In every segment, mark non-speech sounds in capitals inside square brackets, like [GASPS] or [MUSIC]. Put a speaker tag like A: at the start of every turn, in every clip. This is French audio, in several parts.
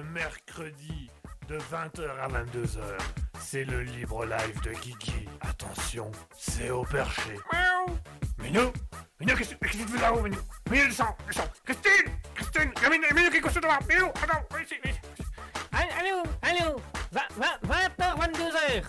A: le mercredi de 20h à 22h. C'est le libre live de Guigui. Attention, c'est au perché. Miaou. Minou Minou, qu'est-ce que tu fais là-haut, Minou? Minou, descends, descends. Christine Christine Il y a Minou, Minou qui est couché devant Minou, attends, viens ici, viens ici
B: Allô, allô 20h, 22h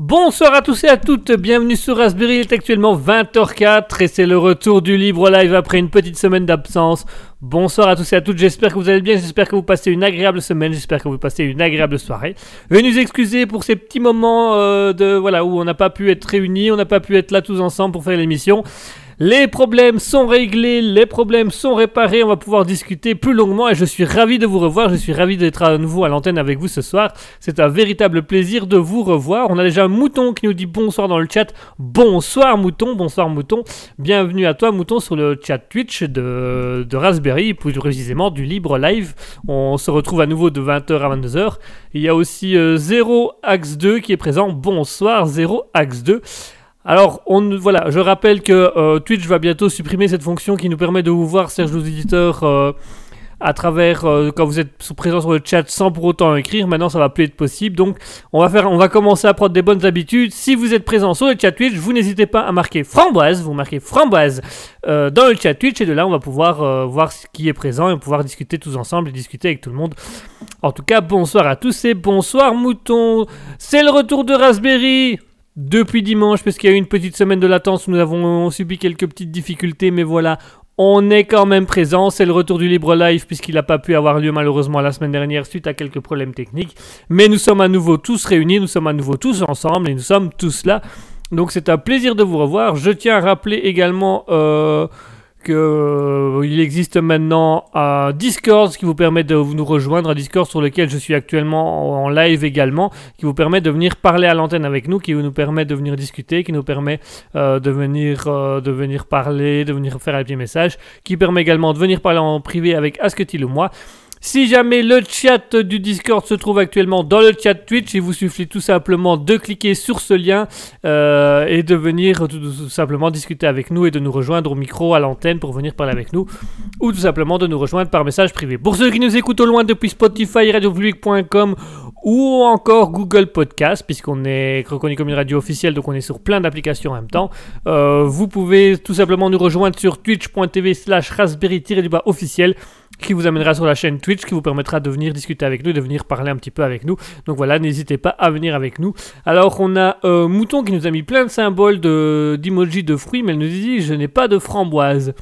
C: Bonsoir à tous et à toutes, bienvenue sur Raspberry, il est actuellement 20h04 et c'est le retour du libre live après une petite semaine d'absence. Bonsoir à tous et à toutes, j'espère que vous allez bien, j'espère que vous passez une agréable semaine, j'espère que vous passez une agréable soirée. Veuillez nous excuser pour ces petits moments euh, de voilà où on n'a pas pu être réunis, on n'a pas pu être là tous ensemble pour faire l'émission. Les problèmes sont réglés, les problèmes sont réparés, on va pouvoir discuter plus longuement et je suis ravi de vous revoir, je suis ravi d'être à nouveau à l'antenne avec vous ce soir. C'est un véritable plaisir de vous revoir. On a déjà Mouton qui nous dit bonsoir dans le chat. Bonsoir Mouton, bonsoir Mouton. Bienvenue à toi Mouton sur le chat Twitch de, Raspberry, plus précisément du Libre Live. On se retrouve à nouveau de 20h à 22h. Il y a aussi 0 Axe 2 qui est présent. Bonsoir 0 Axe 2. Alors, voilà, je rappelle que euh, Twitch va bientôt supprimer cette fonction qui nous permet de vous voir, Serge, nos éditeurs, euh, à travers euh, quand vous êtes présent sur le chat sans pour autant écrire. Maintenant, ça va plus être possible. Donc, on va on va commencer à prendre des bonnes habitudes. Si vous êtes présent sur le chat Twitch, vous n'hésitez pas à marquer framboise. Vous marquez framboise dans le chat Twitch et de là, on va pouvoir voir ce qui est présent et pouvoir discuter tous ensemble et discuter avec tout le monde. En tout cas, bonsoir à tous et bonsoir mouton. C'est le retour de Raspberry depuis dimanche, parce qu'il y a eu une petite semaine de latence nous avons subi quelques petites difficultés, mais voilà, on est quand même présent. C'est le retour du libre live, puisqu'il n'a pas pu avoir lieu malheureusement la semaine dernière suite à quelques problèmes techniques. Mais nous sommes à nouveau tous réunis, nous sommes à nouveau tous ensemble et nous sommes tous là. Donc c'est un plaisir de vous revoir. Je tiens à rappeler également. Euh, euh, existe maintenant un Discord qui vous permet de nous rejoindre, un Discord sur lequel je suis actuellement en live également, qui vous permet de venir parler à l'antenne avec nous, qui nous permet de venir discuter, qui nous permet euh, de, venir, euh, de venir parler, de venir faire un petit message, qui permet également de venir parler en privé avec Asketil ou moi. Si jamais le chat du Discord se trouve actuellement dans le chat Twitch, il vous suffit tout simplement de cliquer sur ce lien euh, et de venir tout, simplement discuter avec nous et de nous rejoindre au micro, à l'antenne pour venir parler avec nous, ou tout simplement de nous rejoindre par message privé. Pour ceux qui nous écoutent au loin depuis Spotify, ou encore Google Podcast, puisqu'on est reconnu comme une radio officielle, donc on est sur plein d'applications en même temps. Euh, vous pouvez tout simplement nous rejoindre sur twitch.tv slash raspberry-du-bas officiel qui vous amènera sur la chaîne Twitch, qui vous permettra de venir discuter avec nous, de venir parler un petit peu avec nous. Donc voilà, n'hésitez pas à venir avec nous. Alors on a euh, Mouton qui nous a mis plein de symboles d'emoji de, fruits, mais elle nous dit je n'ai pas de framboise.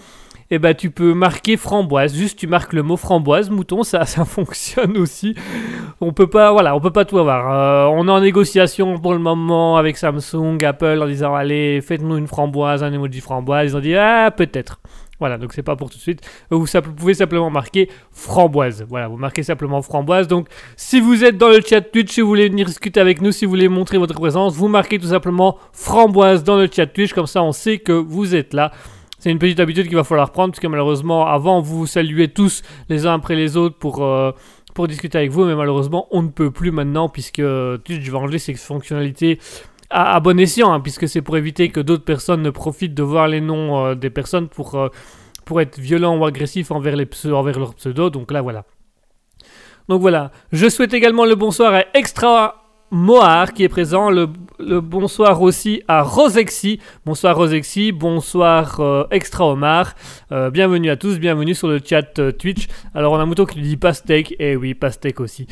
C: Et eh ben tu peux marquer framboise, juste tu marques le mot framboise, mouton, ça, [LAUGHS] ça fonctionne aussi. On peut pas, voilà, on peut pas tout avoir. Euh, on est en négociation pour le moment avec Samsung, Apple en disant allez, faites-nous une framboise, un emoji framboise. Ils ont dit ah peut-être. Voilà, donc c'est pas pour tout de suite. Vous, pouvez simplement marquer framboise. Voilà, vous marquez simplement framboise. Donc, si vous êtes dans le chat Twitch, si vous voulez venir discuter avec nous, si vous voulez montrer votre présence, vous marquez tout simplement framboise dans le chat Twitch. Comme ça, on sait que vous êtes là. C'est une petite habitude qu'il va falloir prendre, parce que malheureusement, avant, vous vous saluez tous les uns après les autres pour. Euh, pour discuter avec vous, mais malheureusement, on ne peut plus maintenant puisque Twitch va enlever ses fonctionnalités à, bon escient, hein, puisque c'est pour éviter que d'autres personnes ne profitent de voir les noms euh, des personnes pour, euh, pour être violents ou agressifs envers, les envers leurs pseudos. Donc là, voilà. Donc voilà. Je souhaite également le bonsoir à Extra Moar qui est présent. Le, bonsoir aussi à Rosexy. Bonsoir Rosexy, bonsoir euh, Extra Omar. Euh, bienvenue à tous, bienvenue sur le chat euh, Twitch. Alors on a mouton qui nous dit pastèque, et eh oui, pastèque aussi.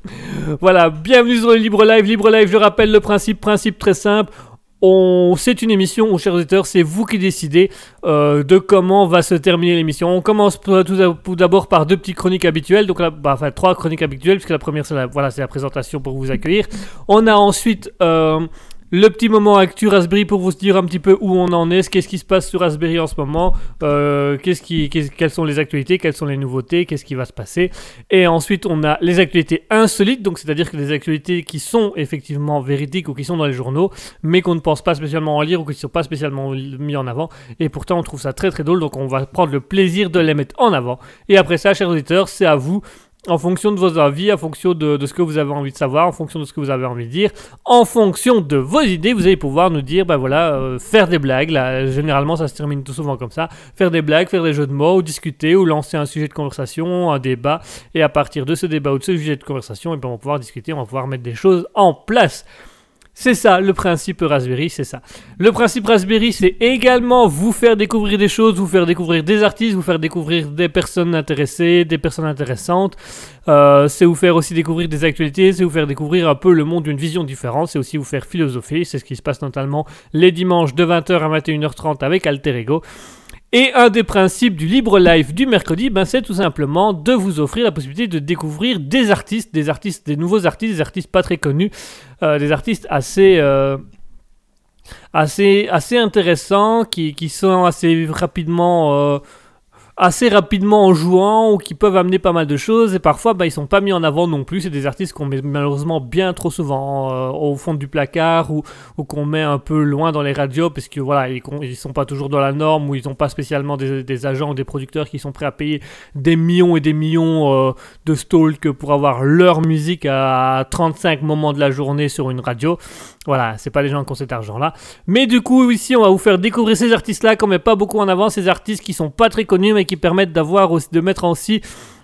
C: [LAUGHS] voilà, bienvenue sur le Libre Live. Libre Live, je rappelle le principe, principe très simple. C'est une émission, chers auditeurs, c'est vous qui décidez euh, de comment va se terminer l'émission. On commence tout d'abord par deux petites chroniques habituelles, donc là, bah, enfin trois chroniques habituelles, puisque la première c'est la, voilà, la présentation pour vous accueillir. On a ensuite euh, le petit moment actu Raspberry pour vous dire un petit peu où on en est, qu'est-ce qui se passe sur Raspberry en ce moment, euh, qu'est-ce qui, quelles sont les actualités, quelles sont les nouveautés, qu'est-ce qui va se passer. Et ensuite, on a les actualités insolites, donc c'est-à-dire que des actualités qui sont effectivement véridiques ou qui sont dans les journaux, mais qu'on ne pense pas spécialement en lire ou qui ne sont pas spécialement mis en avant. Et pourtant, on trouve ça très très drôle, donc on va prendre le plaisir de les mettre en avant. Et après ça, chers auditeurs, c'est à vous en fonction de vos avis, en fonction de, ce que vous avez envie de savoir, en fonction de ce que vous avez envie de dire, en fonction de vos idées, vous allez pouvoir nous dire, ben voilà, euh, faire des blagues. Là, généralement, ça se termine tout souvent comme ça. Faire des blagues, faire des jeux de mots, ou discuter, ou lancer un sujet de conversation, un débat. Et à partir de ce débat ou de ce sujet de conversation, et ben, on va pouvoir discuter, on va pouvoir mettre des choses en place. C'est ça, le principe Raspberry, c'est ça. Le principe Raspberry, c'est également vous faire découvrir des choses, vous faire découvrir des artistes, vous faire découvrir des personnes intéressées, des personnes intéressantes. Euh, c'est vous faire aussi découvrir des actualités, c'est vous faire découvrir un peu le monde d'une vision différente, c'est aussi vous faire philosopher. C'est ce qui se passe notamment les dimanches de 20h à 21h30 avec Alter Ego. Et un des principes du libre live du mercredi, ben, c'est tout simplement de vous offrir la possibilité de découvrir des artistes, des artistes, des nouveaux artistes, des artistes pas très connus, euh, des artistes assez, euh, assez, assez intéressants, qui, qui sont assez rapidement euh, assez rapidement en jouant ou qui peuvent amener pas mal de choses et parfois bah, ils sont pas mis en avant non plus. C'est des artistes qu'on met malheureusement bien trop souvent euh, au fond du placard ou, ou qu'on met un peu loin dans les radios parce que voilà, ils, ils sont pas toujours dans la norme ou ils n'ont pas spécialement des, des, agents ou des producteurs qui sont prêts à payer des millions et des millions euh, de stalk pour avoir leur musique à 35 moments de la journée sur une radio. Voilà, c'est pas les gens qui ont cet argent-là. Mais du coup, ici, on va vous faire découvrir ces artistes-là qu'on met pas beaucoup en avant, ces artistes qui sont pas très connus, mais qui permettent d'avoir de mettre aussi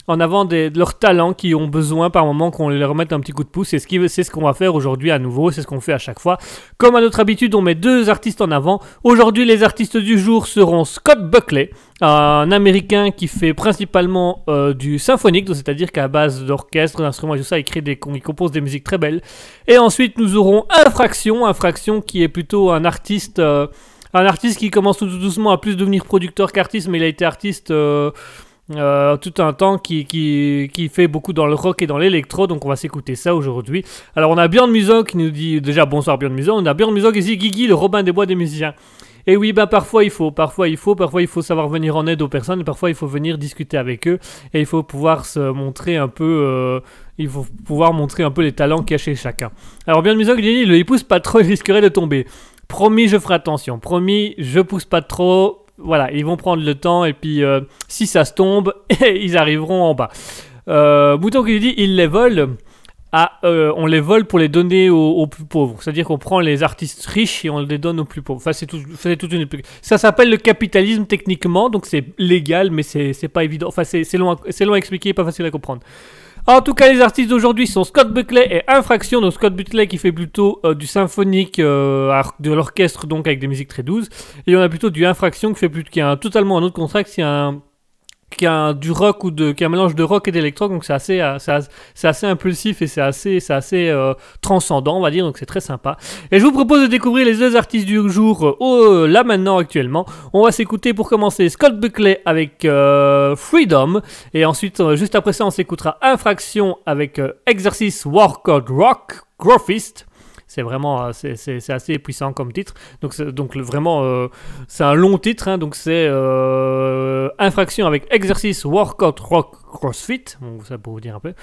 C: en avant des, de leurs talents qui ont besoin par moment qu'on les remette un petit coup de pouce. C'est ce qu'on ce qu'on va faire aujourd'hui à nouveau, c'est ce qu'on fait à chaque fois. Comme à notre habitude, on met deux artistes en avant. Aujourd'hui, les artistes du jour seront Scott Buckley, un américain qui fait principalement euh, du symphonique, c'est-à-dire qu'à base d'orchestre, d'instruments et tout ça, il, crée des, il compose des musiques très belles. Et ensuite, nous aurons Infraction, Infraction qui est plutôt un artiste. Euh, un artiste qui commence tout doucement à plus devenir producteur qu'artiste, mais il a été artiste euh, euh, tout un temps qui, qui, qui, fait beaucoup dans le rock et dans l'électro, donc on va s'écouter ça aujourd'hui. Alors on a Björn Muso qui nous dit déjà bonsoir Björn Muso, on a Björn Muso qui dit Guigui, le Robin des Bois des musiciens. Et oui, bah parfois il faut, parfois il faut, parfois il faut savoir venir en aide aux personnes, parfois il faut venir discuter avec eux, et il faut pouvoir se montrer un peu, euh, il faut pouvoir montrer un peu les talents cachés chacun. Alors Björn Muso qui dit, il pousse pas trop, il risquerait de tomber. Promis, je ferai attention. Promis, je pousse pas trop. Voilà, ils vont prendre le temps et puis euh, si ça se tombe, [LAUGHS] ils arriveront en bas. Euh, Mouton qui dit ils les volent. Ah, euh, on les vole pour les donner aux, plus pauvres. C'est-à-dire qu'on prend les artistes riches et on les donne aux plus pauvres. Enfin, c'est tout, toute une... Ça s'appelle le capitalisme techniquement, donc c'est légal, mais c'est pas évident. Enfin, c'est long, long à expliquer, pas facile à comprendre. En tout cas, les artistes d'aujourd'hui sont Scott Buckley et Infraction. Donc Scott Buckley qui fait plutôt euh, du symphonique, euh, de l'orchestre, donc avec des musiques très douces. Et on a plutôt du Infraction qui fait plus, qui a totalement un autre contract, a un qui a du rock ou de qui a un mélange de rock et d'électro donc c'est assez euh, c'est assez, impulsif et c'est assez c'est assez euh, transcendant on va dire donc c'est très sympa. Et je vous propose de découvrir les deux artistes du jour euh, là maintenant actuellement. On va s'écouter pour commencer Scott Buckley avec Freedom. Et ensuite juste après ça on s'écoutera Infraction avec Exercice Workout Rock Growfist c'est vraiment euh, c'est assez puissant comme titre. Donc, donc vraiment, euh, c'est un long titre. Hein, donc c'est euh, infraction avec exercice, workout, rock, crossfit. ça pour vous dire un peu.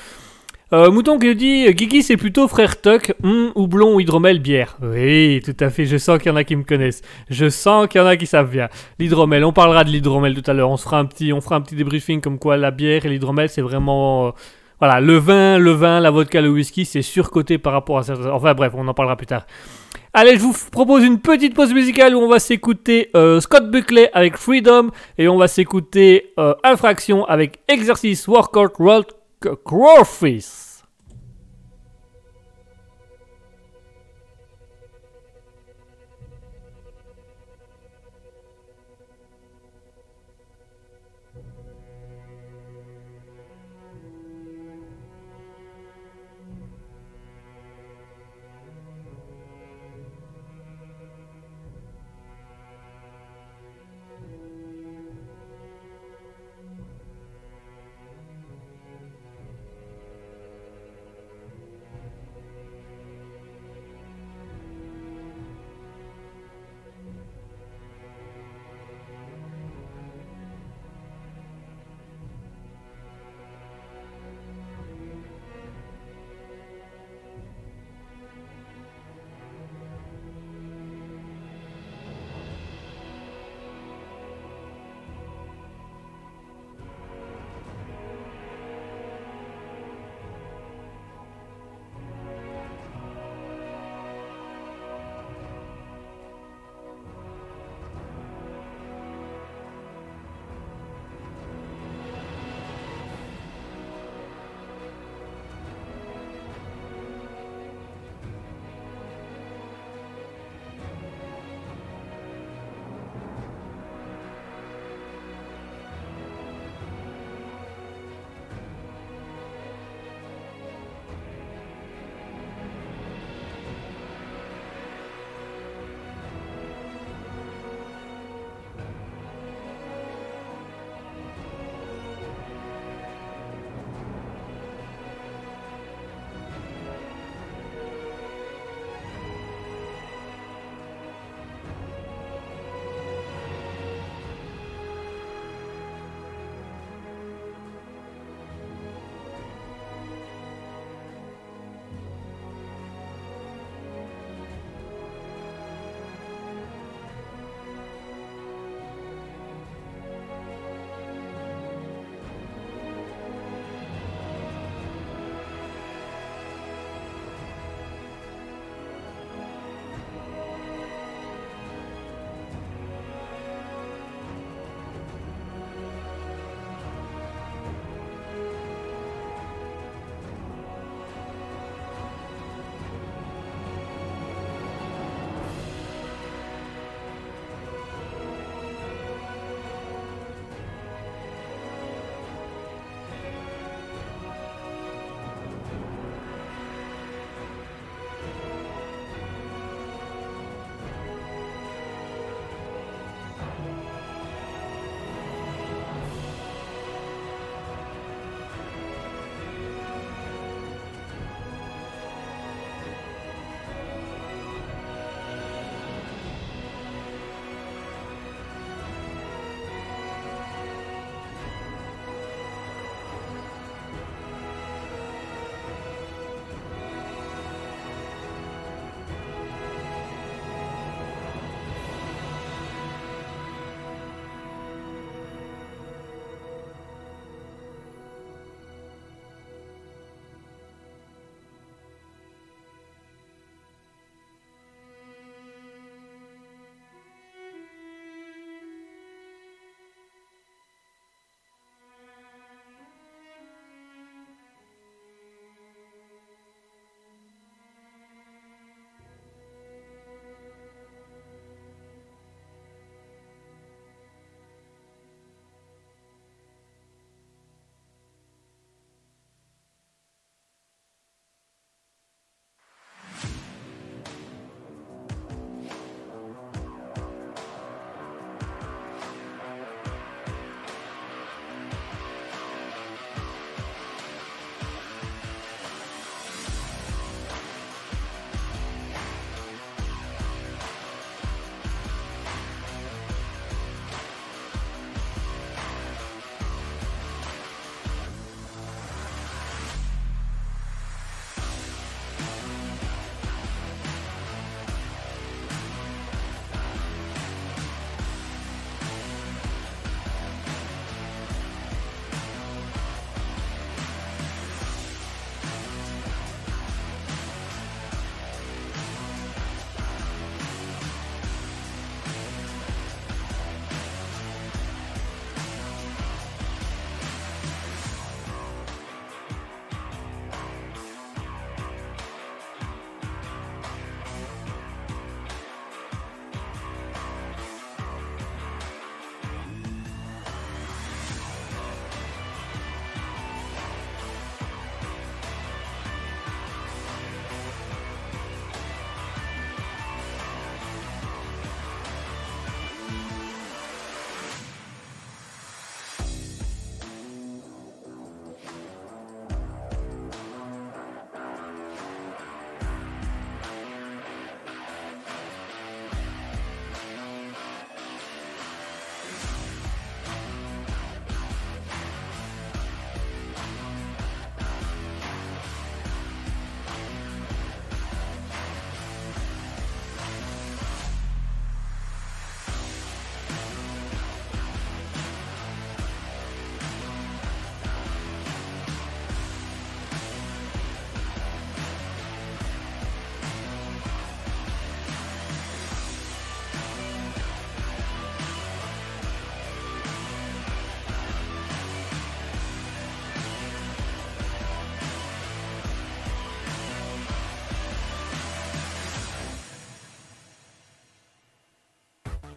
C: Mouton qui dit Guigui c'est plutôt frère Tuck, hum, houblon, hydromel, bière. Oui, tout à fait, je sens qu'il y en a qui me connaissent. Je sens qu'il y en a qui savent bien. L'hydromel, on parlera de l'hydromel tout à l'heure. On fera un petit, on fera un petit débriefing comme quoi la bière et l'hydromel c'est vraiment voilà, le vin, le vin, la vodka, le whisky, c'est surcoté par rapport à certains. Enfin bref, on en parlera plus tard. Allez, je vous propose une petite pause musicale où on va s'écouter euh, Scott Buckley avec Freedom et on va s'écouter euh, Infraction avec Exercice Workout World Crawfish.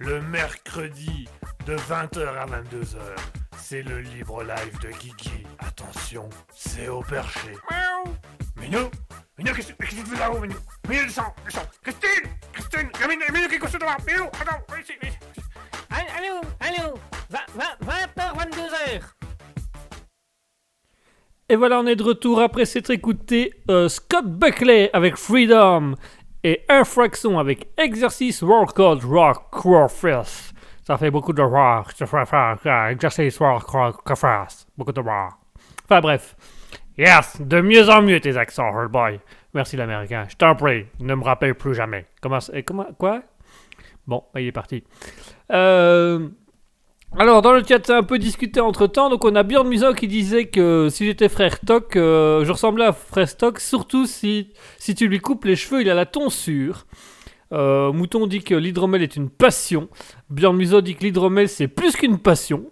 A: Le mercredi de 20h à 22h. C'est le libre live de Guigui. Attention, c'est au perché.
B: Miaou.
A: Minou Minou, qu'est-ce qu'est-ce que tu fais là-haut, Minou? Minou, descends, descends Christine Christine Il y a Minou, Minou qui est couché devant Minou, attends, viens ici, viens ici.
B: Allô, allô, 20h, 22h.
C: Et voilà, on est de retour après s'être écouté euh, Scott Buckley avec Freedom et Infraction avec Exercice Workout Rock Crawfist. Ça fait beaucoup de rock, euh, Exercice Rock Crawfist. Beaucoup de rock. Enfin bref. Yes, de mieux en mieux tes accents, hard boy. Merci l'américain. Je t'en prie, ne me rappelle plus jamais. Comment, comment, quoi? Bon, bah, il est parti. Euh, alors, dans le chat, c'est un peu discuté entre temps. Donc, on a Björn Muso qui disait que si j'étais frère Toc, euh, je ressemblais à frère Toc, surtout si, si tu lui coupes les cheveux, il a la tonsure. Euh, Mouton dit que l'hydromel est une passion. Björn Muso dit que l'hydromel c'est plus qu'une passion.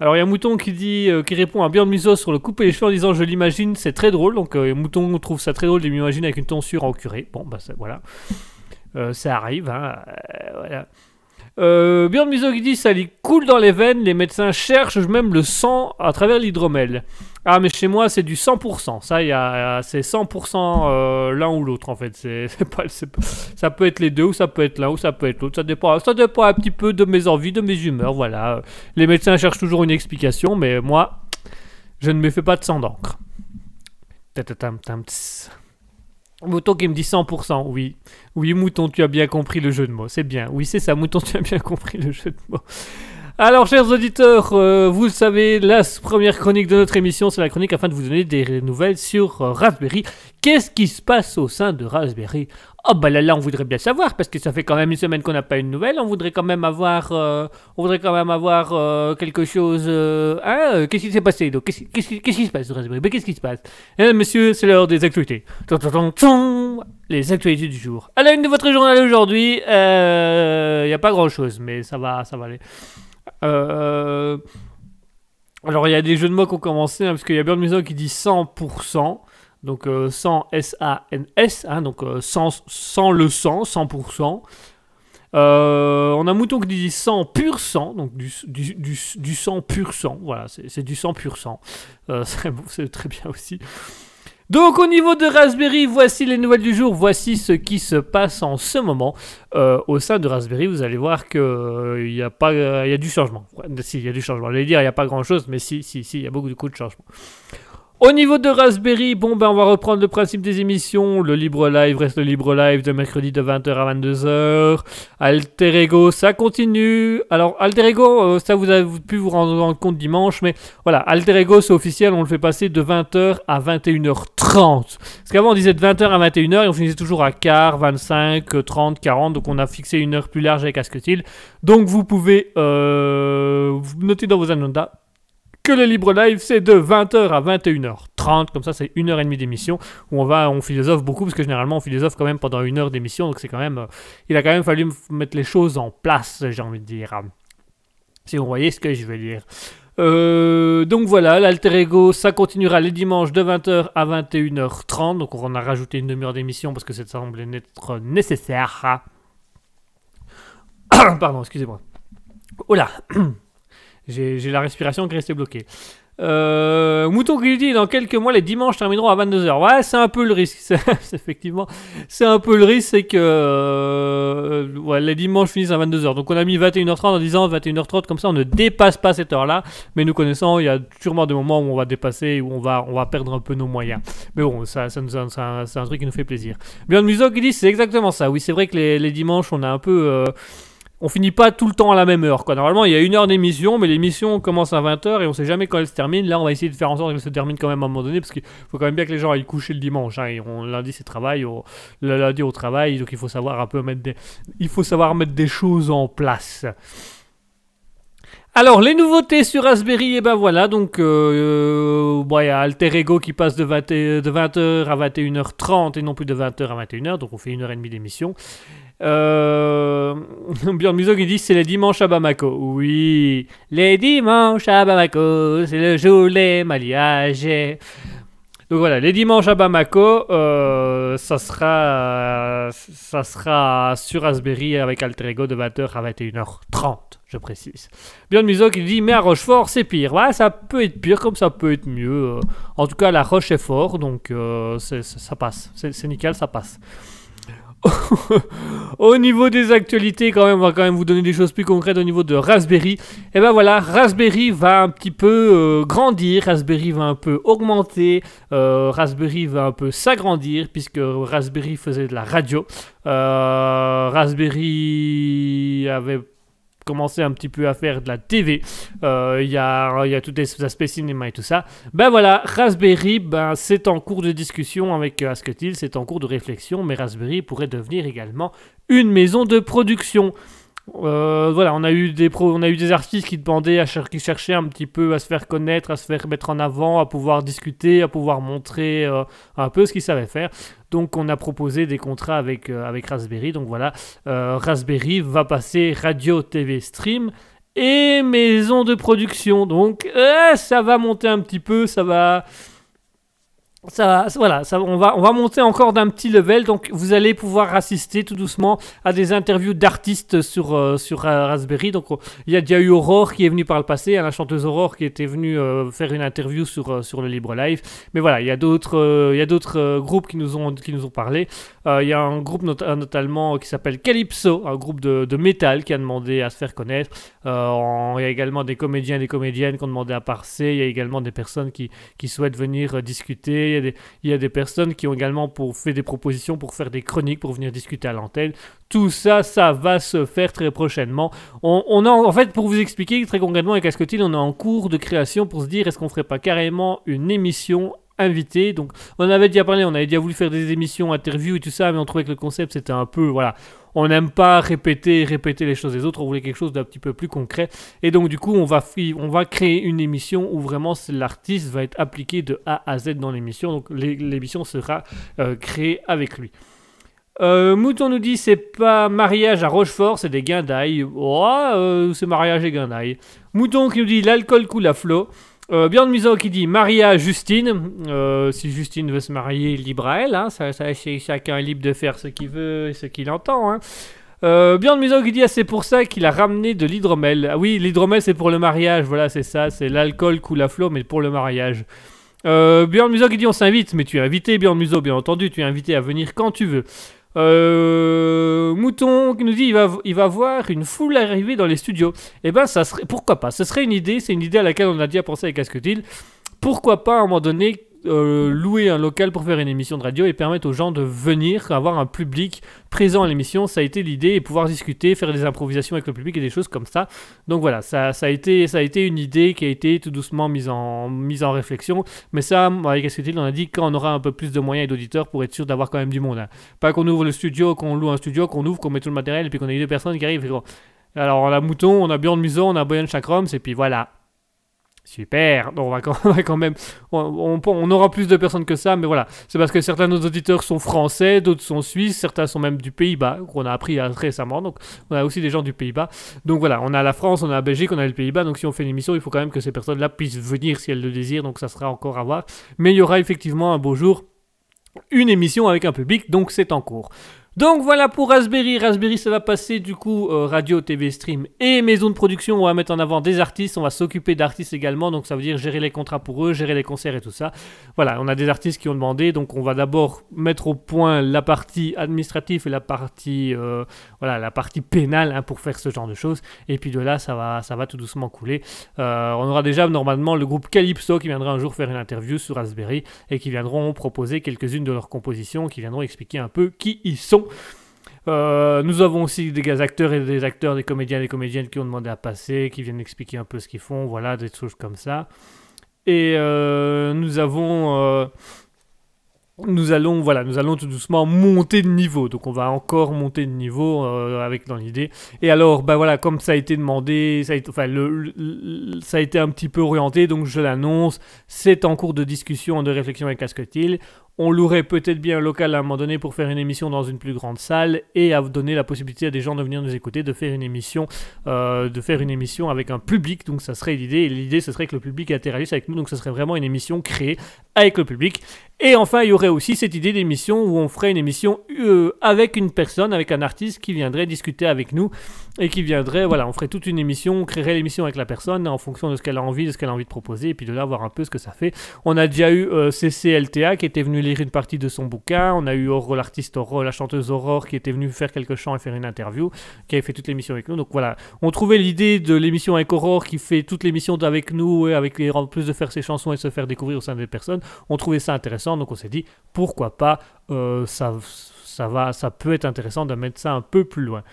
C: Alors il y a Mouton qui dit, euh, qui répond à Björn Muso sur le couper les cheveux en disant je l'imagine, c'est très drôle. Donc euh, Mouton trouve ça très drôle de m'imaginer avec une tonsure en curé. Bon bah ça, voilà, ça arrive. Hein, voilà. Euh, Björn dit ça lui coule dans les veines, les médecins cherchent même le sang à travers l'hydromel. Ah mais chez moi c'est du 100%, ça y a, c'est 100% euh, l'un ou l'autre en fait, c'est [LAUGHS] ça peut être les deux ou ça peut être l'un ou ça peut être l'autre, ça dépend, ça dépend un petit peu de mes envies, de mes humeurs, voilà. Les médecins cherchent toujours une explication, mais moi je ne me fais pas de sang d'encre. Mouton qui me dit 100%, oui. Oui, Mouton, tu as bien compris le jeu de mots. C'est bien. Oui, c'est ça, Mouton, tu as bien compris le jeu de mots. Alors, chers auditeurs, euh, vous le savez, la première chronique de notre émission, c'est la chronique afin de vous donner des nouvelles sur euh, Raspberry. Qu'est-ce qui se passe au sein de Raspberry? Oh, bah là, là, on voudrait bien savoir, parce que ça fait quand même une semaine qu'on n'a pas une nouvelle. On voudrait quand même avoir, euh, on voudrait quand même avoir euh, quelque chose. euh, hein, qu'est-ce qui s'est passé donc? Qu'est-ce qui- se passe Ben, Qu'est-ce qui se passe? Eh, Monsieur, c'est l'heure des actualités. Les actualités du jour. À la une de votre journal aujourd'hui, il n'y a pas grand-chose, mais ça va, ça va aller. Alors, il y a des jeux de mots qui ont commencé, hein, parce qu'il y a Burn Muso qui dit 100%. Donc, euh, 100 S-A-N-S, hein, donc euh, sans, sans le sang, 100%. Euh, on a Mouton qui dit 100 pur sang, donc du, du, du, du sang pur sang. Voilà, c'est du sang pur sang. Euh, [LAUGHS] c'est très bien aussi. Donc au niveau de Raspberry, voici les nouvelles du jour, voici ce qui se passe en ce moment. Euh, au sein de Raspberry, vous allez voir qu'il y a euh, y a du changement. Ouais, si, il y a du changement. J'allais dire il n'y a pas grand chose, mais si, si, si, il y a beaucoup de coups de changement. Au niveau de Raspberry, bon ben on va reprendre le principe des émissions. Le libre live reste le libre live de mercredi de 20h à 22h. Alter Ego, ça continue. Alors Alter Ego, euh, ça vous avez pu vous rendre compte dimanche, mais voilà, Alter Ego c'est officiel, on le fait passer de 20h à 21h30. Parce qu'avant on disait de 20h à 21h et on finissait toujours à quart, 25, 30, 40, donc on a fixé une heure plus large avec Asketil. Donc vous pouvez euh, noter dans vos agendas que le libre live c'est de 20h à 21h30 comme ça c'est une heure et demie d'émission où on va on philosophe beaucoup parce que généralement on philosophe quand même pendant une heure d'émission donc c'est quand même euh, il a quand même fallu mettre les choses en place j'ai envie de dire si vous voyez ce que je veux dire Euh, donc voilà, l'alter ego, ça continuera les dimanches de 20h à 21h30. Donc on a rajouté une demi-heure d'émission parce que ça semblait être nécessaire. [COUGHS] Pardon, excusez-moi. Oh là [COUGHS] J'ai la respiration qui est restée bloquée. Euh, Mouton qui dit dans quelques mois les dimanches termineront à 22h. Ouais, c'est un peu le risque. [LAUGHS] Effectivement, c'est un peu le risque, c'est que euh, les dimanches finissent à 22h. Donc on a mis 21h30 en disant 21h30 comme ça on ne dépasse pas cette heure-là. Mais nous connaissons, il y a sûrement des moments où on va dépasser, où on va, perdre un peu nos moyens. Mais bon, ça, c'est un, truc qui nous fait plaisir. Bien Muso qui dit c'est exactement ça. Oui, c'est vrai que les, les dimanches on a un peu euh, on finit pas tout le temps à la même heure. Quoi. Normalement, il y a une heure d'émission, mais l'émission commence à 20h et on sait jamais quand elle se termine. Là, on va essayer de faire en sorte qu'elle se termine quand même à un moment donné, parce qu'il faut quand même bien que les gens aillent coucher le dimanche. hein. Lundi, c'est travail, le lundi au travail, donc il faut savoir un peu mettre des, il faut savoir mettre des choses en place. Alors, les nouveautés sur Raspberry, et ben voilà, donc euh, bon, il y a Alter Ego qui passe de, 20 et- de 20h à 21h30 et non plus de 20h à 21h, donc on fait une heure et demie d'émission. Euh, [LAUGHS] Björn Muso qui dit c'est les dimanches à Bamako. Oui, les dimanches à Bamako, c'est le jour des mariages. Donc voilà, les dimanches à Bamako, euh, ça, sera, ça sera sur Raspberry avec Alter Ego de 20h à 21h30, je précise. Björn Muso qui dit Mais à Rochefort, c'est pire. Ouais, ça peut être pire comme ça peut être mieux. En tout cas, la Roche est fort, donc euh, ça passe. C'est nickel, ça passe. Au niveau des actualités, quand même, on va quand même vous donner des choses plus concrètes au niveau de Raspberry. Et ben voilà, Raspberry va un petit peu euh, grandir, Raspberry va un peu augmenter, euh, Raspberry va un peu s'agrandir, puisque Raspberry faisait de la radio. Euh, Raspberry avait commencé un petit peu à faire de la TV. Euh, Il y, a, y a tous des aspects cinéma et tout ça. Ben voilà, Raspberry, ben, c'est en cours de discussion avec euh, Asketil, c'est en cours de réflexion, mais Raspberry pourrait devenir également une maison de production. Euh, voilà, on a eu des on a eu des artistes qui demandaient, qui cherchaient un petit peu à se faire connaître, à se faire mettre en avant, à pouvoir discuter, à pouvoir montrer euh, un peu ce qu'ils savaient faire. Donc on a proposé des contrats avec, euh, avec Raspberry. Donc voilà, Raspberry va passer radio, TV, stream et maison de production. Donc ça va monter un petit peu, ça va ça, voilà, ça, on, va, on va monter encore d'un petit level, donc vous allez pouvoir assister tout doucement à des interviews d'artistes sur, euh, sur euh, Raspberry. Donc on- il y a déjà eu Aurore qui est venue par le passé, hein, la chanteuse Aurore qui était venue euh, faire une interview sur, sur le Libre Live. Mais voilà, il y a d'autres euh, groupes qui nous ont, qui nous ont parlé. Il y a un groupe not- notamment qui s'appelle Calypso, un groupe de, de métal qui a demandé à se faire connaître. Il y a également des comédiens et des comédiennes qui ont demandé à passer. Il y a également des personnes qui, qui souhaitent venir discuter. Il y, a des, personnes qui ont également fait des propositions pour faire des chroniques, pour venir discuter à l'antenne. Tout ça, ça va se faire très prochainement. On, a, en fait, pour vous expliquer très concrètement avec Ascotil, on est en cours de création pour se dire est-ce qu'on ferait pas carrément une émission invitée. Donc, on avait déjà parlé, on avait déjà voulu faire des émissions, interviews et tout ça, mais on trouvait que le concept c'était un peu, voilà, on n'aime pas répéter, répéter les choses des autres, on voulait quelque chose d'un petit peu plus concret. Et donc du coup, on va, créer une émission où vraiment l'artiste va être appliqué de A à Z dans l'émission. Donc l'é- l'émission sera euh, créée avec lui. Euh, Mouton nous dit c'est pas mariage à Rochefort, c'est des guindailles. Oh, euh, c'est mariage et guindailles. Mouton qui nous dit l'alcool coule à flot. Euh, Björn Muso qui dit Maria Justine. Euh, si Justine veut se marier, libre à elle. hein. Ça, chacun est libre de faire ce qu'il veut et ce qu'il entend. Hein. Euh, Muso qui dit ah, c'est pour ça qu'il a ramené de l'hydromel. Ah oui, l'hydromel c'est pour le mariage. Voilà, c'est ça. C'est l'alcool coule à flot, mais pour le mariage. Euh, Björn Muso qui dit on s'invite. Mais tu es invité, Björn Muso, bien entendu. Tu es invité à venir quand tu veux. Euh, Mouton qui nous dit il va, il va voir une foule arriver dans les studios. Eh ben, ça serait, pourquoi pas? Ce serait une idée, c'est une idée à laquelle on a déjà pensé avec Asketil. Pourquoi pas à un moment donné euh, louer un local pour faire une émission de radio et permettre aux gens de venir, avoir un public présent à l'émission. Ça a été l'idée et pouvoir discuter, faire des improvisations avec le public et des choses comme ça. Donc voilà, ça, a, été, ça a été une idée qui a été tout doucement mise en, mise en réflexion. Mais ça, avec Asketil, on a dit quand on aura un peu plus de moyens et d'auditeurs pour être sûr d'avoir quand même du monde. hein. Pas qu'on ouvre le studio, qu'on loue un studio, qu'on ouvre, qu'on met tout le matériel et puis qu'on ait deux personnes qui arrivent. Alors on a Mouton, on a Björn Muson, on a Boyan Chakroms et puis voilà. Super, Donc, [LAUGHS] on va quand, même, on, on- aura plus de personnes que ça, mais voilà, c'est parce que certains de nos auditeurs sont français, d'autres sont suisses, certains sont même du Pays-Bas, qu'on a appris récemment, donc on a aussi des gens du Pays-Bas. Donc voilà, on a la France, on a la Belgique, on a le Pays-Bas, donc si on fait une émission, il faut quand même que ces personnes-là puissent venir si elles le désirent, donc ça sera encore à voir. Mais il y aura effectivement un beau jour une émission avec un public, donc c'est en cours. Donc voilà pour Raspberry. Raspberry, ça va passer du coup euh, radio, TV, stream et maison de production. On va mettre en avant des artistes. On va s'occuper d'artistes également. Donc ça veut dire gérer les contrats pour eux, gérer les concerts et tout ça. Voilà, on a des artistes qui ont demandé. Donc on va d'abord mettre au point la partie administrative et la partie, euh, voilà, la partie pénale hein, pour faire ce genre de choses. Et puis de là, ça va, ça va tout doucement couler. Euh, on aura déjà normalement le groupe Calypso qui viendra un jour faire une interview sur Raspberry et qui viendront proposer quelques-unes de leurs compositions, qui viendront expliquer un peu qui ils sont. Euh, nous avons aussi des acteurs et des acteurs, des comédiens et des comédiennes qui ont demandé à passer, qui viennent expliquer un peu ce qu'ils font, voilà, des choses comme ça. Et euh, nous avons... euh, nous allons, voilà, nous allons tout doucement monter de niveau. Donc on va encore monter de niveau avec dans l'idée. Et alors, bah voilà, comme ça a été demandé, ça a été, un petit peu orienté, donc je l'annonce. C'est en cours de discussion, de réflexion avec Asketil. On louerait peut-être bien un local à un moment donné pour faire une émission dans une plus grande salle et à donner la possibilité à des gens de venir nous écouter, de faire une émission, euh, de faire une émission avec un public. Donc ça serait l'idée. L'idée, ce serait que le public interagisse avec nous. Donc ce serait vraiment une émission créée avec le public. Et enfin, il y aurait aussi cette idée d'émission où on ferait une émission euh, avec une personne, avec un artiste qui viendrait discuter avec nous et qui viendrait, voilà, on ferait toute une émission, on créerait l'émission avec la personne en fonction de ce qu'elle a envie, de ce qu'elle a envie de proposer, et puis de là voir un peu ce que ça fait. On a déjà eu euh, CCLTA qui était venu lire une partie de son bouquin, on a eu Aurore, l'artiste Aurore, la chanteuse Aurore qui était venue faire quelques chants et faire une interview, qui avait fait toute l'émission avec nous. Donc voilà, on trouvait l'idée de l'émission avec Aurore qui fait toute l'émission avec nous, et avec les, en plus de faire ses chansons et se faire découvrir au sein des personnes, on trouvait ça intéressant, donc on s'est dit pourquoi pas, euh, ça, ça, va, ça peut être intéressant de mettre ça un peu plus loin.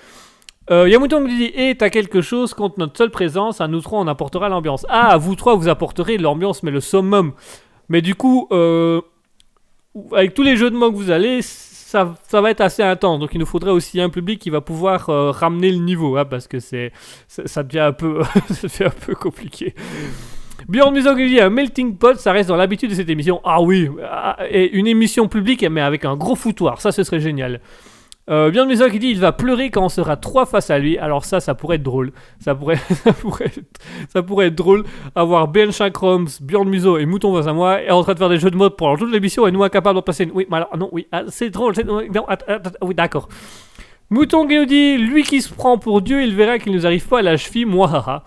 C: Euh, Yamouton me dit Et t'as quelque chose contre notre seule présence À nous trois, on apportera l'ambiance. Ah, vous trois, vous apporterez l'ambiance, mais le summum. Mais du coup, euh, avec tous les jeux de mots que vous allez, ça, ça, va être assez intense. Donc il nous faudrait aussi un public qui va pouvoir euh, ramener le niveau, hein, parce que c'est, ça, devient un peu, [LAUGHS] ça devient un peu compliqué. Muso qui dit un melting pot, ça reste dans l'habitude de cette émission. Ah oui, ah, et une émission publique, mais avec un gros foutoir, ça ce serait génial. Euh, Bjorn Muso qui dit il va pleurer quand on sera trois face à lui. Alors ça, ça pourrait être drôle. Ça pourrait, [LAUGHS] ça pourrait, être, ça pourrait être drôle. Avoir Ben Shankroms, Bjorn Muso et Mouton face à moi et en train de faire des jeux de mode pendant toute l'émission et nous incapables de passer. Une... Oui, mais alors non, oui, ah, c'est drôle. Non, oui, d'accord. Mouton qui nous dit lui qui se prend pour Dieu, il verra qu'il nous arrive pas à la cheville. Moi, haha.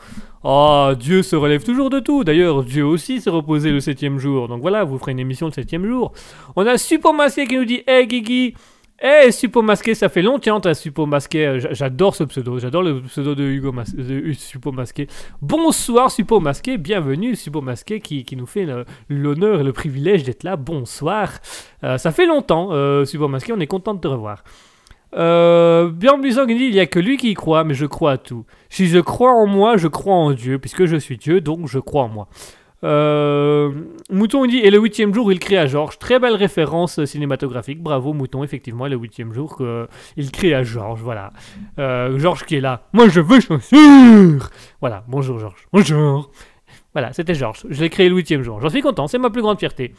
C: Oh, Dieu se relève toujours de tout. D'ailleurs, Dieu aussi s'est reposé le septième jour. Donc voilà, vous ferez une émission le septième jour. On a Super Masqué qui nous dit Hey Guigui, Hey Super Masqué, ça fait longtemps t'as Super Masqué. Euh, j'a- J'adore ce pseudo. J'adore le pseudo de Hugo Mas- de Hu- Super Masqué. Bonsoir Super Masqué, bienvenue Super Masqué qui, qui nous fait l'honneur et le privilège d'être là. Bonsoir. Euh, ça fait longtemps, euh, Masqué, on est content de te revoir. Euh, qui dit il n'y a que lui qui croit, mais je crois à tout. Si je crois en moi, je crois en Dieu, puisque je suis Dieu, donc je crois en moi. Euh, Mouton dit et le huitième jour il crie à Georges. Très belle référence euh, cinématographique. Bravo Mouton, effectivement, le huitième jour que, il crie à Georges. Voilà, Euh, Georges qui est là. Moi je veux chaussures. Voilà, bonjour Georges. Bonjour. Voilà, c'était Georges. Je l'ai créé le huitième jour. J'en suis content, c'est ma plus grande fierté.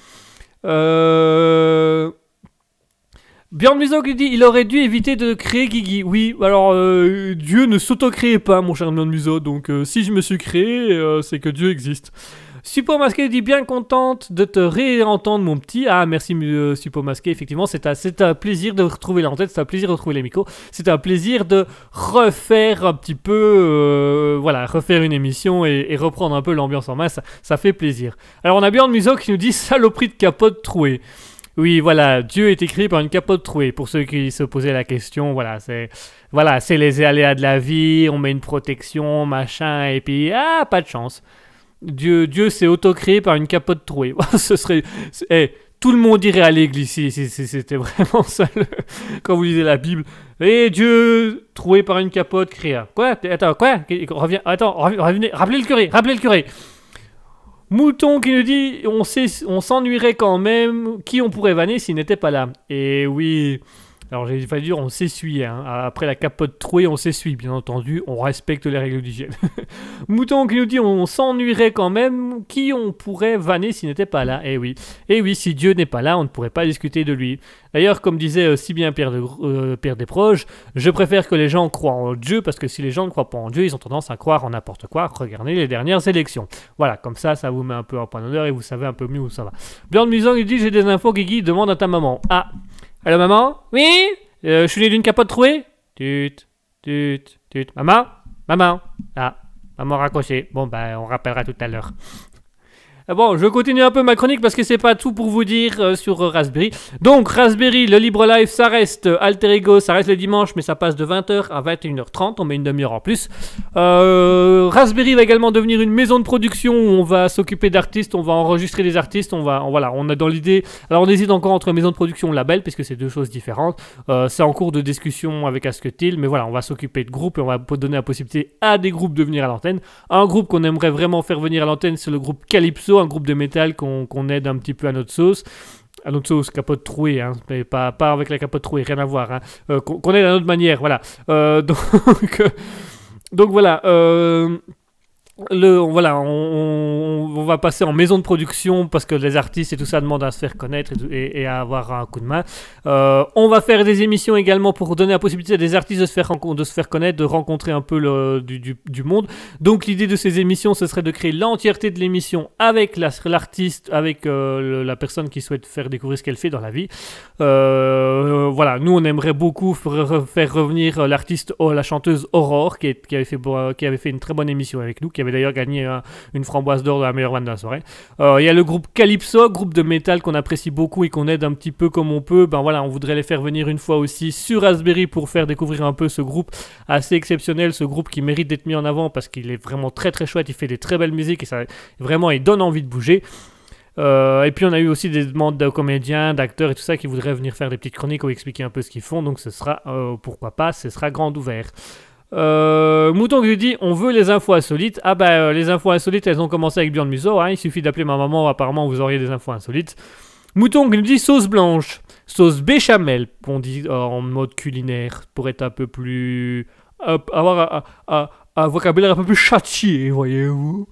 C: Euh... Björn Muso qui dit il aurait dû éviter de créer Guigui. Oui, alors euh, Dieu ne s'auto-créait pas, mon cher Björn Muso. Donc euh, si je me suis créé, euh, c'est que Dieu existe. Super Masqué dit bien contente de te réentendre, mon petit. Ah, merci, euh, Super Masqué. Effectivement, c'est un, un plaisir de retrouver l'antenne, c'est un plaisir de retrouver les micros. C'est un plaisir de refaire un petit peu, euh, voilà, refaire une émission et, reprendre un peu l'ambiance en main. Ça, fait plaisir. Alors, on a Björn Muso qui nous dit saloperie de capote trouée. Oui, voilà, Dieu est écrit par une capote trouée. Pour ceux qui se posaient la question, voilà, c'est voilà, c'est les aléas de la vie, on met une protection, machin, et puis ah, pas de chance. Dieu, Dieu s'est auto-créé par une capote trouée. [LAUGHS] Ce serait, c'est- eh, tout le monde irait à l'église si, c'était vraiment [LAUGHS] ça quand vous lisez la Bible. Et Dieu troué par une capote créa. Quoi? Attends, quoi? Reviens, attends, rev- revenez, rappelez le curé, rappelez le curé. Mouton qui nous dit on sait- on s'ennuierait quand même. Qui on pourrait vanner s'il n'était pas là? Et oui. Alors j'ai failli dire on s'essuie. hein. Après la capote trouée, on s'essuie, bien entendu. On respecte les règles d'hygiène. [LAUGHS] Mouton qui nous dit on s'ennuierait quand même. Qui on pourrait vanner s'il n'était pas là? Eh oui. Et oui, si Dieu n'est pas là, on ne pourrait pas discuter de lui. D'ailleurs, comme disait euh, si bien Pierre, de, euh, Pierre Desproges, je préfère que les gens croient en Dieu parce que si les gens ne croient pas en Dieu, ils ont tendance à croire en n'importe quoi. Regardez les dernières élections. Voilà, comme ça, ça vous met un peu en point d'honneur et vous savez un peu mieux où ça va. Björn Muson, il dit J'ai des infos, Guigui, demande à ta maman. Ah, allô maman? Oui? Euh, Je suis né d'une capote trouée? Tut, tut, tut. Maman? Maman Ah, maman raccroché. Bon, ben, on rappellera tout à l'heure. Ah Bon, je continue un peu ma chronique parce que c'est pas tout pour vous dire euh, sur euh, Raspberry. Donc, Raspberry, le libre live, ça reste euh, alter ego, ça reste le dimanche, mais ça passe de 20h à 21h30, on met une demi-heure en plus. Raspberry va également devenir une maison de production où on va s'occuper d'artistes, on va enregistrer des artistes, on va, voilà, on a dans l'idée. Alors, on hésite encore entre maison de production et label, puisque c'est deux choses différentes. C'est en cours de discussion avec Asketil, mais voilà, on va s'occuper de groupes et on va donner la possibilité à des groupes de venir à l'antenne. Un groupe qu'on aimerait vraiment faire venir à l'antenne, c'est le groupe Calypso, un groupe de métal qu'on aide un petit peu à notre sauce. À notre sauce, capote trouée, hein, mais pas, avec la capote trouée, rien à voir. Hein. Euh, qu'on aide à notre manière, voilà. Euh, [LAUGHS] donc, euh, donc voilà. Le, voilà, on, va passer en maison de production parce que les artistes et tout ça demandent à se faire connaître et, à avoir un coup de main. Euh, on va faire des émissions également pour donner la possibilité à des artistes de se faire, de se faire connaître, de rencontrer un peu du, du- monde. Donc l'idée de ces émissions, ce serait de créer l'entièreté de l'émission avec la- l'artiste, avec euh, la personne qui souhaite faire découvrir ce qu'elle fait dans la vie. Euh, voilà, nous on aimerait beaucoup faire re- faire revenir l'artiste, oh, la chanteuse Aurore, qui, qui avait fait, qui avait fait une très bonne émission avec nous, qui avait d'ailleurs gagné un- une framboise d'or de la meilleure vanne de la soirée. Euh, Il y a le groupe Calypso, groupe de métal qu'on apprécie beaucoup et qu'on aide un petit peu comme on peut. Ben voilà, on voudrait les faire venir une fois aussi sur Raspberry pour faire découvrir un peu ce groupe assez exceptionnel, ce groupe qui mérite d'être mis en avant parce qu'il est vraiment très très chouette, il fait des très belles musiques et ça vraiment il donne envie de bouger. Euh, et puis on a eu aussi des demandes de comédiens, d'acteurs et tout ça qui voudraient venir faire des petites chroniques ou expliquer un peu ce qu'ils font. Donc ce sera, euh, pourquoi pas, ce sera grand ouvert. Euh, Mouton qui dit on veut les infos insolites. Ah bah les infos insolites elles ont commencé avec Björn Musso. hein. Il suffit d'appeler ma maman, apparemment vous auriez des infos insolites. Mouton qui nous dit sauce blanche, sauce béchamel, on dit euh, en mode culinaire pour être un peu plus. avoir un, un- vocabulaire un peu plus châtié, voyez-vous.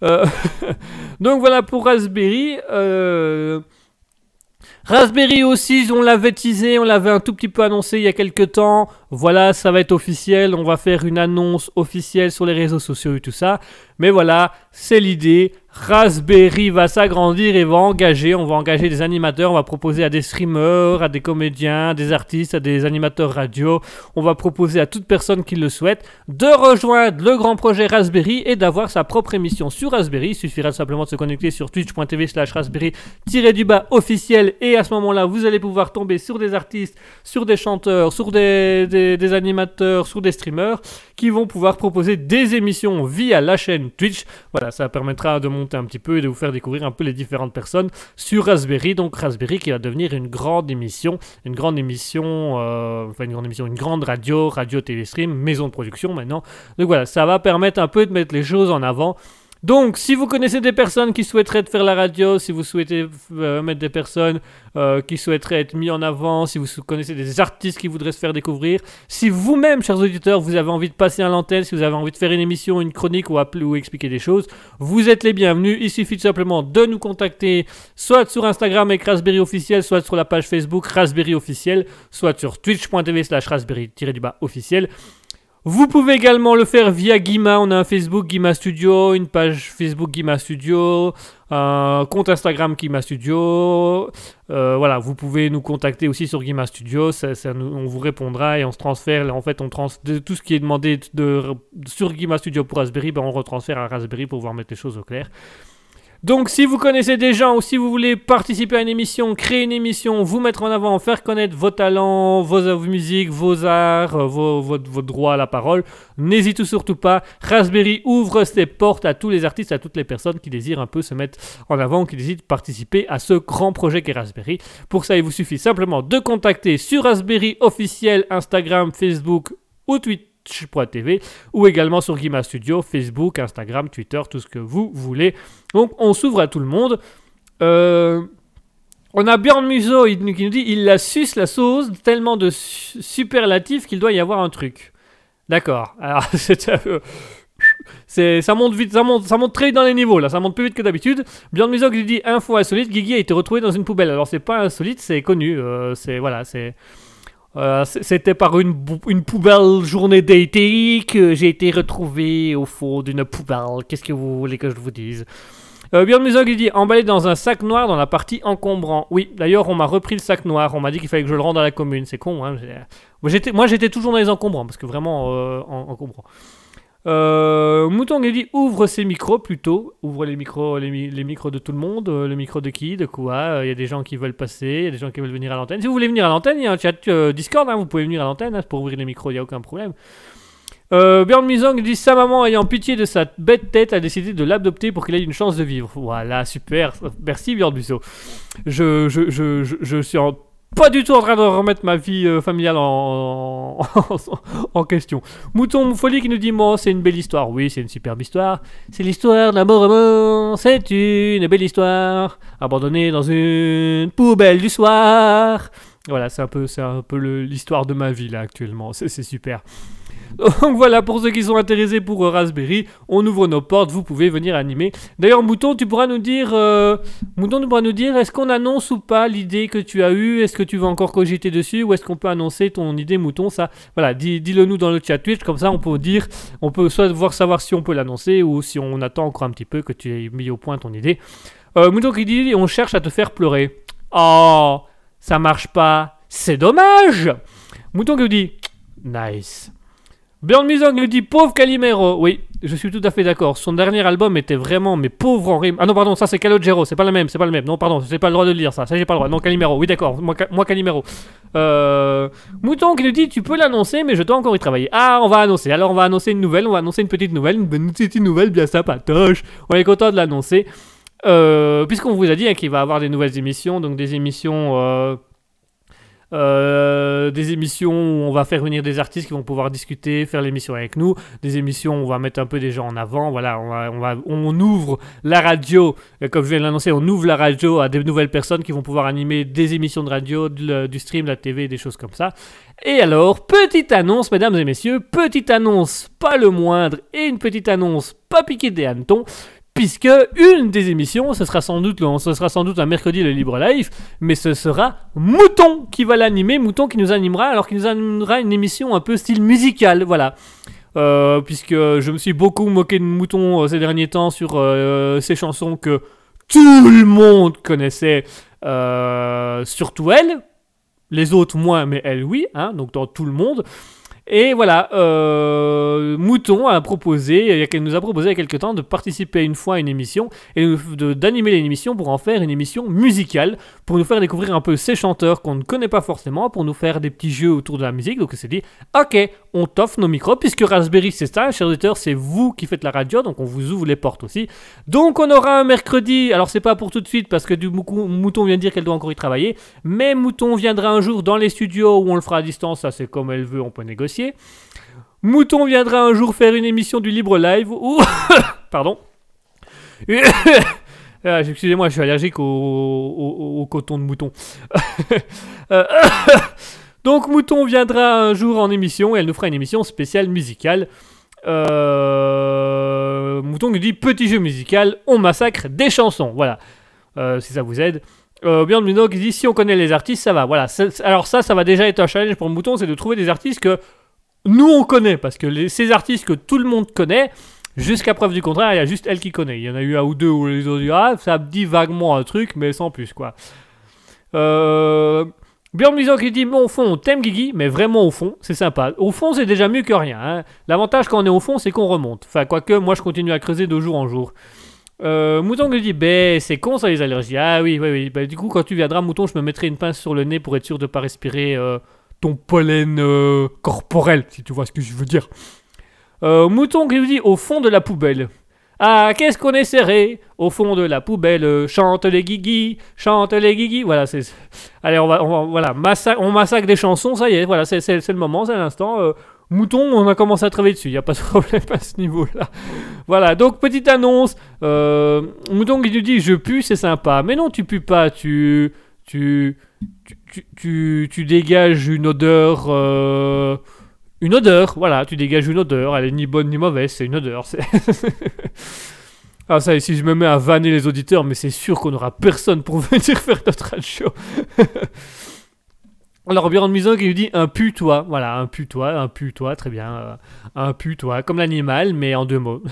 C: [LAUGHS] Donc voilà pour Raspberry. Raspberry aussi, on l'avait teasé, on l'avait un tout petit peu annoncé il y a quelques temps. Voilà, ça va être officiel. On va faire une annonce officielle sur les réseaux sociaux et tout ça. Mais voilà, c'est l'idée. Raspberry va s'agrandir et va engager. On va engager des animateurs. On va proposer à des streamers, à des comédiens, des artistes, à des animateurs radio. On va proposer à toute personne qui le souhaite de rejoindre le grand projet Raspberry et d'avoir sa propre émission sur Raspberry. Il suffira simplement de se connecter sur twitch.tv slash raspberry du bas officiel et à ce moment-là vous allez pouvoir tomber sur des artistes, sur des chanteurs, sur des, des- des animateurs, sur des streamers qui vont pouvoir proposer des émissions via la chaîne Twitch. Voilà, ça permettra de monter un petit peu et de vous faire découvrir un peu les différentes personnes sur Raspberry. Donc Raspberry qui va devenir une grande émission, une grande émission, euh, enfin une grande émission, une grande radio, radio, télé stream, maison de production maintenant. Donc voilà, ça va permettre un peu de mettre les choses en avant. Donc, si vous connaissez des personnes qui souhaiteraient faire la radio, si vous souhaitez euh, mettre des personnes euh, qui souhaiteraient être mis en avant, si vous connaissez des artistes qui voudraient se faire découvrir, si vous-même, chers auditeurs, vous avez envie de passer à l'antenne, si vous avez envie de faire une émission, une chronique ou, appeler, ou expliquer des choses, vous êtes les bienvenus. Il suffit tout simplement de nous contacter soit sur Instagram avec Raspberry officiel, soit sur la page Facebook Raspberry officiel, soit sur twitch.tv slash raspberry-du-bas officiel. Vous pouvez également le faire via Guima. On a un Facebook Guima Studio, une page Facebook Guima Studio, un compte Instagram Guima Studio. Euh, voilà, vous pouvez nous contacter aussi sur Guima Studio. On vous répondra et on se transfère. En fait, on trans tout ce qui est demandé de, sur Guima Studio pour Raspberry, ben, on retransfère à Raspberry pour pouvoir mettre les choses au clair. Donc si vous connaissez des gens ou si vous voulez participer à une émission, créer une émission, vous mettre en avant, faire connaître vos talents, vos, musiques, vos arts, euh, vos, votre, votre droit à la parole, n'hésitez surtout pas. Raspberry ouvre ses portes à tous les artistes, à toutes les personnes qui désirent un peu se mettre en avant, qui désirent participer à ce grand projet qu'est Raspberry. Pour ça, il vous suffit simplement de contacter sur Raspberry officiel, Instagram, Facebook ou Twitch.tv ou également sur Guima Studio, Facebook, Instagram, Twitter, tout ce que vous voulez. Donc on s'ouvre à tout le monde. Euh, on a Björn Muso il- qui nous dit il la suce la sauce tellement de su- superlatifs qu'il doit y avoir un truc. D'accord. Alors [LAUGHS] c'est ça monte vite, ça monte, ça monte très vite dans les niveaux là, ça monte plus vite que d'habitude. Björn Muso qui nous dit info insolite, Guigui a été retrouvé dans une poubelle. Alors c'est pas insolite, c'est connu, euh, c'est voilà, c'est euh, C'était par une, une poubelle journée d'été que j'ai été retrouvé au fond d'une poubelle. Qu'est-ce que vous voulez que je vous dise? Euh, Björn Muso qui dit emballé dans un sac noir dans la partie encombrant. Oui, d'ailleurs, on m'a repris le sac noir. On m'a dit qu'il fallait que je le rende à la commune. C'est con, hein. moi, j'étais toujours dans les encombrants parce que vraiment euh, en- encombrant. Euh, Mouton dit ouvre ses micros plutôt. Ouvre les micros, les, mi- les micros de tout le monde. euh, le micro de qui, de quoi. Il y a des gens qui veulent passer, il y a des gens qui veulent venir à l'antenne. Si vous voulez venir à l'antenne, il y a un chat euh, Discord. hein, vous pouvez venir à l'antenne hein, pour ouvrir les micros, il n'y a aucun problème. Euh, Björn Misong dit sa maman ayant pitié de sa bête tête a décidé de l'adopter pour qu'il ait une chance de vivre. Voilà, super. Merci Björn Musso. Je, je, je, je suis en- pas du tout en train de remettre ma vie euh, familiale en, en, question. Mouton Folie qui nous dit Moi, c'est une belle histoire. Oui, c'est une superbe histoire. C'est l'histoire d'un beau roman. C'est une belle histoire. Abandonnée dans une poubelle du soir. Voilà, c'est un peu, un peu l'histoire de ma vie là actuellement. C'est super. Donc voilà, pour ceux qui sont intéressés pour euh, Raspberry, on ouvre nos portes, vous pouvez venir animer. D'ailleurs, Mouton, tu pourras nous dire, euh, Mouton, tu pourras nous dire, est-ce qu'on annonce ou pas l'idée que tu as eue? Est-ce que tu veux encore cogiter dessus? Ou est-ce qu'on peut annoncer ton idée, Mouton? Ça, voilà, dis- dis-le nous dans le chat Twitch, comme ça on peut dire, on peut soit voir savoir si on peut l'annoncer ou si on attend encore un petit peu que tu aies mis au point ton idée. Euh, Mouton qui dit, on cherche à te faire pleurer. Oh, ça marche pas, c'est dommage. Mouton qui dit, nice. Björn Muson qui nous dit pauvre Calimero. Oui, je suis tout à fait d'accord. Son dernier album était vraiment mais pauvre en rime. Ah non pardon, ça c'est Calogero, c'est pas le même, c'est pas le même. Non pardon, j'ai pas le droit de le lire ça. Ça j'ai pas le droit. Non Calimero. Oui d'accord, moi, moi Calimero. Euh, Mouton qui nous dit tu peux l'annoncer mais je dois encore y travailler. Ah on va annoncer. Alors on va annoncer une nouvelle, on va annoncer une petite nouvelle, une petite nouvelle bien sympatoche. On est content de l'annoncer. Euh, Puisqu'on vous a dit hein, qu'il va avoir des nouvelles émissions, donc des émissions euh, euh, des émissions où on va faire venir des artistes qui vont pouvoir discuter, faire l'émission avec nous, des émissions où on va mettre un peu des gens en avant, voilà, on, va, on, va- on ouvre la radio, euh, comme je viens de l'annoncer, on ouvre la radio à des nouvelles personnes qui vont pouvoir animer des émissions de radio, du, du stream, de la TV, des choses comme ça. Et alors, petite annonce, mesdames et messieurs, petite annonce, pas le moindre, et une petite annonce, pas piquée des hannetons, puisque une des émissions, ce sera sans doute, ce sera sans doute un mercredi le Libre Live, mais ce sera Mouton qui va l'animer, Mouton qui nous animera, alors qu'il nous animera une émission un peu style musical, voilà. Euh, puisque je me suis beaucoup moqué de Mouton euh, ces derniers temps sur euh, ces chansons que tout le monde connaissait, euh, surtout elle. Les autres moins, mais elle oui, hein, donc dans tout le monde. Et voilà, euh, Mouton a proposé, il nous a proposé il y a quelques temps de participer une fois à une émission et d'animer l'émission pour en faire une émission musicale, pour nous faire découvrir un peu ces chanteurs qu'on ne connaît pas forcément, pour nous faire des petits jeux autour de la musique. Donc on s'est dit, ok, on t'offre nos micros, puisque Raspberry c'est ça, chers auditeurs, c'est vous qui faites la radio, donc on vous ouvre les portes aussi. Donc on aura un mercredi, alors c'est pas pour tout de suite, parce que du Mouton vient de dire qu'elle doit encore y travailler, mais Mouton viendra un jour dans les studios où on le fera à distance, ça c'est comme elle veut, on peut négocier. Mouton viendra un jour faire une émission du libre live où... [COUGHS] Pardon. [COUGHS] Ah, Excusez-moi, je suis allergique au, au- coton de mouton. [COUGHS] Euh, Donc Mouton viendra un jour en émission et elle nous fera une émission spéciale musicale. Euh, Mouton nous dit petit jeu musical, on massacre des chansons. Voilà, Euh, si ça vous aide. Euh, Björn Muno qui dit si on connaît les artistes, ça va. Alors ça, ça va déjà être un challenge pour Mouton, c'est de trouver des artistes que nous on connaît, parce que ces artistes que tout le monde connaît, jusqu'à preuve du contraire, il y a juste elle qui connaît. Il y en a eu un ou deux où les autres disent ah ça me dit vaguement un truc, mais sans plus quoi. Euh, Muno qui dit bon au fond on t'aime Guigui, mais vraiment au fond c'est sympa. Au fond c'est déjà mieux que rien. hein. L'avantage quand on est au fond c'est qu'on remonte. Enfin quoique moi je continue à creuser de jour en jour. Euh, Mouton qui dit ben c'est con ça les allergies. Ah oui oui oui. Ben, du coup quand tu viendras Mouton je me mettrai une pince sur le nez pour être sûr de pas respirer euh, ton pollen euh, corporel si tu vois ce que je veux dire. Euh, Mouton qui nous dit au fond de la poubelle. Ah, qu'est-ce qu'on est serré au fond de la poubelle Chante les guigui, chante les guigui. Voilà, c'est. Allez, on va, voilà, massa- on massacre des chansons, ça y est, voilà, c'est, le moment, c'est l'instant. Euh, Mouton, on a commencé à travailler dessus, il n'y a pas de [LAUGHS] problème à ce niveau-là. Voilà, donc petite annonce. Mouton qui nous dit Je pue, c'est sympa. Mais non, tu pues pas, tu. Tu. Tu, tu, tu- dégages une odeur. euh, une odeur, voilà, tu dégages une odeur. Elle est ni bonne ni mauvaise, c'est une odeur. [LAUGHS] ah, ça, et si je me mets à vanner les auditeurs, mais c'est sûr qu'on n'aura personne pour [LAUGHS] venir faire notre radio. [LAUGHS] Alors, Björn Muson qui lui dit un putois. Voilà, un putois, un putois, très bien. euh, un putois, comme l'animal, mais en deux mots.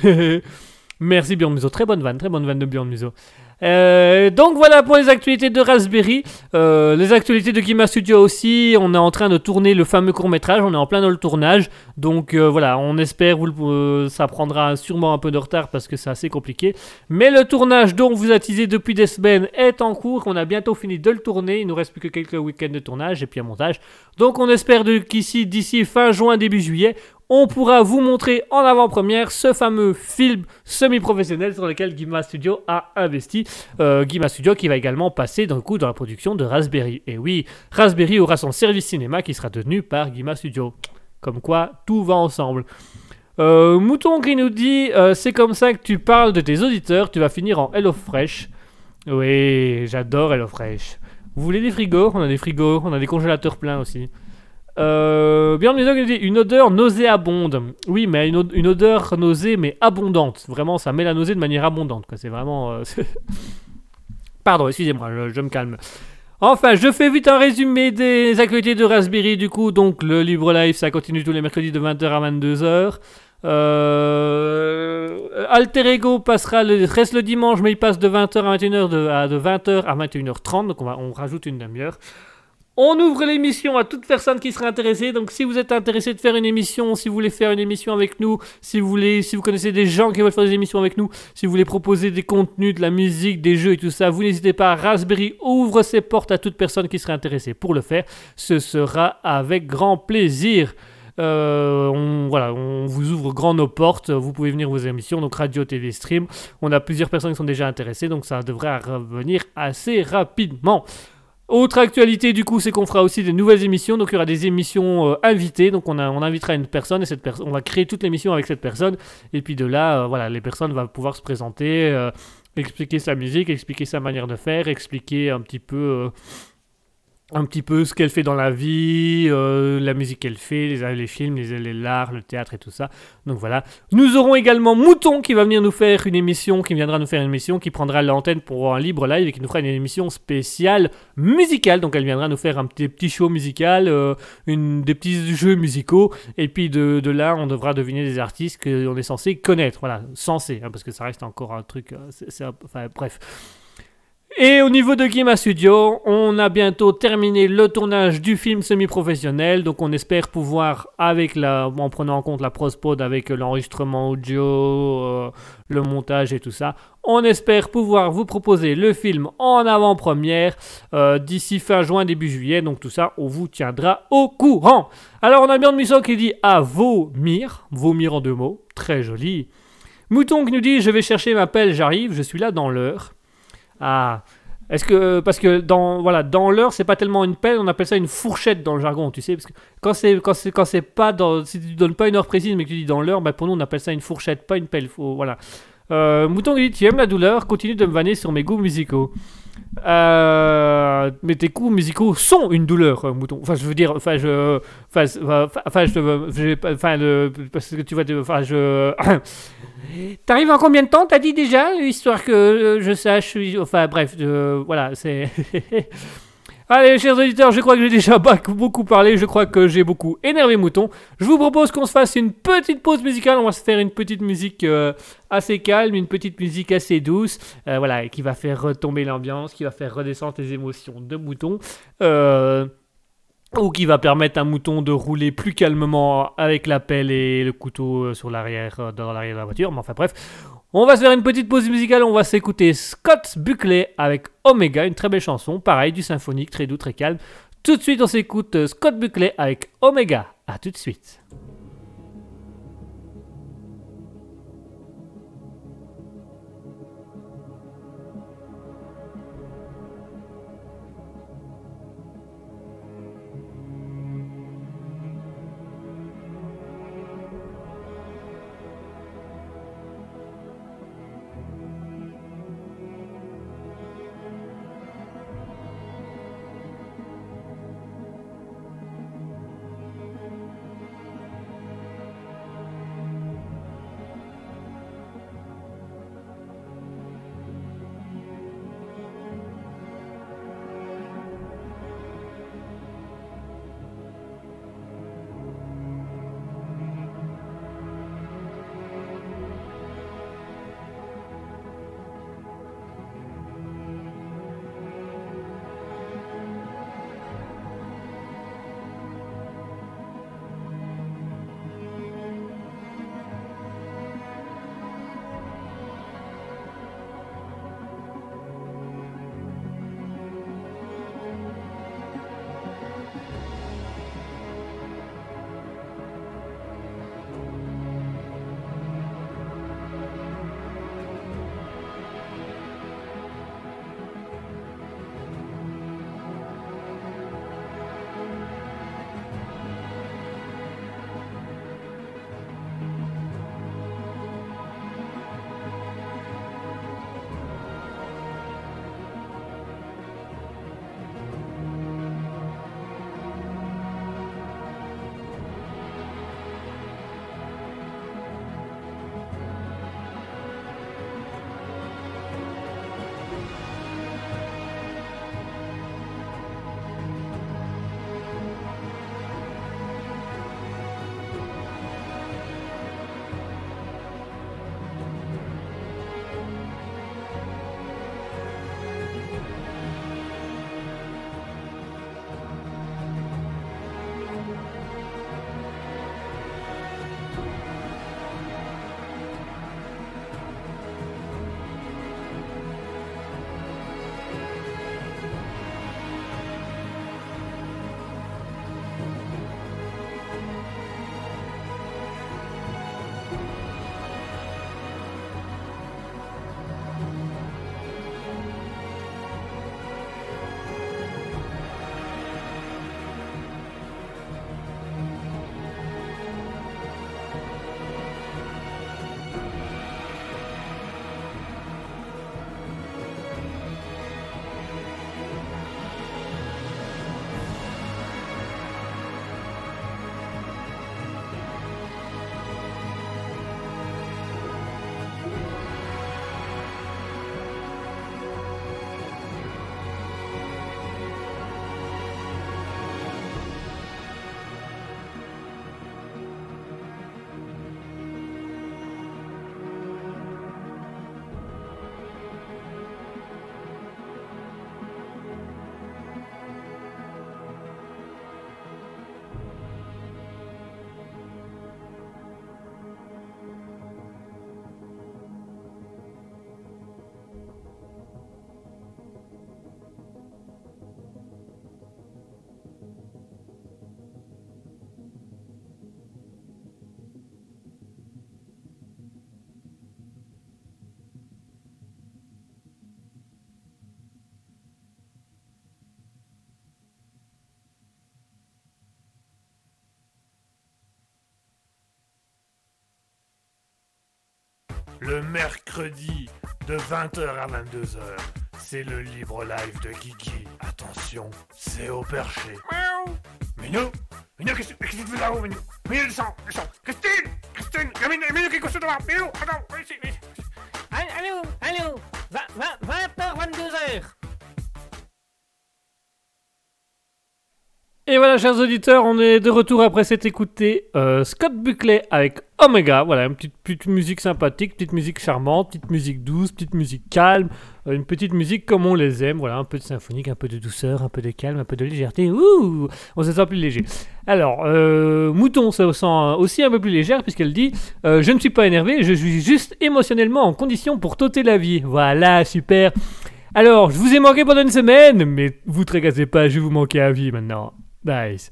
C: Merci Björn Muso. Très bonne vanne, très bonne vanne de Björn Muso. Euh, donc voilà pour les actualités de Raspberry. Euh, les actualités de Kima Studio aussi. On est en train de tourner le fameux court métrage. On est en plein dans le tournage. Donc euh, voilà, on espère euh, ça prendra sûrement un peu de retard parce que c'est assez compliqué. Mais le tournage dont on vous a teasé depuis des semaines est en cours. On a bientôt fini de le tourner. Il nous reste plus que quelques week-ends de tournage et puis un montage. Donc on espère qu'ici, d'ici fin juin, début juillet, on pourra vous montrer en avant-première ce fameux film semi-professionnel sur lequel Guima Studio a investi. Euh, Guima Studio qui va également passer d'un coup dans la production de Raspberry. Et oui, Raspberry aura son service cinéma qui sera tenu par Guima Studio. Comme quoi, tout va ensemble. Euh, Mouton qui nous dit euh, C'est comme ça que tu parles de tes auditeurs, tu vas finir en HelloFresh. Oui, j'adore HelloFresh. Vous voulez des frigos? On a des frigos, on a des congélateurs pleins aussi. Euh, Bjorn Mizog nous dit une odeur nauséabonde. Oui, mais une, od- une odeur nausée, mais abondante. Vraiment, ça met la nausée de manière abondante. C'est vraiment. euh, [LAUGHS] Pardon, excusez-moi, je, me calme. Enfin, je fais vite un résumé des actualités de Raspberry. Du coup, donc le Libre Live, ça continue tous les mercredis de 20h à 22h. Euh, Alter Ego passera reste le dimanche, mais il passe de 20h à 21h, de, à, de 20h à 21h30, donc on, va, on rajoute une demi-heure. On ouvre l'émission à toute personne qui serait intéressée. Donc, si vous êtes intéressé de faire une émission, si vous voulez faire une émission avec nous, si vous voulez, si vous connaissez des gens qui veulent faire des émissions avec nous, si vous voulez proposer des contenus, de la musique, des jeux et tout ça, vous n'hésitez pas. Raspberry ouvre ses portes à toute personne qui serait intéressée pour le faire. Ce sera avec grand plaisir. Euh, on, voilà, on vous ouvre grand nos portes. Vous pouvez venir vos émissions, donc radio, TV, stream. On a plusieurs personnes qui sont déjà intéressées, donc ça devrait revenir assez rapidement. Autre actualité du coup, c'est qu'on fera aussi des nouvelles émissions. Donc il y aura des émissions euh, invitées. Donc on, a- invitera une personne et cette personne, on va créer toute l'émission avec cette personne. Et puis de là, euh, voilà, les personnes vont pouvoir se présenter, euh, expliquer sa musique, expliquer sa manière de faire, expliquer un petit peu. Un petit peu ce qu'elle fait dans la vie, euh, la musique qu'elle fait, les, les films, les, les- l'art, le théâtre et tout ça. Donc voilà. Nous aurons également Mouton qui va venir nous faire une émission, qui viendra nous faire une émission, qui prendra l'antenne pour un libre live et qui nous fera une émission spéciale musicale. Donc elle viendra nous faire un petit, show musical, euh, une, des petits jeux musicaux. Et puis de, là, on devra deviner des artistes qu'on est censé connaître. Voilà, censé, hein, parce que ça reste encore un truc. euh, enfin bref. Et au niveau de Gima Studio, on a bientôt terminé le tournage du film semi-professionnel, donc on espère pouvoir, avec la, en prenant en compte la prospod avec l'enregistrement audio, euh, le montage et tout ça, on espère pouvoir vous proposer le film en avant-première euh, d'ici fin juin, début juillet, donc tout ça, on vous tiendra au courant. Alors on a bien de Musso qui dit à vomir, vomir en deux mots, très joli. Mouton qui nous dit je vais chercher ma pelle, j'arrive, je suis là dans l'heure. Ah, est-ce que parce que dans voilà dans l'heure c'est pas tellement une pelle, on appelle ça une fourchette dans le jargon, tu sais, parce que quand c'est quand c'est quand c'est pas dans si tu donnes pas une heure précise mais que tu dis dans l'heure, bah pour nous on appelle ça une fourchette, pas une pelle. Faut, voilà. Euh, Mouton tu aimes la douleur, continue de me vanner sur mes goûts musicaux. Euh, mais tes goûts musicaux sont une douleur, euh, Mouton. Enfin je veux dire, enfin je, enfin, enfin, je, enfin le, parce que tu vois, enfin je. [COUGHS] T'arrives en combien de temps, t'as dit déjà, histoire que je sache. Enfin bref, voilà, c'est. [LAUGHS] Allez, chers auditeurs, je crois que j'ai déjà [LAUGHS] beaucoup parlé, je crois que j'ai beaucoup énervé Mouton. Je vous propose qu'on se fasse une petite pause musicale, on va se faire une petite musique euh, assez calme, une petite musique assez douce, euh, voilà, qui va faire retomber l'ambiance, qui va faire redescendre les émotions de Mouton. Euh, ou qui va permettre à Mouton de rouler plus calmement avec la pelle et le couteau sur l'arrière, dans l'arrière de la voiture. Mais enfin bref, on va se faire une petite pause musicale. On va s'écouter Scott Buckley avec Omega, une très belle chanson, pareil du symphonique, très doux, très calme. Tout de suite, on s'écoute Scott Buckley avec Omega. À tout de suite.
A: Le mercredi de 20h à 22h. C'est le libre live de Guigui. Attention, c'est au perché.
B: Miaou.
A: Minou Minou, qu'est-ce que qu'est-ce que tu fais là-haut, Minou? Minou, descends, descends Christine Christine Minou, Minou qui est couché devant Minou, attends, ici, ici.
B: Allô, allô. 20h, 22h.
C: Et voilà, chers auditeurs, on est de retour après s'être écouté euh, Scott Buckley avec Omega. Voilà, une petite, musique sympathique, petite musique charmante, petite musique douce, petite musique calme, euh, une petite musique comme on les aime. Voilà, un peu de symphonique, un peu de douceur, un peu de calme, un peu de légèreté. Ouh, on se sent plus léger. Alors, euh, Mouton se sent aussi un peu plus légère puisqu'elle dit euh, Je ne suis pas énervé, je suis juste émotionnellement en condition pour tôter la vie. Voilà, super. Alors, je vous ai manqué pendant une semaine, mais vous tracassez pas, je vais vous manquer à vie maintenant. Nice.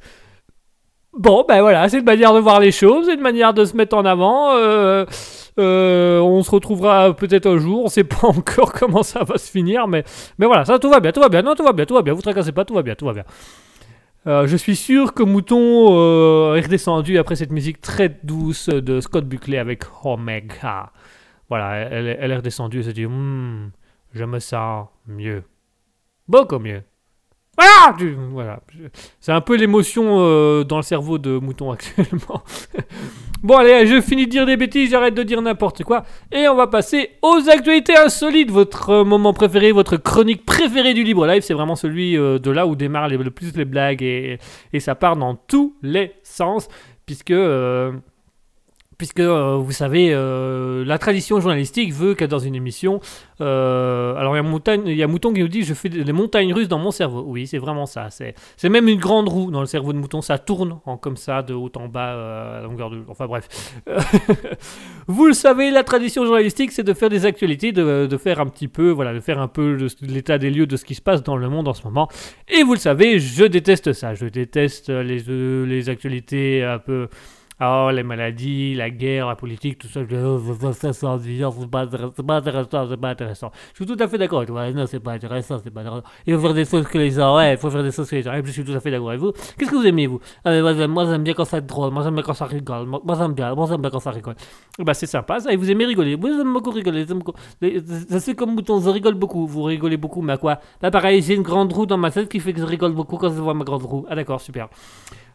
C: Bon, ben voilà, c'est une manière de voir les choses, c'est une manière de se mettre en avant. euh, euh, on se retrouvera peut-être un jour, on sait pas [LAUGHS] encore comment ça va se finir, mais, mais voilà, ça tout va bien, tout va bien, non, tout va bien, tout va bien, vous tracassez pas, tout va bien, tout va bien. Euh, je suis sûr que Mouton euh, est redescendu après cette musique très douce de Scott Buckley avec Omega. Voilà, elle, est redescendue et s'est dit Hmm, Je me sens mieux. Beaucoup mieux. Voilà, voilà. C'est un peu l'émotion euh, dans le cerveau de Mouton actuellement. [LAUGHS] bon, allez, je finis de dire des bêtises, j'arrête de dire n'importe quoi. Et on va passer aux actualités insolites. Votre euh, moment préféré, votre chronique préférée du Libre Live, c'est vraiment celui euh, de là où démarrent le plus les blagues et, et ça part dans tous les sens. Puisque. Puisque euh, vous savez, euh, la tradition journalistique veut que dans une émission, euh, alors il y, a Mouton qui nous dit je fais des montagnes russes dans mon cerveau. Oui, c'est vraiment ça. C'est même une grande roue dans le cerveau de Mouton. Ça tourne comme ça de haut en bas à longueur de. Enfin bref. [LAUGHS] vous le savez, la tradition journalistique, c'est de faire des actualités, de, de faire un petit peu, voilà, de faire un peu l'état des lieux de ce qui se passe dans le monde en ce moment. Et vous le savez, je déteste ça. Je déteste les, les actualités un peu. Oh, les maladies, la guerre, la politique, tout ça. Je dis, oh, ça, c'est pas pas intéressant, c'est pas intéressant. Je suis tout à fait d'accord toi. Non, c'est pas intéressant, c'est pas intéressant. Il faut faire des choses que les gens, ouais, il faut faire des choses que les gens. aiment. Je suis tout à fait d'accord avec vous. Qu'est-ce que vous aimez, vous? Ah, Moi, moi, j'aime bien quand ça drôle. Moi, j'aime bien quand ça rigole. Moi, j'aime bien. Moi, j'aime bien quand ça rigole. Eh ben, c'est sympa, ça. Et vous aimez rigoler. Moi, j'aime beaucoup rigoler. Ça, c'est comme mouton. Je rigole beaucoup. Vous rigolez beaucoup, mais à quoi? Là, pareil, j'ai une grande roue dans ma tête qui fait que je rigole beaucoup quand je vois ma grande roue. Ah, d'accord, super.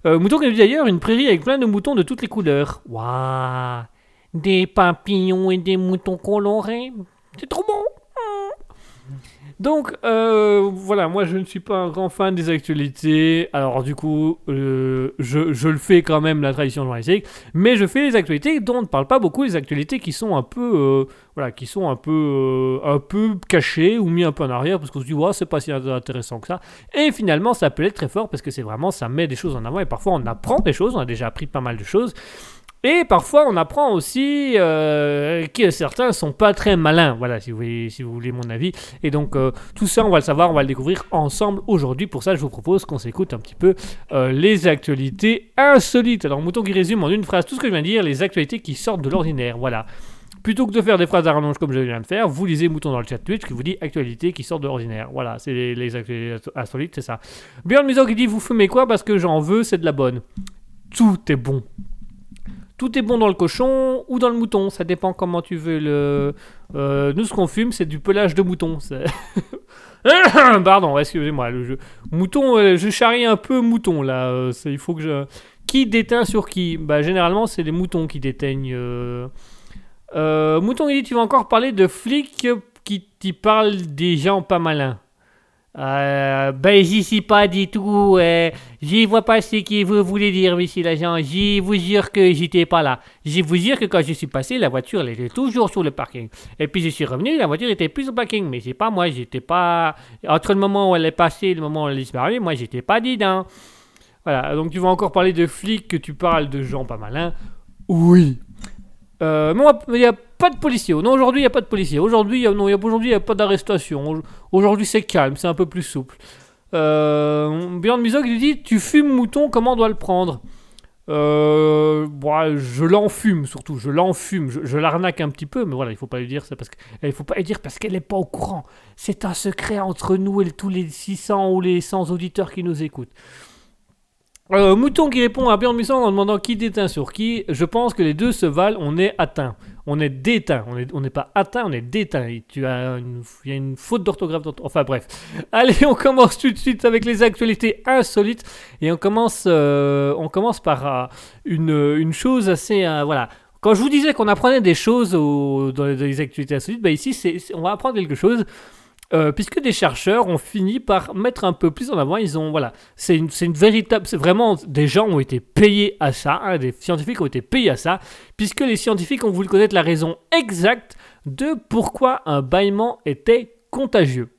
C: Euh, mouton qui nous dit d'ailleurs une prairie avec plein de moutons de toutes les couleurs. Waouh Des papillons et des moutons colorés. C'est trop bon donc euh, voilà, moi je ne suis pas un grand fan des actualités. Alors du coup, euh, je, le fais quand même la tradition journalistique, mais je fais les actualités dont on ne parle pas beaucoup, les actualités qui sont un peu, euh, voilà, qui sont un peu, un peu cachées ou mis un peu en arrière parce qu'on se dit ouais c'est pas si intéressant que ça. Et finalement, ça peut être très fort parce que c'est vraiment, ça met des choses en avant et parfois on apprend des choses. On a déjà appris pas mal de choses. Et parfois, on apprend aussi euh, que certains sont pas très malins. Voilà, si vous voulez, si vous voulez mon avis. Et donc, euh, tout ça, on va le savoir, on va le découvrir ensemble aujourd'hui. Pour ça, je vous propose qu'on s'écoute un petit peu euh, les actualités insolites. Alors, Mouton qui résume en une phrase tout ce que je viens de dire, les actualités qui sortent de l'ordinaire. Voilà. Plutôt que de faire des phrases à rallonge comme je viens de faire, vous lisez Mouton dans le chat Twitch qui vous dit actualités qui sortent de l'ordinaire. Voilà, c'est les, actualités insolites, c'est ça. Björn Muso qui dit Vous fumez quoi? Parce que j'en veux, c'est de la bonne. Tout est bon. Tout est bon dans le cochon ou dans le mouton, ça dépend comment tu veux le. Euh, nous, ce qu'on fume, c'est du pelage de mouton. [LAUGHS] Pardon, excusez-moi. Le jeu. Mouton, euh, je charrie un peu mouton là. euh, il faut que je. Qui déteint sur qui? Bah, généralement, c'est les moutons qui déteignent. mouton, il dit Tu vas encore parler de flics qui t'y parlent des gens pas malins. Euh, ben, j'y suis pas du tout. Euh, j'y vois pas ce que vous voulez dire, monsieur l'agent. J'y vous jure que j'étais pas là. J'y vous jure que quand je suis passé, la voiture elle était toujours sur le parking. Et puis je suis revenu, la voiture était plus au parking. Mais c'est pas moi, j'étais pas. Entre le moment où elle est passée et le moment où elle est disparue, moi j'étais pas dedans. Voilà, donc tu vas encore parler de flics, que tu parles de gens pas malins. Oui. Euh, va- il n'y a pas de policiers. Non, aujourd'hui, il n'y a pas de policiers. Aujourd'hui, il n'y a pas d'arrestation. Au- Aujourd'hui, c'est calme, c'est un peu plus souple. Euh, Björn Muso qui lui dit Tu fumes mouton, comment on doit le prendre? Euh, je l'enfume surtout, je l'enfume, je, l'arnaque un petit peu, mais voilà, il faut pas lui dire ça parce faut pas lui dire parce qu'elle n'est pas au courant. C'est un secret entre nous et tous les 600 ou les 100 auditeurs qui nous écoutent. Euh, Mouton qui répond à Björn Musso en demandant qui déteint sur qui. Je pense que les deux se valent, on est atteint. On est déteint. On n'est pas atteint, on est déteint. Il y a une faute d'orthographe. Enfin bref. [LAUGHS] Allez, on commence tout de suite avec les actualités insolites. Et on commence, euh, on commence par euh, une, une chose assez... euh, voilà. Quand je vous disais qu'on apprenait des choses dans les, actualités insolites, bah ici, on va apprendre quelque chose. Euh, puisque des chercheurs ont fini par mettre un peu plus en avant, ils ont voilà, c'est une, une véritable, c'est vraiment des gens ont été payés à ça, hein, des scientifiques ont été payés à ça, puisque les scientifiques ont voulu connaître la raison exacte de pourquoi un bâillement était contagieux.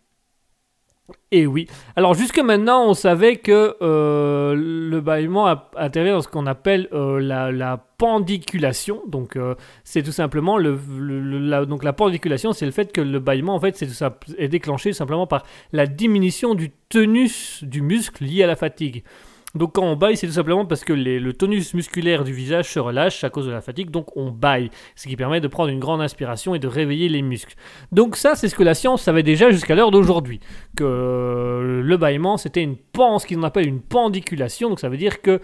C: Et oui. Alors jusque maintenant, on savait que euh, le bâillement intervient dans ce qu'on appelle euh, la, la pendiculation. Donc euh, c'est tout simplement le, le- la, donc la pendiculation, c'est le fait que le bâillement en fait c'est est déclenché simplement par la diminution du tonus du muscle lié à la fatigue. Donc quand on baille, c'est tout simplement parce que le tonus musculaire du visage se relâche à cause de la fatigue, donc on baille, ce qui permet de prendre une grande inspiration et de réveiller les muscles. Donc ça, c'est ce que la science savait déjà jusqu'à l'heure d'aujourd'hui, que le bâillement, c'était une pan, ce qu'on appelle une pendiculation, donc ça veut dire que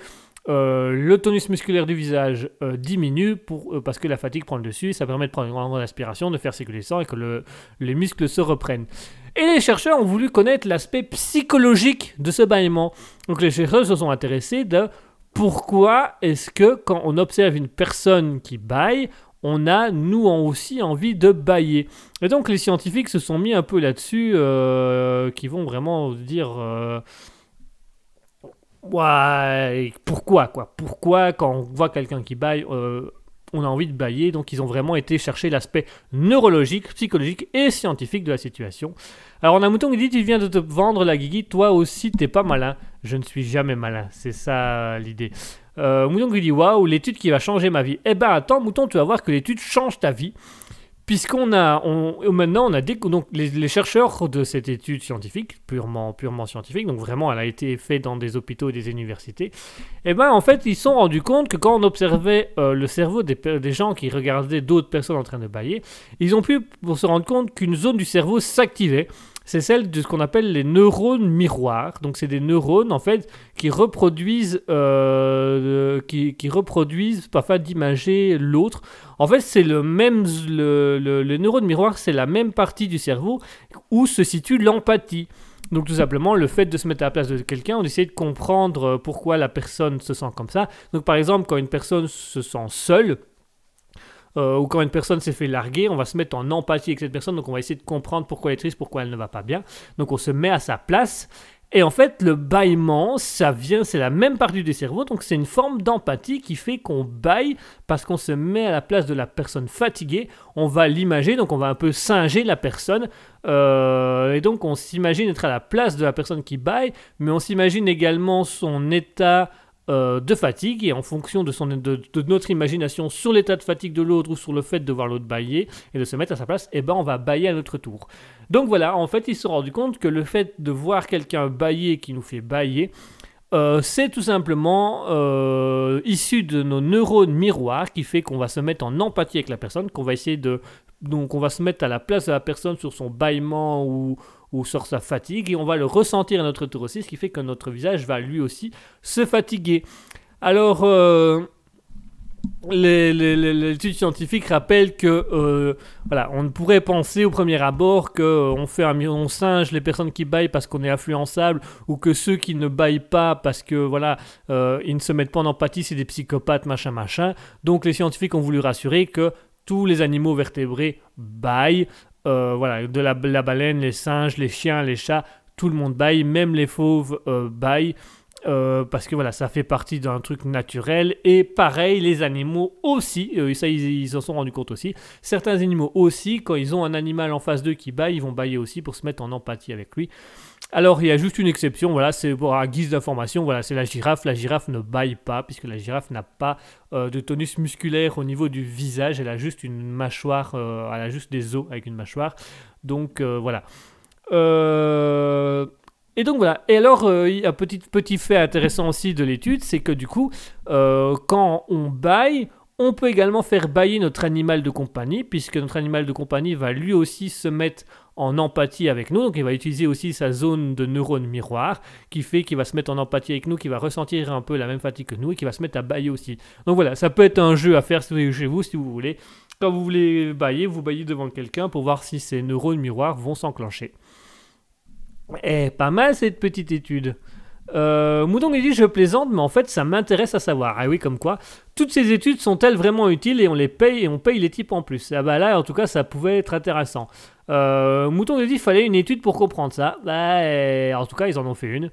C: euh, le tonus musculaire du visage euh, diminue pour, euh, parce que la fatigue prend le dessus, ça permet de prendre une grande inspiration, de faire circuler le sang et que le- les muscles se reprennent. Et les chercheurs ont voulu connaître l'aspect psychologique de ce bâillement. Donc les chercheurs se sont intéressés de pourquoi est-ce que quand on observe une personne qui baille, on a nous aussi envie de bailler. Et donc les scientifiques se sont mis un peu là-dessus, qui vont vraiment dire... Ouais, pourquoi quoi? Pourquoi quand on voit quelqu'un qui baille, euh, on a envie de bailler? Donc ils ont vraiment été chercher l'aspect neurologique, psychologique et scientifique de la situation. Alors on a mouton qui dit tu viens de te vendre la guigui, toi aussi t'es pas malin. Je ne suis jamais malin, c'est ça l'idée. Euh, mouton qui dit waouh l'étude qui va changer ma vie. Eh ben attends mouton tu vas voir que l'étude change ta vie. Puisqu'on a, on, maintenant on a des, donc les, chercheurs de cette étude scientifique, purement, purement scientifique, donc vraiment elle a été faite dans des hôpitaux et des universités, et ben en fait ils se sont rendus compte que quand on observait euh, le cerveau des, des gens qui regardaient d'autres personnes en train de bailler, ils ont pu pour se rendre compte qu'une zone du cerveau s'activait. C'est celle de ce qu'on appelle les neurones miroirs. Donc c'est des neurones en fait qui reproduisent, euh, qui, qui reproduisent parfois d'imager l'autre. En fait, c'est le même, le, le, le neurone miroir, c'est la même partie du cerveau où se situe l'empathie. Donc tout simplement, le fait de se mettre à la place de quelqu'un, on essaie de comprendre euh, pourquoi la personne se sent comme ça. Donc par exemple, quand une personne se sent seule, euh, ou quand une personne s'est fait larguer, on va se mettre en empathie avec cette personne, donc on va essayer de comprendre pourquoi elle est triste, pourquoi elle ne va pas bien. Donc on se met à sa place. Et en fait, le bâillement, ça vient, c'est la même partie du cerveau, donc c'est une forme d'empathie qui fait qu'on baille parce qu'on se met à la place de la personne fatiguée. On va l'imager, donc on va un peu singer la personne. Euh, et donc on s'imagine être à la place de la personne qui baille, mais on s'imagine également son état euh, de fatigue et en fonction de, son, de, de notre imagination sur l'état de fatigue de l'autre ou sur le fait de voir l'autre bailler et de se mettre à sa place, eh ben on va bailler à notre tour. Donc voilà, en fait, ils se sont rendus compte que le fait de voir quelqu'un bailler qui nous fait bailler, euh, c'est tout simplement euh, issu de nos neurones miroirs qui fait qu'on va se mettre en empathie avec la personne, qu'on va essayer de... Donc on va se mettre à la place de la personne sur son bâillement ou, ou sur sa fatigue et on va le ressentir à notre tour aussi, ce qui fait que notre visage va lui aussi se fatiguer. Alors, euh, l'étude scientifique rappelle que euh, voilà, on ne pourrait penser au premier abord que euh, fait un mi- on singe les personnes qui baillent parce qu'on est influençable ou que ceux qui ne baillent pas parce que voilà euh, ils ne se mettent pas en empathie, c'est des psychopathes machin machin. Donc les scientifiques ont voulu rassurer que tous les animaux vertébrés baillent. Voilà, de la, la baleine, les singes, les chiens, les chats, tout le monde baille, même les fauves baillent. Euh, parce que voilà, ça fait partie d'un truc naturel. Et pareil, les animaux aussi, euh, ça ils s'en sont rendus compte aussi. Certains animaux aussi, quand ils ont un animal en face d'eux qui baille, ils vont bailler aussi pour se mettre en empathie avec lui. Alors il y a juste une exception, voilà, c'est pour à guise d'information, voilà, c'est la girafe. La girafe ne baille pas puisque la girafe n'a pas euh, de tonus musculaire au niveau du visage. Elle a juste une mâchoire, euh, elle a juste des os avec une mâchoire. Donc voilà. Et donc voilà. Et alors, euh, un petit, petit fait intéressant aussi de l'étude, c'est que du coup, euh, quand on baille, on peut également faire bailler notre animal de compagnie, puisque notre animal de compagnie va lui aussi se mettre en empathie avec nous, donc il va utiliser aussi sa zone de neurones miroir, qui fait qu'il va se mettre en empathie avec nous, qui va ressentir un peu la même fatigue que nous, et qui va se mettre à bailler aussi. Donc voilà, ça peut être un jeu à faire chez vous si vous voulez. Quand vous voulez bailler, vous baillez devant quelqu'un pour voir si ces neurones miroirs vont s'enclencher. Eh, pas mal cette petite étude. Euh, Moudon il dit je plaisante, mais en fait ça m'intéresse à savoir. Ah oui, comme quoi. Toutes ces études sont-elles vraiment utiles et on les paye et on paye les types en plus? Ah bah là, en tout cas, ça pouvait être intéressant. Euh, Mouton il dit fallait une étude pour comprendre ça. Bah, eh, en tout cas, ils en ont fait une.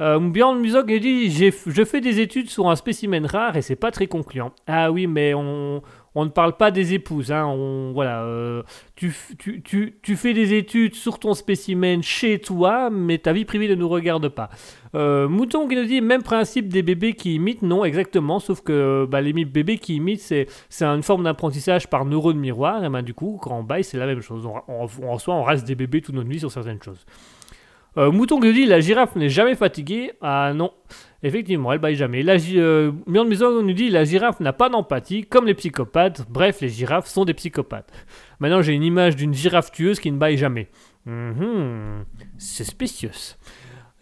C: Euh, Bjorn Musog dit je fais des études sur un spécimen rare et c'est pas très concluant. Ah oui, mais on, on ne parle pas des épouses. Hein, on, voilà, euh, tu, tu, tu, tu fais des études sur ton spécimen chez toi, mais ta vie privée ne nous regarde pas. Euh, Mouton qui nous dit même principe des bébés qui imitent, non exactement, sauf que bah, les bébés qui imitent, c'est, une forme d'apprentissage par neurones miroir, et ben du coup, quand on baille, c'est la même chose. On, on, en soi, on reste des bébés toute notre vie sur certaines choses. Euh, Mouton qui nous dit la girafe n'est jamais fatiguée, ah non, effectivement, elle baille jamais. La euh, nous dit la girafe n'a pas d'empathie, comme les psychopathes, bref, les girafes sont des psychopathes. Maintenant, j'ai une image d'une girafe tueuse qui ne baille jamais. Mhm, c'est spécieux.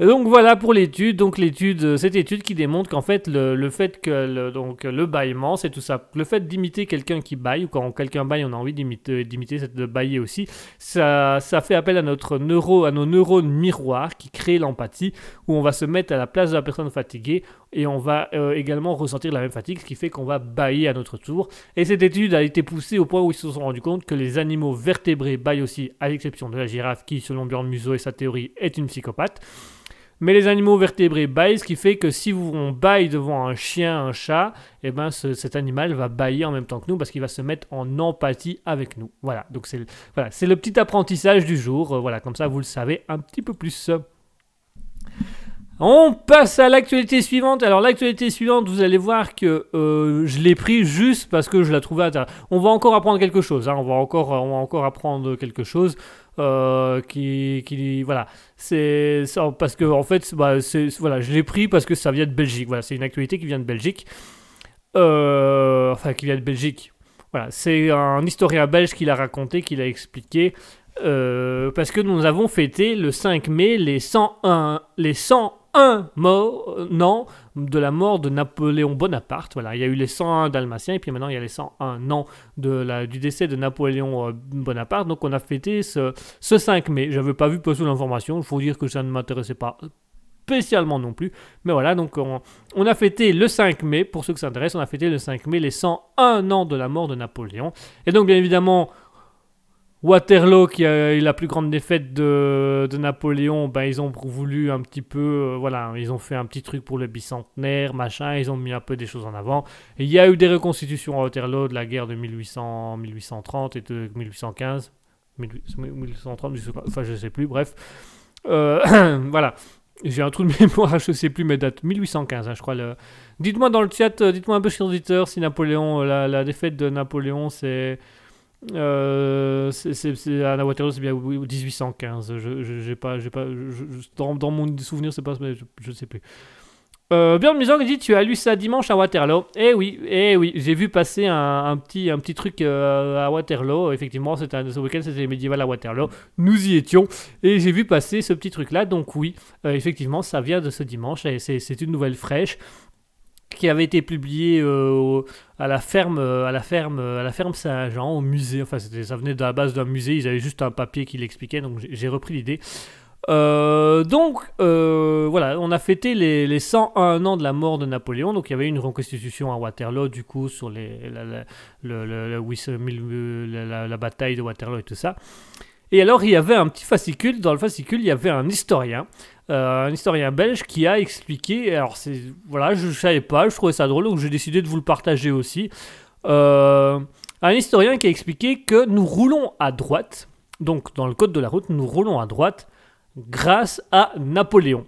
C: Donc voilà pour l'étude. Donc l'étude, euh, cette étude qui démontre qu'en fait le, le fait que le, donc le bâillement, c'est tout ça. Le fait d'imiter quelqu'un qui baille ou quand quelqu'un baille, on a envie d'imiter, d'imiter, c'est de bailler aussi. Ça, ça fait appel à notre neuro, à nos neurones miroirs qui créent l'empathie, où on va se mettre à la place de la personne fatiguée et on va euh, également ressentir la même fatigue, ce qui fait qu'on va bailler à notre tour. Et cette étude a été poussée au point où ils se sont rendus compte que les animaux vertébrés baillent aussi, à l'exception de la girafe qui, selon Björn Museau et sa théorie, est une psychopathe. Mais les animaux vertébrés baillent, ce qui fait que si on baille devant un chien, un chat, eh ben ce- cet animal va bailler en même temps que nous parce qu'il va se mettre en empathie avec nous. Voilà, donc c'est le- voilà, c'est le petit apprentissage du jour. Euh, voilà, comme ça vous le savez un petit peu plus. On passe à l'actualité suivante. Alors l'actualité suivante, vous allez voir que euh, je l'ai pris juste parce que je la trouvais intéressante. On va encore apprendre quelque chose. hein. On va encore, on va encore apprendre quelque chose euh, qui, qui, voilà, c'est parce que en fait, bah, voilà, je l'ai pris parce que ça vient de Belgique. Voilà, c'est une actualité qui vient de Belgique. Euh, enfin, qui vient de Belgique. Voilà, c'est un historien belge qui l'a raconté, qui l'a expliqué. euh, parce que nous avons fêté le 5 mai les 101, les 101 morts, euh, de la mort de Napoléon Bonaparte. Voilà, il y a eu les 101 Dalmatiens et puis maintenant il y a les 101 ans de la, du décès de Napoléon euh, Bonaparte. Donc on a fêté ce, ce 5 mai. J'avais pas vu passer l'information. Il faut dire que ça ne m'intéressait pas spécialement non plus. Mais voilà, donc on, on a fêté le 5 mai, pour ceux que ça intéresse, on a fêté le 5 mai les 101 ans de la mort de Napoléon. Et donc bien évidemment, Waterloo, qui a eu la plus grande défaite de, Napoléon, ben, ils ont voulu un petit peu, euh, voilà, ils ont fait un petit truc pour le bicentenaire, machin, ils ont mis un peu des choses en avant. Il y a eu des reconstitutions à Waterloo de la guerre de 1800, 1830 et de 1815. 1830, je sais pas, enfin je sais plus, bref. Euh, [COUGHS] voilà. J'ai un trou de mémoire, je sais plus mes dates. 1815, hein, je crois. Le... Dites-moi dans le chat, euh, dites-moi un peu sur Twitter si Napoléon, la défaite de Napoléon, c'est. Euh, c'est, à Waterloo, c'est bien oui, 1815. Je, je- pas, pas, dans, dans mon souvenir, c'est pas, je, je sais plus. Euh, Björn Musang dit Tu as lu ça dimanche à Waterloo Eh oui, eh oui, j'ai vu passer un, petit, un petit truc euh, à Waterloo. Effectivement, ce week-end, c'était les médiévales à Waterloo. Nous y étions et j'ai vu passer ce petit truc-là. Donc, oui, euh, effectivement, ça vient de ce dimanche et c'est une nouvelle fraîche qui avait été publiée euh, à la ferme, euh, à la ferme, euh, à la ferme Saint-Jean, au musée. Enfin, ça venait de la base d'un musée. Ils avaient juste un papier qui l'expliquait, donc j'ai, repris l'idée. Donc, voilà, on a fêté les, les 101 ans de la mort de Napoléon. Donc, il y avait une reconstitution à Waterloo, du coup, sur les, la, la- la- la bataille de Waterloo et tout ça. Et alors, il y avait un petit fascicule. Dans le fascicule, il y avait un historien, euh, un historien belge qui a expliqué. Alors, c'est voilà, je ne savais pas, je trouvais ça drôle, donc j'ai décidé de vous le partager aussi. Euh, un historien qui a expliqué que nous roulons à droite. Donc, dans le code de la route, nous roulons à droite grâce à Napoléon.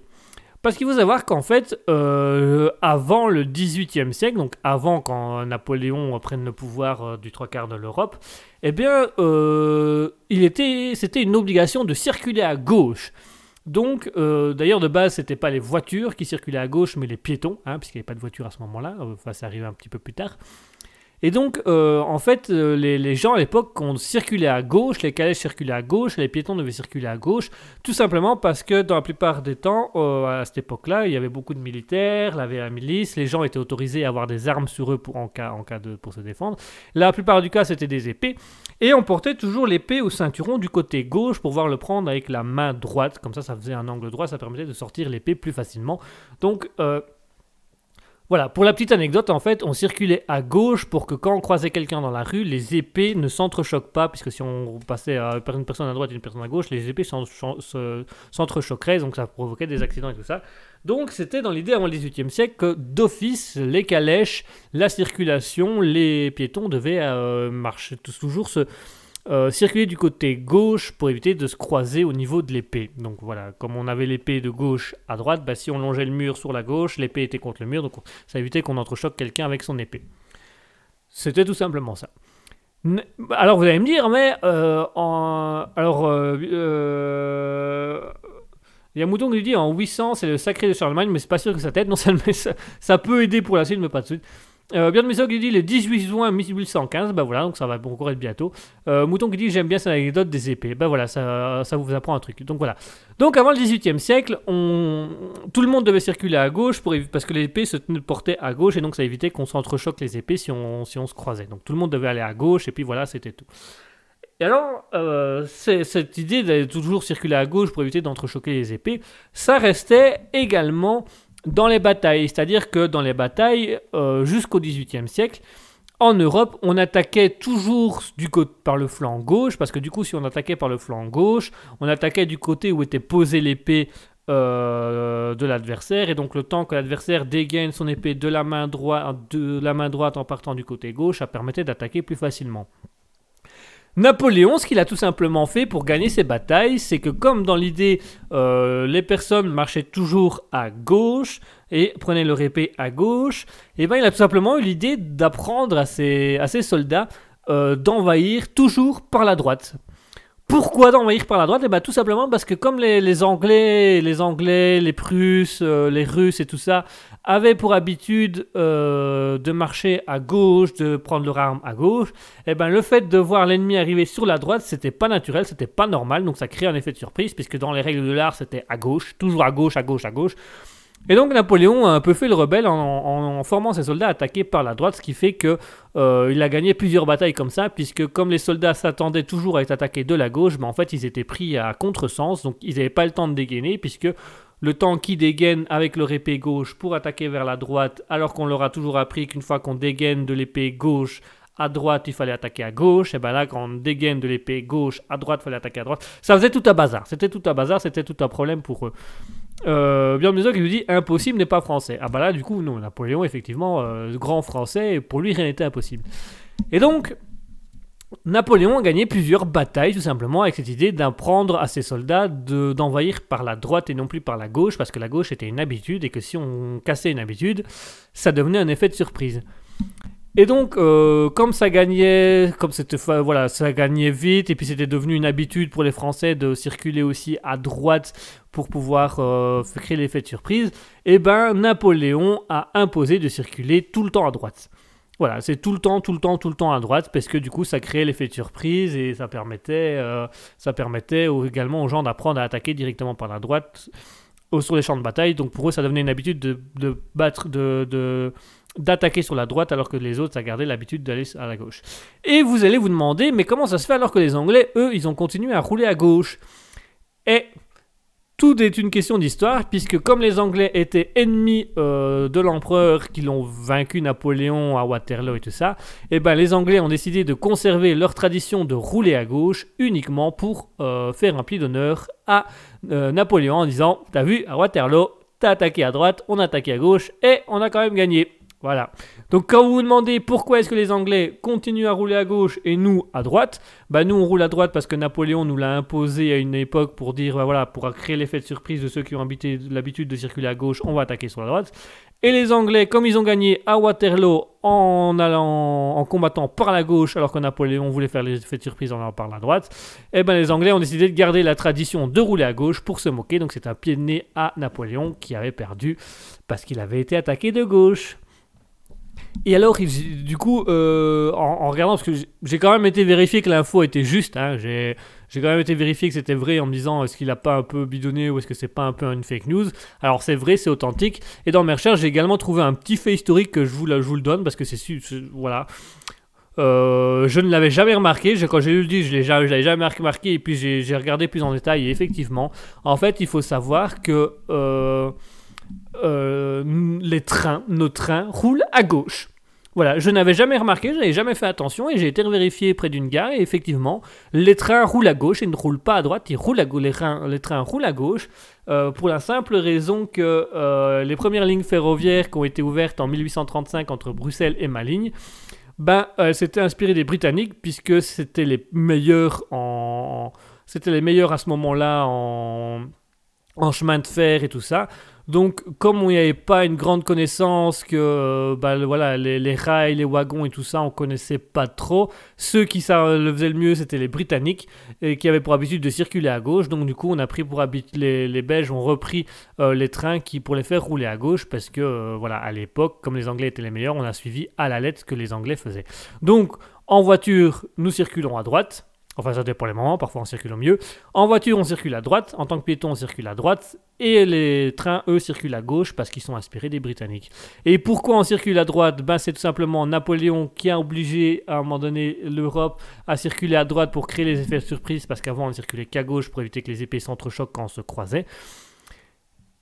C: Parce qu'il faut savoir qu'en fait, euh, avant le XVIIIe siècle, donc avant quand Napoléon prenne le pouvoir euh, du trois quarts de l'Europe, eh bien, euh, il était, c'était une obligation de circuler à gauche. Donc, d'ailleurs, de base, c'était pas les voitures qui circulaient à gauche, mais les piétons, hein, puisqu'il n'y avait pas de voiture à ce moment-là. Enfin, ça arrive un petit peu plus tard. Et donc, euh, en fait, euh, les, gens à l'époque, on circulait à gauche, les calèches circulaient à gauche, les piétons devaient circuler à gauche, tout simplement parce que dans la plupart des temps, euh, à cette époque-là, il y avait beaucoup de militaires, il y avait la milice, les gens étaient autorisés à avoir des armes sur eux pour, en cas, en cas de, pour se défendre. La plupart du cas, c'était des épées. Et on portait toujours l'épée au ceinturon du côté gauche pour pouvoir le prendre avec la main droite. Comme ça, ça faisait un angle droit, ça permettait de sortir l'épée plus facilement. Donc, voilà, pour la petite anecdote, en fait, on circulait à gauche pour que quand on croisait quelqu'un dans la rue, les épées ne s'entrechoquent pas, puisque si on passait une personne à droite et une personne à gauche, les épées s'en- s'en- se- s'entrechoqueraient, donc ça provoquait des accidents et tout ça. Donc c'était dans l'idée avant le XVIIIe siècle que d'office, les calèches, la circulation, les piétons devaient euh, marcher toujours se, euh, circuler du côté gauche pour éviter de se croiser au niveau de l'épée. Donc voilà, comme on avait l'épée de gauche à droite, bah, si on longeait le mur sur la gauche, l'épée était contre le mur, donc ça évitait qu'on entrechoque quelqu'un avec son épée. C'était tout simplement ça. Alors vous allez me dire, mais euh, en... alors euh, euh, il y a Mouton qui dit en 800 c'est le sacré de Charlemagne, mais c'est pas sûr que sa tête, non ça, [LAUGHS] ça, ça peut aider pour la suite, mais pas de suite. Euh, Björn Messog qui dit le 18 juin 1815, bah voilà, donc ça va encore être bientôt. Euh, Mouton qui dit j'aime bien cette anecdote des épées, bah voilà, ça, ça vous apprend un truc. Donc voilà. Donc avant le 18e siècle, on... tout le monde devait circuler à gauche pour parce que l'épée se tenait- portait à gauche et donc ça évitait qu'on s'entrechoque les épées si on, si on se croisait. Donc tout le monde devait aller à gauche et puis voilà, c'était tout. Et alors, euh, cette idée d'aller toujours circuler à gauche pour éviter d'entrechoquer les épées, ça restait également dans les batailles. C'est-à-dire que dans les batailles, euh, jusqu'au XVIIIe siècle, en Europe, on attaquait toujours du par le flanc gauche, parce que du coup, si on attaquait par le flanc gauche, on attaquait du côté où était posée l'épée euh, de l'adversaire, et donc le temps que l'adversaire dégaine son épée de la main droite en partant du côté gauche, ça permettait d'attaquer plus facilement. Napoléon, ce qu'il a tout simplement fait pour gagner ses batailles, c'est que comme dans l'idée, euh, les personnes marchaient toujours à gauche et prenaient leur épée à gauche, et ben il a tout simplement eu l'idée d'apprendre à ses, soldats euh, d'envahir toujours par la droite. Pourquoi d'envahir par la droite? Eh ben tout simplement parce que comme les, les Anglais, les Anglais, les Prusses, euh, les Russes et tout ça avaient pour habitude euh, de marcher à gauche, de prendre leur arme à gauche, eh ben le fait de voir l'ennemi arriver sur la droite, c'était pas naturel, c'était pas normal, donc ça crée un effet de surprise puisque dans les règles de l'art c'était à gauche, toujours à gauche, à gauche, à gauche. Et donc Napoléon a un peu fait le rebelle en, formant ses soldats à attaquer par la droite, ce qui fait que euh, il a gagné plusieurs batailles comme ça, puisque comme les soldats s'attendaient toujours à être attaqués de la gauche, ben en fait ils étaient pris à contresens, donc ils n'avaient pas le temps de dégainer, puisque le temps qu'ils dégainent avec leur épée gauche pour attaquer vers la droite, alors qu'on leur a toujours appris qu'une fois qu'on dégaine de l'épée gauche à droite, il fallait attaquer à gauche, et ben là, quand on dégaine de l'épée gauche à droite, il fallait attaquer à droite. Ça faisait tout un bazar, c'était tout un bazar, c'était tout un problème pour eux. Euh, Muzzog, il nous dit impossible n'est pas français. Ah bah là, du coup, non, Napoléon, effectivement, euh, grand français, pour lui, rien n'était impossible. Et donc, Napoléon a gagné plusieurs batailles, tout simplement, avec cette idée d'apprendre à ses soldats de- d'envahir par la droite et non plus par la gauche, parce que la gauche était une habitude, et que si on cassait une habitude, ça devenait un effet de surprise. Et donc, euh, comme ça gagnait, comme c'était, voilà, ça gagnait vite, et puis c'était devenu une habitude pour les Français de circuler aussi à droite pour pouvoir euh, créer l'effet de surprise, et ben Napoléon a imposé de circuler tout le temps à droite. Voilà, c'est tout le temps, tout le temps, tout le temps à droite, parce que du coup, ça créait l'effet de surprise et ça permettait, euh, ça permettait également aux gens d'apprendre à attaquer directement par la droite sur les champs de bataille. Donc pour eux, ça devenait une habitude de, battre, de- d'attaquer sur la droite, alors que les autres, ça gardait l'habitude d'aller à la gauche. Et vous allez vous demander, mais comment ça se fait alors que les Anglais, eux, ils ont continué à rouler à gauche? Et tout est une question d'histoire, puisque comme les Anglais étaient ennemis euh, de l'empereur, qui l'ont vaincu Napoléon à Waterloo et tout ça, et ben les Anglais ont décidé de conserver leur tradition de rouler à gauche uniquement pour euh, faire un pli d'honneur à euh, Napoléon en disant T'as vu, à Waterloo, t'as attaqué à droite, on a attaqué à gauche et on a quand même gagné. Voilà. Donc quand vous vous demandez pourquoi est-ce que les Anglais continuent à rouler à gauche et nous à droite, bah nous on roule à droite parce que Napoléon nous l'a imposé à une époque pour dire bah voilà pour créer l'effet de surprise de ceux qui ont l'habitude de circuler à gauche, on va attaquer sur la droite. Et les Anglais, comme ils ont gagné à Waterloo en allant en combattant par la gauche alors que Napoléon voulait faire l'effet de surprise en allant par la droite, eh ben les Anglais ont décidé de garder la tradition de rouler à gauche pour se moquer. Donc c'est un pied de nez à Napoléon qui avait perdu parce qu'il avait été attaqué de gauche. Et alors, du coup, euh, en, regardant, parce que j'ai- quand même été vérifié que l'info était juste, hein, j'ai quand même été vérifié que c'était vrai en me disant est-ce qu'il a pas un peu bidonné ou est-ce que c'est pas un peu une fake news. Alors c'est vrai, c'est authentique. Et dans mes recherches, j'ai également trouvé un petit fait historique que je vous, je vous le donne parce que c'est voilà. Euh, je ne l'avais jamais remarqué. Je- quand j'ai lu le livre, je l'ai ja- je l'avais jamais remarqué. Et puis j'ai regardé plus en détail. Et effectivement, en fait, il faut savoir que euh, euh, les trains, nos trains, roulent à gauche. Voilà, je n'avais jamais remarqué, je n'avais jamais fait attention et j'ai été vérifié près d'une gare et effectivement, les trains roulent à gauche et ne roulent pas à droite, ils roulent à les, trains, les trains roulent à gauche euh, pour la simple raison que euh, les premières lignes ferroviaires qui ont été ouvertes en 1835 entre Bruxelles et Maligne, ben, elles s'étaient inspirées des Britanniques puisque c'était les meilleurs en... C'était les meilleurs à ce moment-là en en chemin de fer et tout ça. Donc, comme on n'y avait pas une grande connaissance, que euh, bah, voilà, les, rails, les wagons et tout ça, on connaissait pas trop. Ceux qui ça le faisaient le mieux, c'était les Britanniques, et qui avaient pour habitude de circuler à gauche. Donc, du coup, on a pris pour habitude, les, Belges ont repris euh, les trains qui, pour les faire rouler à gauche, parce que, euh, voilà, à l'époque, comme les Anglais étaient les meilleurs, on a suivi à la lettre ce que les Anglais faisaient. Donc, en voiture, nous circulons à droite. Enfin, ça dépend les moments, parfois on circule au mieux. En voiture, on circule à droite. En tant que piéton, on circule à droite. Et les trains, eux, circulent à gauche parce qu'ils sont inspirés des Britanniques. Et pourquoi on circule à droite? Ben, C'est tout simplement Napoléon qui a obligé à un moment donné l'Europe à circuler à droite pour créer les effets de surprise parce qu'avant on ne circulait qu'à gauche pour éviter que les épées s'entrechoquent quand on se croisait.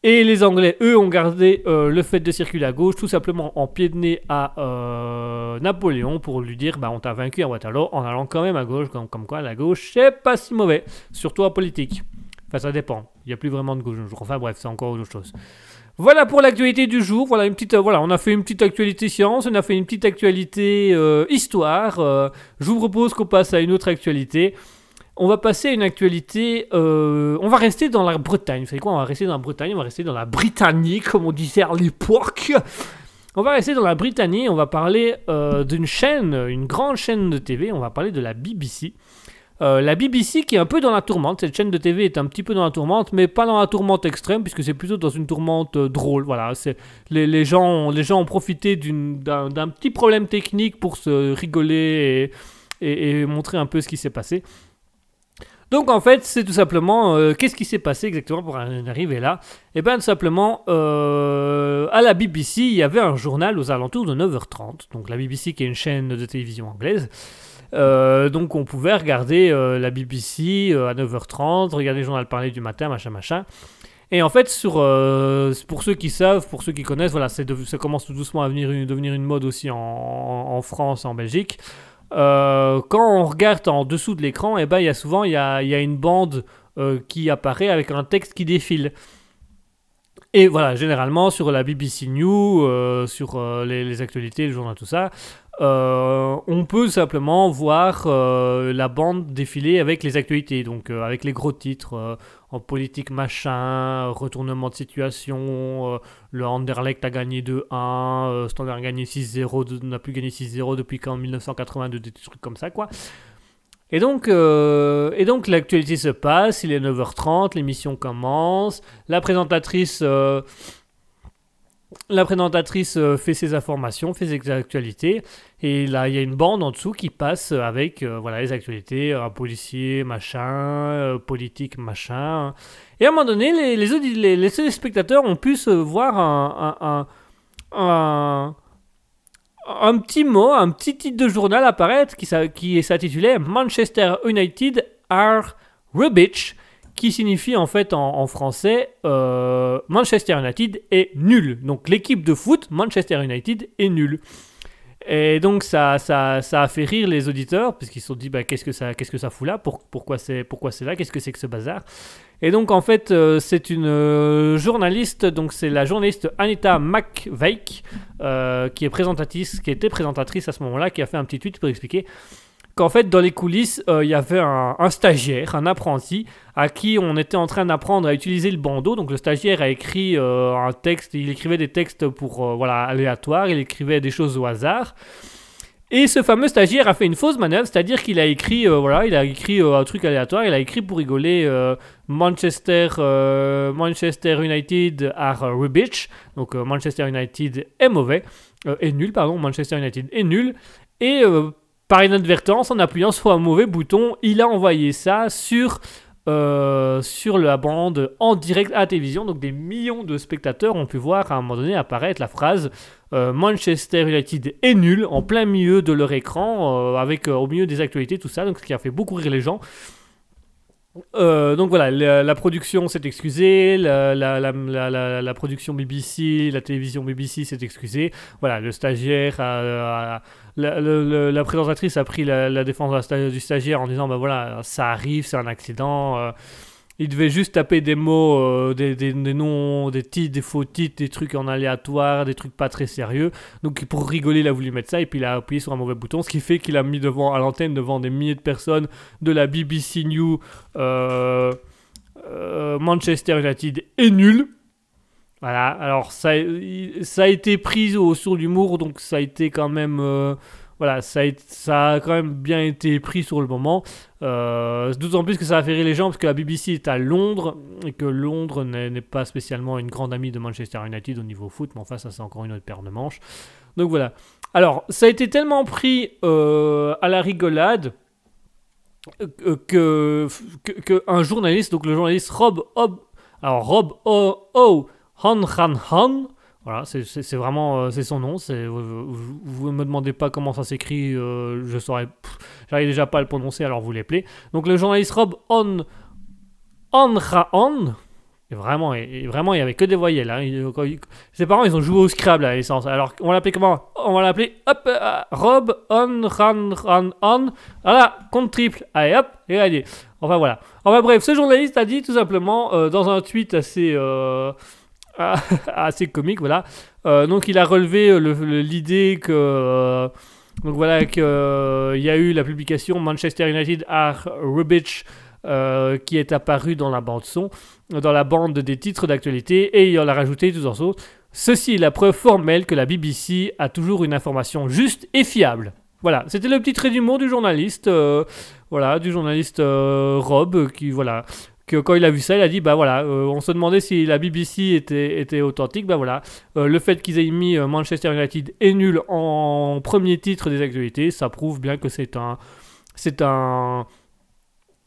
C: Et les Anglais, eux, ont gardé euh, le fait de circuler à gauche tout simplement en pied de nez à euh, Napoléon pour lui dire bah, on t'a vaincu à Waterloo en allant quand même à gauche, comme, quoi la gauche c'est pas si mauvais, surtout en politique. Enfin, ça dépend. Il n'y a plus vraiment de gauche. Enfin, bref, c'est encore autre chose. Voilà pour l'actualité du jour. Voilà une petite, euh, voilà, on a fait une petite actualité science, on a fait une petite actualité histoire. Je vous propose qu'on passe à une autre actualité. On va passer à une actualité. euh, on va rester dans la Bretagne. Vous savez quoi On va rester dans la Bretagne. On va rester dans la Britannie, comme on disait à l'époque. On va rester dans la Britannie. On va parler euh, d'une chaîne, une grande chaîne de TV. On va parler de la BBC. Euh, la BBC qui est un peu dans la tourmente. Cette chaîne de TV est un petit peu dans la tourmente, mais pas dans la tourmente extrême, puisque c'est plutôt dans une tourmente drôle. Voilà, les, les gens, ont- les gens ont profité d'un petit problème technique pour se rigoler et montrer un peu ce qui s'est passé. Donc en fait, c'est tout simplement euh, qu'est-ce qui s'est passé exactement pour arriver là? Et bien tout simplement, euh, à la BBC, il y avait un journal aux alentours de 9h30. Donc la BBC qui est une chaîne de télévision anglaise. Euh, donc on pouvait regarder la BBC à 9h30, regarder le journal parler du matin, machin, machin. Et en fait, sur, pour ceux qui savent, pour ceux qui connaissent, voilà, ça commence tout doucement à devenir une mode aussi en France, en Belgique. Euh, quand on regarde en dessous de l'écran, eh ben, il y a souvent y a, une bande euh, qui apparaît avec un texte qui défile. Et voilà, généralement sur la BBC News, euh, sur les, actualités, le journal, tout ça, on peut simplement voir la bande défiler avec les actualités, donc avec les gros titres en politique machin, retournement de situation, euh, le Anderlecht a gagné 2-1, euh, Standard a gagné 6-0, de- n'a plus gagné 6-0 depuis qu'en 1982, des trucs comme ça quoi. Et donc, euh, donc l'actualité se passe, il est 9h30, l'émission commence, la présentatrice, euh, la présentatrice euh, fait ses informations, fait ses actualités, et là il y a une bande en dessous qui passe avec euh, voilà, les actualités, un policier, machin, euh, politique, machin. Et à un moment donné, les, les, les, téléspectateurs ont pu se voir un, un, petit mot, un petit titre de journal apparaître qui, qui s'intitulait Manchester United are rubbish, qui signifie en fait en, français euh, Manchester United est nul. Donc l'équipe de foot Manchester United est nulle. Et donc ça, ça, ça a fait rire les auditeurs parce qu'ils se sont dit bah, qu'est-ce que ça qu'est-ce que ça fout là? Pour- pourquoi c'est pourquoi là? Qu'est-ce que c'est que ce bazar? Et donc en fait euh, c'est une euh, journaliste donc c'est la journaliste Anita McVeigh qui qui était présentatrice à ce moment-là qui a fait un petit tweet pour expliquer qu'en fait dans les coulisses euh, il y avait un, stagiaire un apprenti à qui on était en train d'apprendre à utiliser le bandeau. Donc le stagiaire a écrit euh, un texte il écrivait des textes pour euh, voilà aléatoires il écrivait des choses au hasard. Et ce fameux stagiaire a fait une fausse manœuvre, c'est-à-dire qu'il a écrit, voilà, il a écrit un truc aléatoire, il a écrit pour rigoler Manchester, Manchester United are rubbish, donc Manchester United est mauvais, est nul, pardon, Manchester United est nul, et par inadvertance, en appuyant sur un mauvais bouton, il a envoyé ça sur euh, sur la bande en direct à la télévision. Donc des millions de spectateurs ont pu voir à un moment donné apparaître la phrase euh, Manchester United est nul en plein milieu de leur écran, euh, avec au milieu des actualités, tout ça, donc ce qui a fait beaucoup rire les gens. Donc voilà, la, production s'est excusée, la, production BBC, la télévision BBC s'est excusée. Voilà, le stagiaire, a- la, présentatrice a pris la, défense du stagiaire en disant bah voilà, ça arrive, c'est un accident. euh, il devait juste taper des mots, euh, des noms, des titres, des faux titres, des trucs en aléatoire, des trucs pas très sérieux. Donc pour rigoler, il a voulu mettre ça et puis il a appuyé sur un mauvais bouton, ce qui fait qu'il a mis devant à l'antenne devant des milliers de personnes de la BBC News euh, euh, Manchester United est nul. Voilà, alors ça, a été pris au sur l'humour, donc ça a été quand même. euh, voilà, ça a, quand même bien été pris sur le moment. Euh, D'autant plus que ça a fait rire les gens parce que la BBC est à Londres et que Londres n'est pas spécialement une grande amie de Manchester United au niveau foot, mais enfin, ça c'est encore une autre paire de manches. Donc voilà. Alors, ça a été tellement pris euh, à la rigolade que, que, journaliste, donc le journaliste Rob Hob, alors Rob O, o Han Han Han, voilà, c'est- vraiment euh, c'est son nom. Vous, vous me demandez pas comment ça s'écrit, euh, je saurais, j'arrive déjà pas à le prononcer, alors vous l'appelez. Donc le journaliste Rob On On Han. Vraiment, vraiment, il y avait que des voyelles. hein. Il- ses parents, ils ont joué au Scrabble à la licence. Alors, on va l'appeler comment? On va l'appeler, hop, euh, Rob, on, ran, ran, on. Voilà, compte triple. Allez, hop, et allez. Enfin, voilà. Enfin, bref, ce journaliste a dit tout simplement, euh, dans un tweet assez, euh, [LAUGHS] assez comique, voilà. Euh, donc, il a relevé euh, l'idée que. euh, donc, voilà, qu'il y a eu la publication Manchester United are rubbish. qui est apparue dans la bande son, dans la bande des titres d'actualité, et il en a rajouté tout en dessous. Ceci est la preuve formelle que la BBC a toujours une information juste et fiable. Voilà, c'était le petit trait d'humour du journaliste, voilà, du journaliste Rob, qui voilà, que quand il a vu ça, il a dit bah voilà, euh, on se demandait si la BBC était, était authentique, bah voilà, Euh, le fait qu'ils aient mis euh, Manchester United est nul en premier titre des actualités, ça prouve bien que c'est un, c'est un,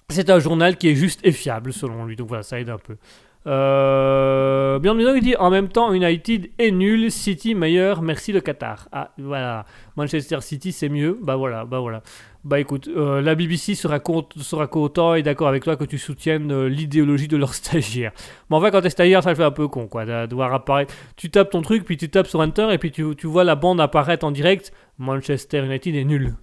C: c'est un journal qui est juste et fiable selon lui, donc voilà, ça aide un peu. Euh, Munoz dit en même temps United est nul, City meilleur, merci le Qatar. Ah voilà, Manchester City c'est mieux, bah voilà, bah voilà. Bah écoute, euh, la BBC sera, sera content et d'accord avec toi que tu soutiennes euh, l'idéologie de leur [LAUGHS] stagiaire. Mais enfin quand t'es stagiaire ça fait un peu con quoi, de devoir apparaître. Tu tapes ton truc puis tu tapes sur Enter et puis tu, tu vois la bande apparaître en direct, Manchester United est nul.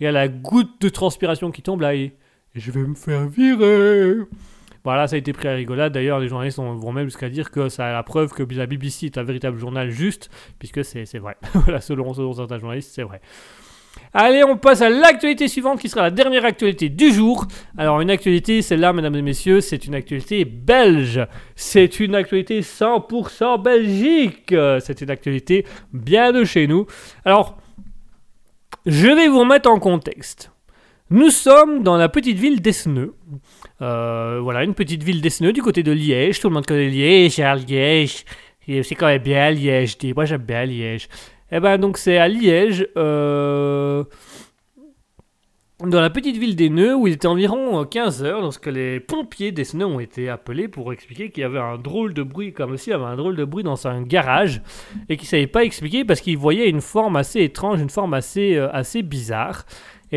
C: Il y a la goutte de transpiration qui tombe là et je vais me faire virer. Voilà, ça a été pris à la rigolade. D'ailleurs, les journalistes ont- vont même jusqu'à dire que ça a la preuve que la BBC est un véritable journal juste, puisque c'est vrai. [LAUGHS] voilà, selon certains journalistes, c'est vrai. Allez, on passe à l'actualité suivante qui sera la dernière actualité du jour. Alors, une actualité, celle-là, mesdames et messieurs, c'est une actualité belge. C'est une actualité 100% Belgique. C'est une actualité bien de chez nous. Alors, je vais vous remettre en contexte. Nous sommes dans la petite ville d'Esneux. Euh, voilà, une petite ville d'Esneux du côté de Liège. Tout le monde connaît Liège, à Liège. C'est quand même bien Liège. Moi, j'aime bien Liège. Et ben, donc, c'est à Liège, euh, dans la petite ville d'Esneux, où il était environ 15 heures lorsque les pompiers d'Esneux ont été appelés pour expliquer qu'il y avait un drôle de bruit, comme s'il y avait un drôle de bruit dans un garage, et qu'ils ne savaient pas expliquer parce qu'ils voyaient une forme assez étrange, une forme assez, euh, assez bizarre.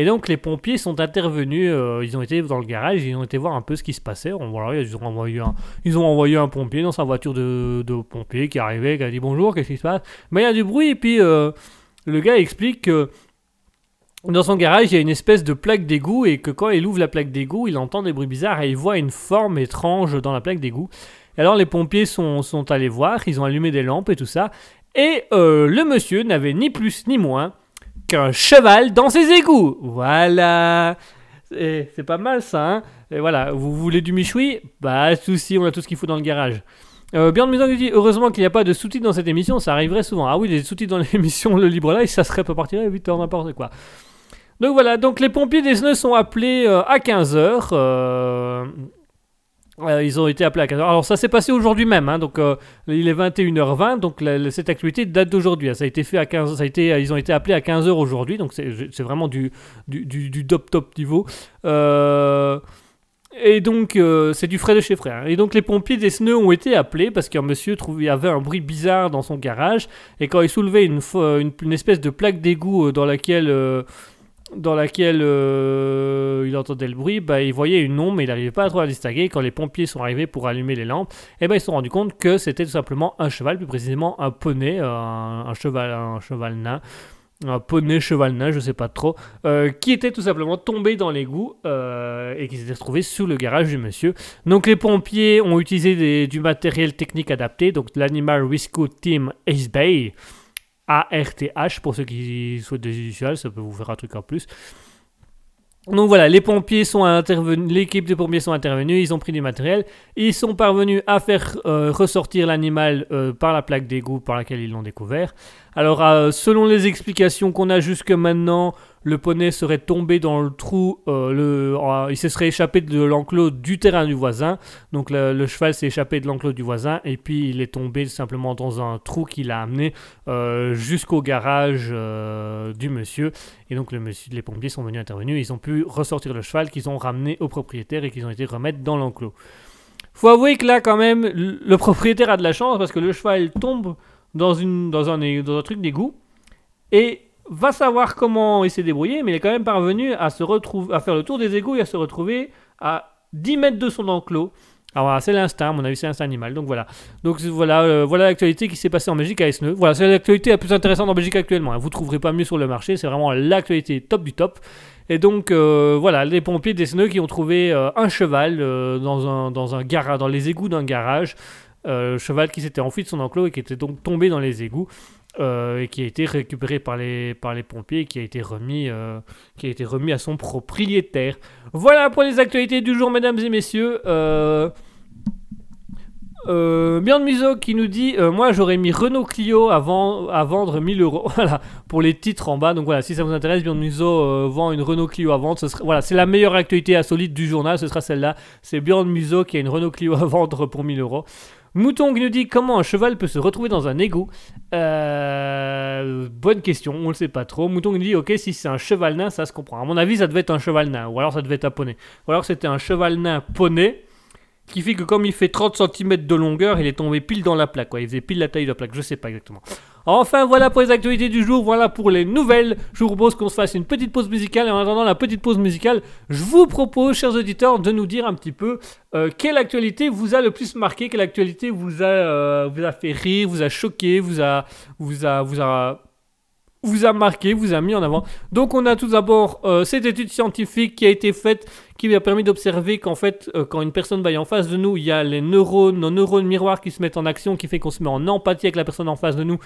C: Et donc les pompiers sont intervenus, euh, ils ont été dans le garage, ils ont été voir un peu ce qui se passait. Ils, ont envoyé un, pompier dans sa voiture de, de pompier qui arrivait, qui a dit bonjour, qu'est-ce qui se passe? Mais il y a du bruit et puis euh, le gars explique que dans son garage il y a une espèce de plaque d'égout et que quand il ouvre la plaque d'égout il entend des bruits bizarres et il voit une forme étrange dans la plaque d'égout. Alors les pompiers sont, sont allés voir, ils ont allumé des lampes et tout ça. Et euh, le monsieur n'avait ni plus ni moins qu'un cheval dans ses égouts. Voilà. C'est pas mal ça. Hein et voilà, vous voulez du michoui? Bah, pas de souci, on a tout ce qu'il faut dans le garage. Euh, Björn Musa nous dit heureusement qu'il n'y a pas de sous-titres dans cette émission, ça arriverait souvent. Ah oui, les sous-titres dans [LAUGHS] l'émission Le Libre Live, ça serait pas partir vite n'importe quoi. Donc voilà, donc les pompiers des SNE sont appelés euh, à 15h. euh, euh, ils ont été appelés à 15h. Alors ça s'est passé aujourd'hui même, hein, donc euh, il est 21h20, donc cette activité date d'aujourd'hui. hein. Ça a été fait à 15 ça a été, ils ont été appelés à 15h aujourd'hui, donc c'est vraiment du, top top niveau. Euh, et donc, c'est du frais de chez frais. hein. Et donc, les pompiers des SNE ont été appelés parce qu'un monsieur trouvait, avait un bruit bizarre dans son garage. Et quand il soulevait une, espèce de plaque d'égout dans laquelle, dans laquelle euh, il entendait le bruit, bah, il voyait une ombre mais il n'arrivait pas à trop la distinguer. Quand les pompiers sont arrivés pour allumer les lampes, et ben, ils se sont rendus compte que c'était tout simplement un cheval, plus précisément un poney, euh, un, cheval, un cheval nain. Un poney cheval nain, je sais pas trop, euh, qui était tout simplement tombé dans l'égout et qui s'était retrouvé sous le garage du monsieur. Donc les pompiers ont utilisé du matériel technique adapté, donc l'Animal Rescue Team Ace Bay, ARTH pour ceux qui souhaitent des initiales, ça peut vous faire un truc en plus. Donc voilà, les pompiers sont intervenus, l'équipe de pompiers sont intervenus, ils ont pris du matériel, ils sont parvenus à faire euh, ressortir l'animal euh, par la plaque d'égout par laquelle ils l'ont découvert. Alors, euh, selon les explications qu'on a jusque maintenant, le poney serait tombé dans le trou, euh, euh, il se serait échappé de l'enclos du terrain du voisin. Donc, le, cheval s'est échappé de l'enclos du voisin et puis il est tombé simplement dans un trou qui l'a amené euh, jusqu'au garage du monsieur. Et donc, les pompiers sont venus intervenir, ils ont pu ressortir le cheval qu'ils ont ramené au propriétaire et qu'ils ont été remettre dans l'enclos. Faut avouer que là, quand même, le propriétaire a de la chance parce que le cheval tombe dans, un, dans un truc d'égout et va savoir comment il s'est débrouillé, mais il est quand même parvenu à, faire le tour des égouts et à se retrouver à 10 mètres de son enclos. Alors voilà, c'est l'instinct, à mon avis, c'est l'instinct animal. Donc voilà. Donc voilà, euh, voilà l'actualité qui s'est passée en Belgique à Esneux. Voilà, c'est l'actualité la plus intéressante en Belgique actuellement. hein. Vous trouverez pas mieux sur le marché, c'est vraiment l'actualité top du top. Et donc euh, voilà, les pompiers d'Esneux qui ont trouvé euh, un cheval dans les égouts d'un garage. Euh, cheval qui s'était enfui de son enclos et qui était donc tombé dans les égouts euh, et qui a été récupéré par les, par les pompiers et qui a été remis, euh, qui a été remis à son propriétaire. Voilà pour les actualités du jour, mesdames et messieurs. Euh, euh, qui nous dit Moi j'aurais mis Renault Clio à, vend- à vendre 1000 euros. [LAUGHS] Voilà, pour les titres en bas. Donc voilà, si ça vous intéresse, Björn Muso vend une Renault Clio à vendre. Ce sera, voilà, c'est la meilleure actualité insolite du journal. Ce sera celle-là. C'est Björn Muso qui a une Renault Clio à vendre pour 1000 euros. Mouton qui nous dit comment un cheval peut se retrouver dans un égout. Euh, bonne question, on le sait pas trop. Mouton qui nous dit ok si c'est un cheval nain ça se comprend. À mon avis ça devait être un cheval nain ou alors ça devait être un poney. Ou alors c'était un cheval nain poney qui fait que comme il fait 30 cm de longueur il est tombé pile dans la plaque. Quoi. Il faisait pile la taille de la plaque, je sais pas exactement. Enfin voilà pour les actualités du jour, voilà pour les nouvelles. Je vous propose qu'on se fasse une petite pause musicale et en attendant la petite pause musicale, je vous propose chers auditeurs de nous dire un petit peu euh, quelle actualité vous a le plus marqué, quelle actualité vous a, euh, vous a fait rire, vous a choqué, vous a, vous a, vous a, vous a marqué, vous a mis en avant. Donc on a tout d'abord euh, cette étude scientifique qui a été faite, qui a permis d'observer qu'en fait, euh, quand une personne va en face de nous, il y a les neurones, nos neurones miroirs qui se mettent en action, qui fait qu'on se met en empathie avec la personne en face de nous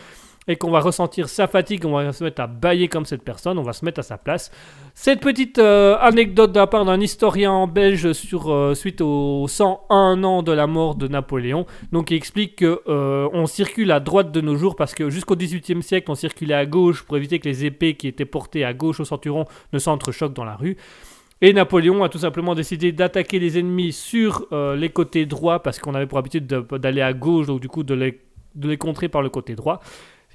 C: et qu'on va ressentir sa fatigue, on va se mettre à bailler comme cette personne, on va se mettre à sa place. Cette petite euh, anecdote de d'un historien belge euh, suite aux 101 ans de la mort de Napoléon, donc il explique que euh, circule à droite de nos jours parce que jusqu'au XVIIIe siècle on circulait à gauche pour éviter que les épées qui étaient portées à gauche au ceinturon ne s'entrechoquent dans la rue. Et Napoléon a tout simplement décidé d'attaquer les ennemis sur les côtés droits parce qu'on avait pour habitude de- d'aller à gauche, donc du coup de les contrer par le côté droit.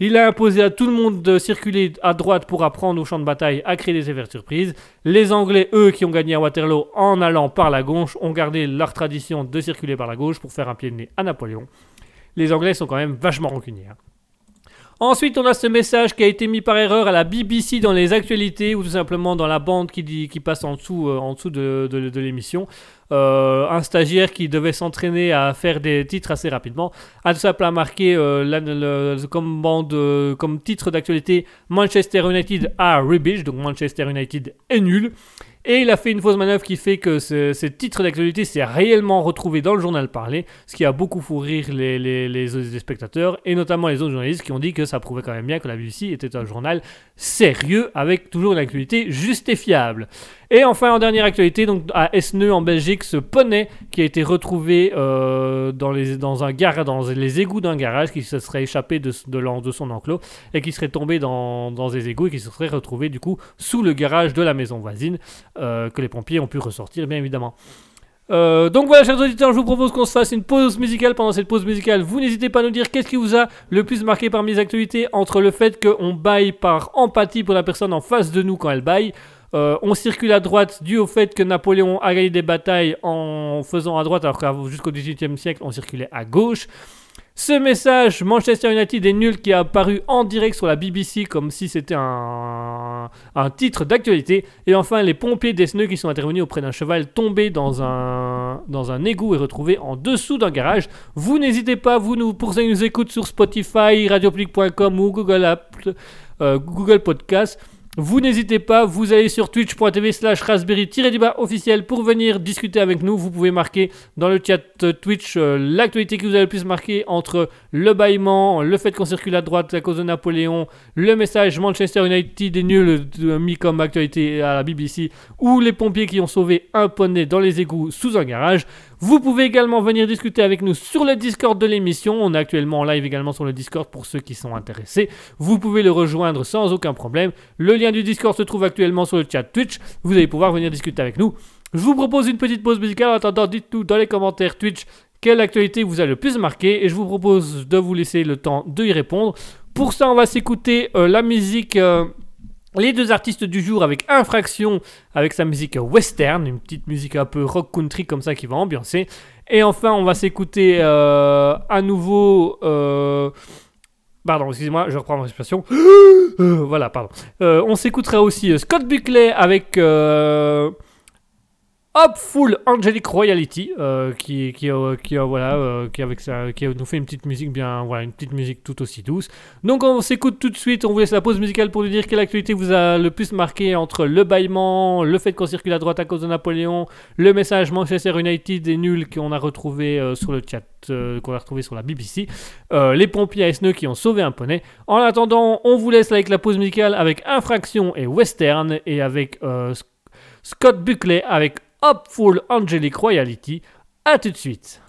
C: Il a imposé à tout le monde de circuler à droite pour apprendre au champ de bataille à créer des effets de surprise. Les Anglais, eux, qui ont gagné à Waterloo en allant par la gauche, ont gardé leur tradition de circuler par la gauche pour faire un pied de nez à Napoléon. Les Anglais sont quand même vachement rancuniers. hein. Ensuite, on a ce message qui a été mis par erreur à la BBC dans les actualités ou tout simplement dans la bande qui, passe en dessous, euh, de, l'émission. Euh, un stagiaire qui devait s'entraîner à faire des titres assez rapidement a tout simplement marqué euh, comme, comme titre d'actualité Manchester United a rubbish, donc Manchester United est nul. Et il a fait une fausse manœuvre qui fait que ce, titre d'actualité s'est réellement retrouvé dans le journal parlé, ce qui a beaucoup fait rire les, les- spectateurs et notamment les autres journalistes qui ont dit que ça prouvait quand même bien que la BBC était un journal sérieux avec toujours une actualité juste et enfin, en dernière actualité, donc à Esneux en Belgique, ce poney qui a été retrouvé euh, dans, les, dans, un dans les égouts d'un garage, qui se serait échappé de, de, son enclos et qui serait tombé dans, dans des égouts et qui se serait retrouvé du coup sous le garage de la maison voisine, euh, que les pompiers ont pu ressortir, bien évidemment. Euh, donc voilà, chers auditeurs, je vous propose qu'on se fasse une pause musicale. Pendant cette pause musicale, vous n'hésitez pas à nous dire qu'est-ce qui vous a le plus marqué parmi les actualités entre le fait qu'on baille par empathie pour la personne en face de nous quand elle baille. Euh, on circule à droite dû au fait que Napoléon a gagné des batailles en faisant à droite alors que jusqu'au XVIIIe siècle on circulait à gauche. Ce message Manchester United est nul qui est apparu en direct sur la BBC comme si c'était un, un titre d'actualité. Et enfin les pompiers d'Esneux qui sont intervenus auprès d'un cheval tombé dans un, dans un égout et retrouvé en dessous d'un garage. Vous n'hésitez pas, vous nous, pour nous écoutent sur Spotify, radiopublic.com ou Google, App, euh, Google Podcast. Vous n'hésitez pas, vous allez sur twitch.tv slash raspberry-du-bas officiel pour venir discuter avec nous. Vous pouvez marquer dans le chat euh, Twitch euh, l'actualité qui vous a le plus marqué entre le bâillement, le fait qu'on circule à droite à cause de Napoléon, le message Manchester United est nul euh, mis comme actualité à la BBC ou les pompiers qui ont sauvé un poney dans les égouts sous un garage. Vous pouvez également venir discuter avec nous sur le Discord de l'émission. On est actuellement en live également sur le Discord pour ceux qui sont intéressés. Vous pouvez le rejoindre sans aucun problème. Le lien du Discord se trouve actuellement sur le chat Twitch. Vous allez pouvoir venir discuter avec nous. Je vous propose une petite pause musicale. En attendant, dites-nous dans les commentaires Twitch quelle actualité vous a le plus marqué et je vous propose de vous laisser le temps de y répondre. Pour ça, on va s'écouter euh, la musique. euh, les deux artistes du jour avec Infraction, avec sa musique western, une petite musique un peu rock country comme ça qui va ambiancer. Et enfin, on va s'écouter euh, à nouveau. euh, Pardon, excusez-moi, je reprends mon expression. [GASPS] Euh, voilà, pardon. On s'écoutera aussi Scott Buckley avec euh, Hopeful Angelic Royalty, euh, qui, qui, euh, qui, euh, voilà, euh, qui, avec ça, qui nous fait une petite musique bien, voilà, une petite musique tout aussi douce. Donc on s'écoute tout de suite, on vous laisse la pause musicale pour nous dire quelle actualité vous a le plus marqué entre le bâillement, le fait qu'on circule à droite à cause de Napoléon, le message Manchester United est nul qu'on a retrouvé sur le chat, qu'on a retrouvé sur la BBC, les pompiers à Esneux qui ont sauvé un poney. En attendant, on vous laisse avec la pause musicale avec Infraction et Western et avec Sc- Scott Buckley avec Hopeful Angelic Royalty. A tout de suite.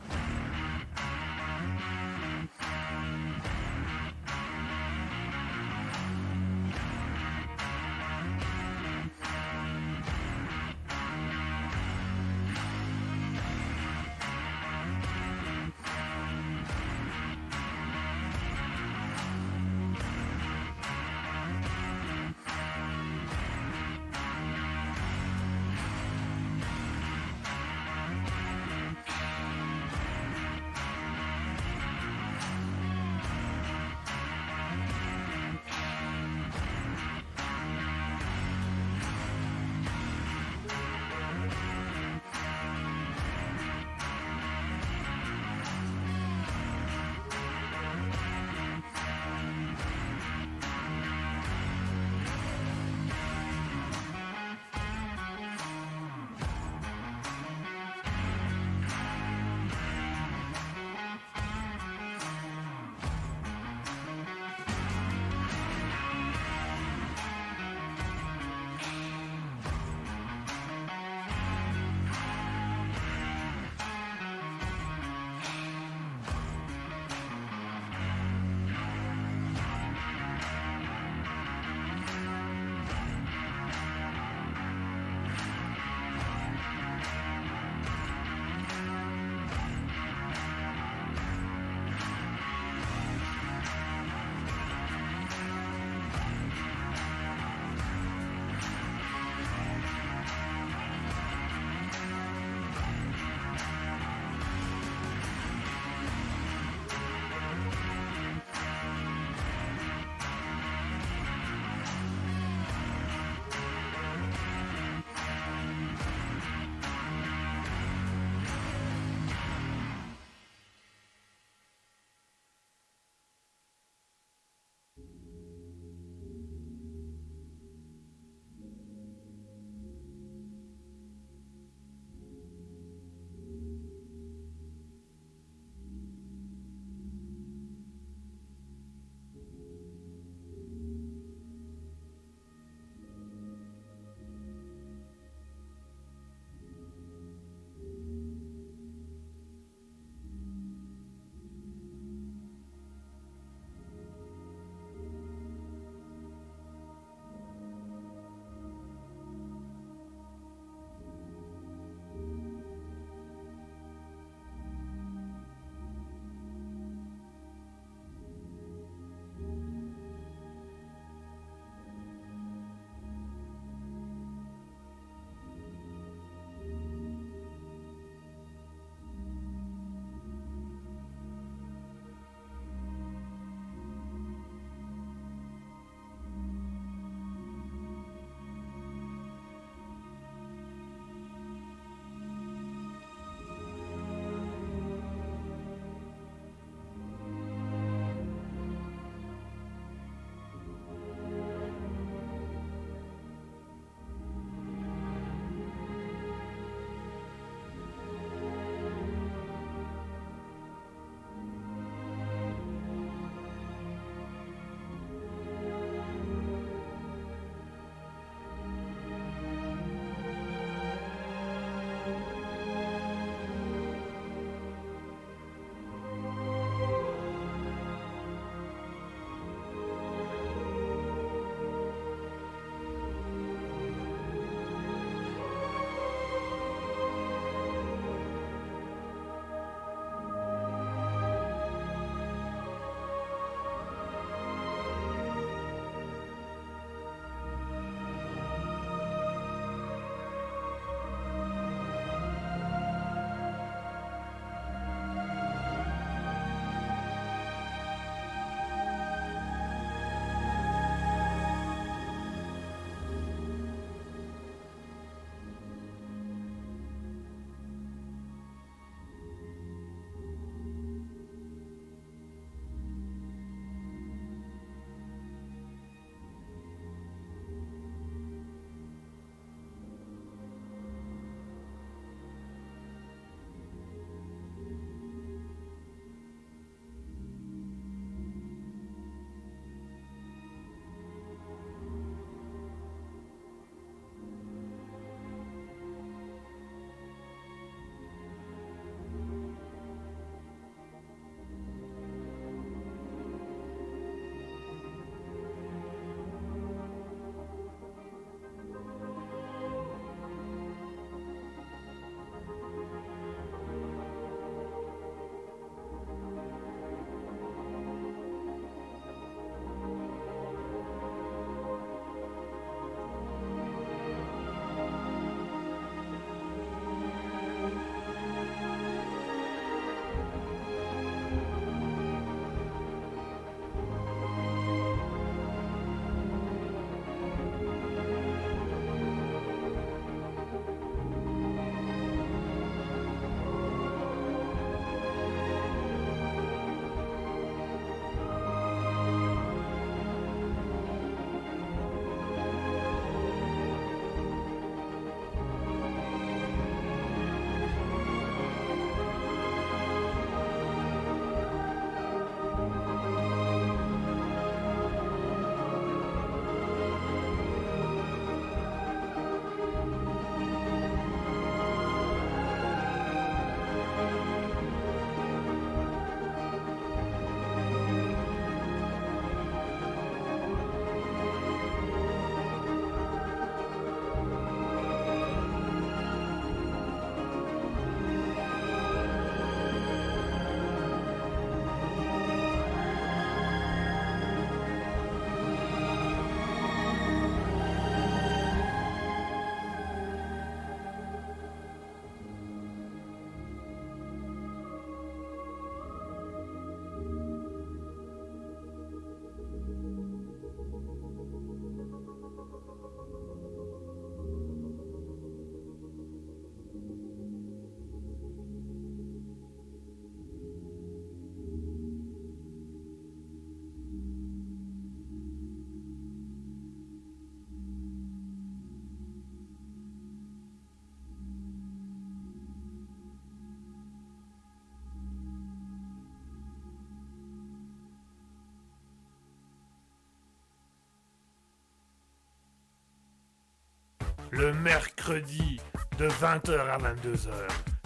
A: Le mercredi de 20h à 22h.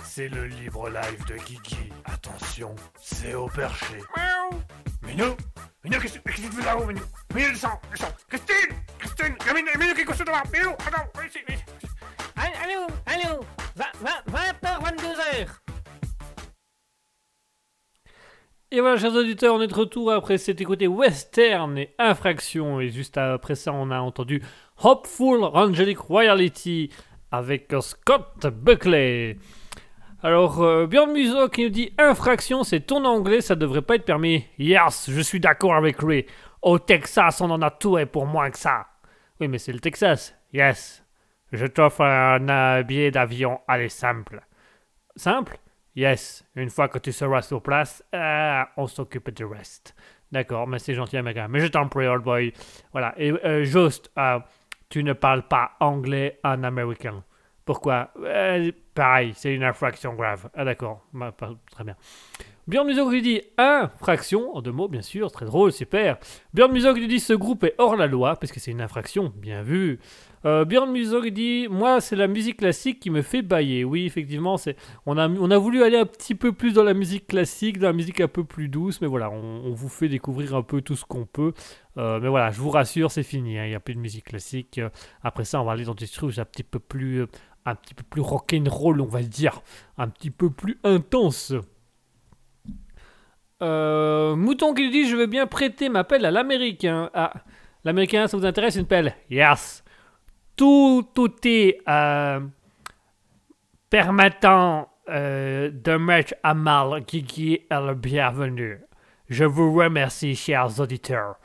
A: C'est le libre live de Guigui. Attention, c'est au perché.
B: Miaou.
A: Minou Minou, qu'est-ce qu'est-ce que tu fais là-haut, Minou? Minou, descends, descends Christine Christine Il y a Minou, Minou qui est couché devant Minou, attends, viens ici, viens ici.
B: Allô, allô, 20h, 22h.
C: Et voilà, chers auditeurs, on est de retour après cet écouté western et infraction. Et juste après ça, on a entendu Hopeful Angelic Royalty avec Scott Buckley. Alors, euh, Björn Muso qui nous dit infraction, c'est ton anglais, ça devrait pas être permis. Yes, je suis d'accord avec lui. Au Texas, on en a tout et pour moins que ça. Oui, mais c'est le Texas. Yes. Je t'offre un billet d'avion, allez, simple. Simple? Yes. Une fois que tu seras sur place, euh, on s'occupe du reste. D'accord, mais c'est gentil, américain. Mais je t'en prie, old boy. Voilà. Et euh, juste, euh, tu ne parles pas anglais en américain. Pourquoi? Euh, Pareil, c'est une infraction grave. Ah d'accord, Bah, très bien. Björn Muso qui dit infraction, en deux mots bien sûr, très drôle, super. Björn Muso qui dit ce groupe est hors la loi, parce que c'est une infraction, bien vu. Euh, Björn Muso qui dit moi c'est la musique classique qui me fait bailler. Oui effectivement, c'est on a, on a voulu aller un petit peu plus dans la musique classique, dans la musique un peu plus douce, mais voilà, on, vous fait découvrir un peu tout ce qu'on peut. Euh, mais voilà, je vous rassure, c'est fini, hein, il n'y a plus de musique classique. Après ça, on va aller dans des trucs un petit peu plus, un petit peu plus rock'n'roll, on va dire, un petit peu plus intense. Euh, Mouton qui dit je veux bien prêter ma pelle à l'américain. Ah, l'américain, ça vous intéresse une pelle? Yes. Tout, tout est euh, permettant euh, de mettre à mal Kiki est le bienvenu. Je vous remercie, chers auditeurs.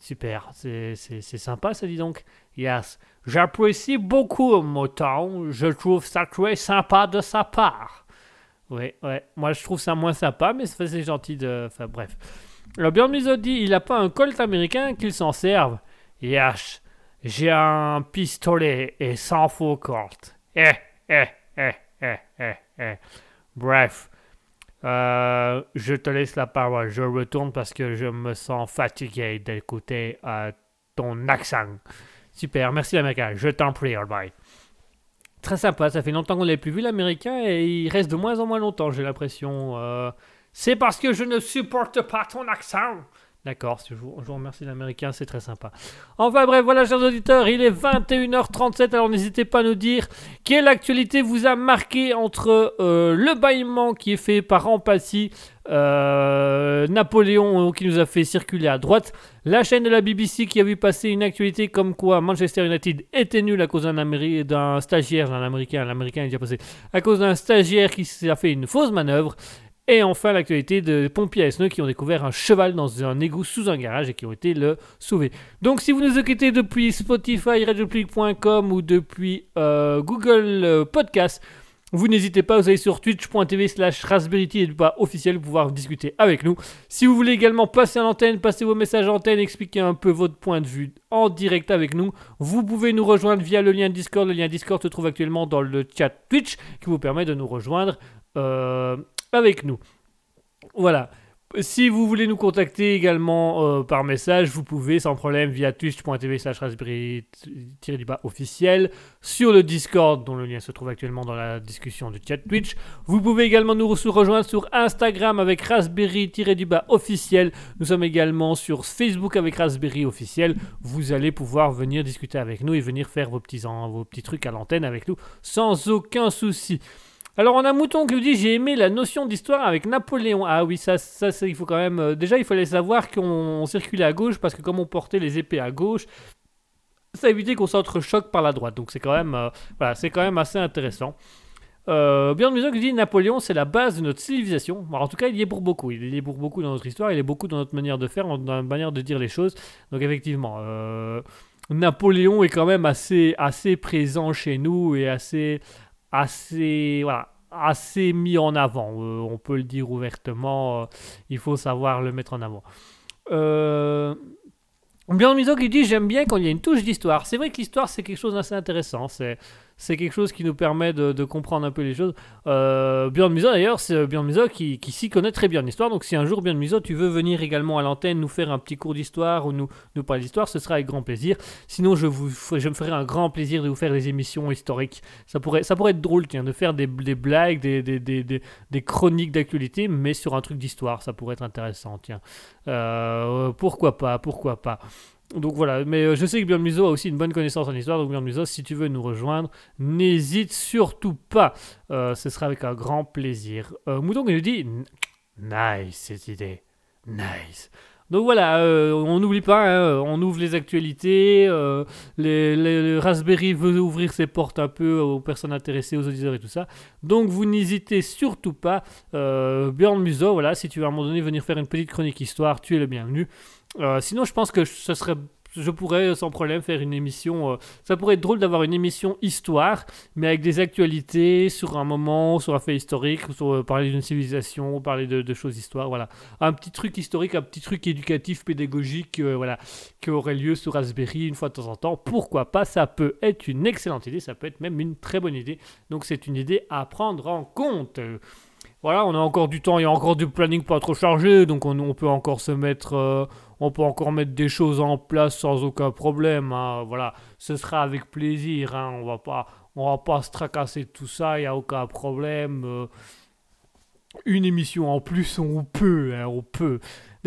C: Super, c'est sympa ça, dis donc. Yes. J'apprécie beaucoup Mouton. Je trouve ça très sympa de sa part. Ouais, ouais. Moi, je trouve ça moins sympa, mais c'est gentil de. Enfin, bref. Alors, Björn Musso dit il n'a pas un Colt américain qu'il s'en serve. Yes. J'ai un pistolet et 100 faux Colt. Eh, eh, eh, eh, eh, eh. Bref. Euh, je te laisse la parole. Je retourne parce que je me sens fatigué d'écouter euh, ton accent. Super, merci l'américain. Je t'en prie, all bye. Très sympa, ça fait longtemps qu'on ne l'avait plus vu l'américain et il reste de moins en moins longtemps, j'ai l'impression. Euh, C'est parce que je ne supporte pas ton accent. D'accord, je vous, remercie l'américain, c'est très sympa. Enfin bref, voilà chers auditeurs, il est 21h37, alors n'hésitez pas à nous dire quelle actualité vous a marqué entre euh, le bâillement qui est fait par Ampassi, euh, Napoléon euh, qui nous a fait circuler à droite, la chaîne de la BBC qui a vu passer une actualité comme quoi Manchester United était nul à cause d'un Améri- stagiaire, d'un américain, l'américain est déjà passé, à cause d'un stagiaire qui s'est fait une fausse manœuvre. Et enfin l'actualité de pompiers à qui ont découvert un cheval dans un égout sous un garage et qui ont été le sauver. Donc si vous nous écoutez depuis Spotify, radiopublic.com ou depuis euh, Google euh, Podcast, vous n'hésitez pas, vous allez sur twitch.tv slash raspberry pas officiel pour pouvoir discuter avec nous. Si vous voulez également passer à l'antenne, passer vos messages à l'antenne, expliquer un peu votre point de vue en direct avec nous, vous pouvez nous rejoindre via le lien Discord. Le lien Discord se trouve actuellement dans le chat Twitch qui vous permet de nous rejoindre euh, avec nous. Voilà. Si vous voulez nous contacter également euh, par message, vous pouvez sans problème via twitch.tv slash raspberry-du-bas officiel, sur le Discord dont le lien se trouve actuellement dans la discussion du chat Twitch. Vous pouvez également nous re- rejoindre sur Instagram avec raspberry-du-bas officiel. Nous sommes également sur Facebook avec raspberry officiel. Vous allez pouvoir venir discuter avec nous et venir faire vos petits trucs à l'antenne avec nous sans aucun souci. Alors on a Mouton qui nous dit j'ai aimé la notion d'histoire avec Napoléon. Ah oui ça, ça, il faut quand même... euh, déjà il fallait savoir qu'on on circulait à gauche parce que comme on portait les épées à gauche, ça évitait qu'on s'entrechoque par la droite. Donc c'est quand même euh, voilà c'est quand même assez intéressant. Euh, Björn Muso qui dit Napoléon c'est la base de notre civilisation. En tout cas il y est pour beaucoup. Il y est pour beaucoup dans notre histoire. Il est beaucoup dans notre manière de faire, dans notre manière de dire les choses. Donc effectivement. euh, Napoléon est quand même assez, assez présent chez nous et assez, assez, voilà, assez mis en avant. Euh, on peut le dire ouvertement. euh, il faut savoir le mettre en avant. Euh, Miso qui dit j'aime bien quand il y a une touche d'histoire. C'est vrai que l'histoire c'est quelque chose d'assez intéressant. C'est c'est quelque chose qui nous permet de, comprendre un peu les choses. Euh, Björn Musa d'ailleurs, c'est Björn Musa qui, qui s'y connaît très bien en histoire. Donc si un jour Björn Musa, tu veux venir également à l'antenne nous faire un petit cours d'histoire ou nous, parler d'histoire, ce sera avec grand plaisir. Sinon, je, me ferai un grand plaisir de vous faire des émissions historiques. Ça pourrait, ça pourrait être drôle, tiens, de faire des, blagues, des chroniques d'actualité, mais sur un truc d'histoire. Ça pourrait être intéressant, tiens. Euh, pourquoi pas, pourquoi pas. Donc voilà, mais euh, je sais que Björn Muso a aussi une bonne connaissance en histoire, donc Björn Muso, si tu veux nous rejoindre, n'hésite surtout pas. Euh, ce sera avec un grand plaisir. Euh, Mouton qui nous dit Nice cette idée, nice. Donc voilà, on n'oublie pas, hein, on ouvre les actualités, euh, Raspberry veut ouvrir ses portes un peu aux personnes intéressées, aux auditeurs et tout ça. Donc vous n'hésitez surtout pas. Euh, Björn Muso, voilà, si tu veux à un moment donné venir faire une petite chronique histoire, tu es le bienvenu. Euh, sinon, je pense que ce serait, je pourrais sans problème faire une émission. euh, ça pourrait être drôle d'avoir une émission histoire, mais avec des actualités sur un moment, sur un fait historique, sur euh, parler d'une civilisation, parler de, de choses histoire, voilà. Un petit truc historique, un petit truc éducatif, pédagogique, voilà, qui aurait lieu sur Raspberry une fois de temps en temps. Pourquoi pas? Ça peut être une excellente idée, ça peut être même une très bonne idée. Donc c'est une idée à prendre en compte. Voilà, on a encore du temps, il y a encore du planning pas trop chargé, donc on, on peut encore se mettre, euh, on peut encore mettre des choses en place sans aucun problème. hein. Voilà, ce sera avec plaisir. hein. On va pas, on va pas se tracasser de tout ça, il y a aucun problème. euh. une émission en plus, on peut, hein, on peut.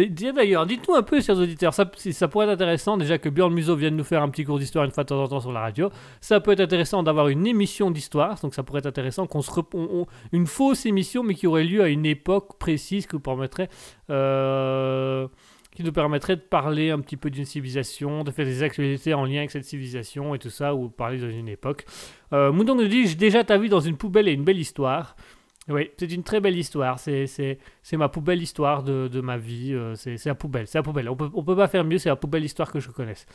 C: D'ailleurs, dites-nous un peu, chers auditeurs, ça, pourrait être intéressant déjà que Björn Muso vienne nous faire un petit cours d'histoire une fois de temps en temps sur la radio. Ça peut être intéressant d'avoir une émission d'histoire, donc ça pourrait être intéressant qu'on se on- une fausse émission, mais qui aurait lieu à une époque précise qui nous permettrait, euh, qui nous permettrait de parler un petit peu d'une civilisation, de faire des actualités en lien avec cette civilisation et tout ça, ou parler d'une époque. Euh, Moudon nous dit déjà ta vie dans une poubelle et une belle histoire. Oui, c'est une très belle histoire. C'est, ma poubelle histoire de, de ma vie. euh, c'est, la poubelle. C'est la poubelle. On peut, on peut pas faire mieux. C'est la poubelle histoire que je connaisse.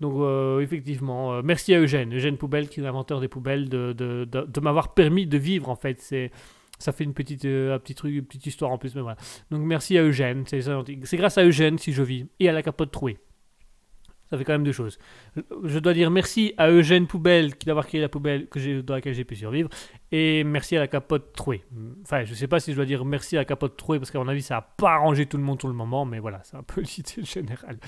C: Donc, euh, effectivement, euh, merci à Eugène. Eugène Poubelle, qui est l'inventeur des poubelles, de, de, de, m'avoir permis de vivre, en fait. Ça fait une petite, euh, un petit truc, une petite histoire en plus. Mais voilà. Donc, merci à Eugène. C'est grâce à Eugène si je vis. Et à la capote trouée. Ça fait quand même deux choses. Je dois dire merci à Eugène Poubelle d'avoir créé la poubelle que dans laquelle j'ai pu survivre. Et merci à la capote trouée. Enfin, je sais pas si je dois dire merci à la capote trouée parce qu'à mon avis, ça n'a pas arrangé tout le monde tout le moment, mais voilà, c'est un peu [LAUGHS] l'idée générale.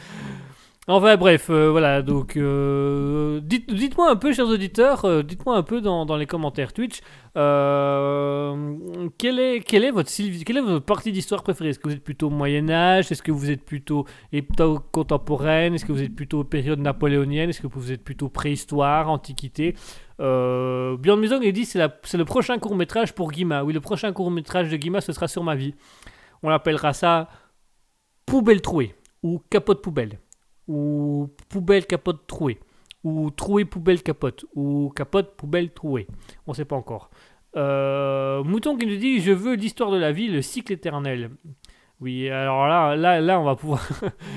C: Enfin bref, euh, voilà, donc euh, dites, dites-moi un peu, chers auditeurs, euh, dites-moi un peu dans, les commentaires Twitch, quelle, est, votre, partie d'histoire préférée? Est-ce que vous êtes plutôt Moyen-Âge? Est-ce que vous êtes plutôt contemporaine Est-ce que vous êtes plutôt période napoléonienne? Est-ce que vous êtes plutôt préhistoire, antiquité? Björn Musong il dit c'est, le prochain court métrage pour Guima. Oui, le prochain court métrage de Guima, ce sera sur ma vie. On l'appellera ça Poubelle trouée ou Capote poubelle ou Poubelle capote trouée ou Trouée poubelle capote ou Capote poubelle trouée. On sait pas encore. Euh, Mouton qui nous dit je veux l'histoire de la vie, le cycle éternel. Oui, alors là, là, là, on va pouvoir,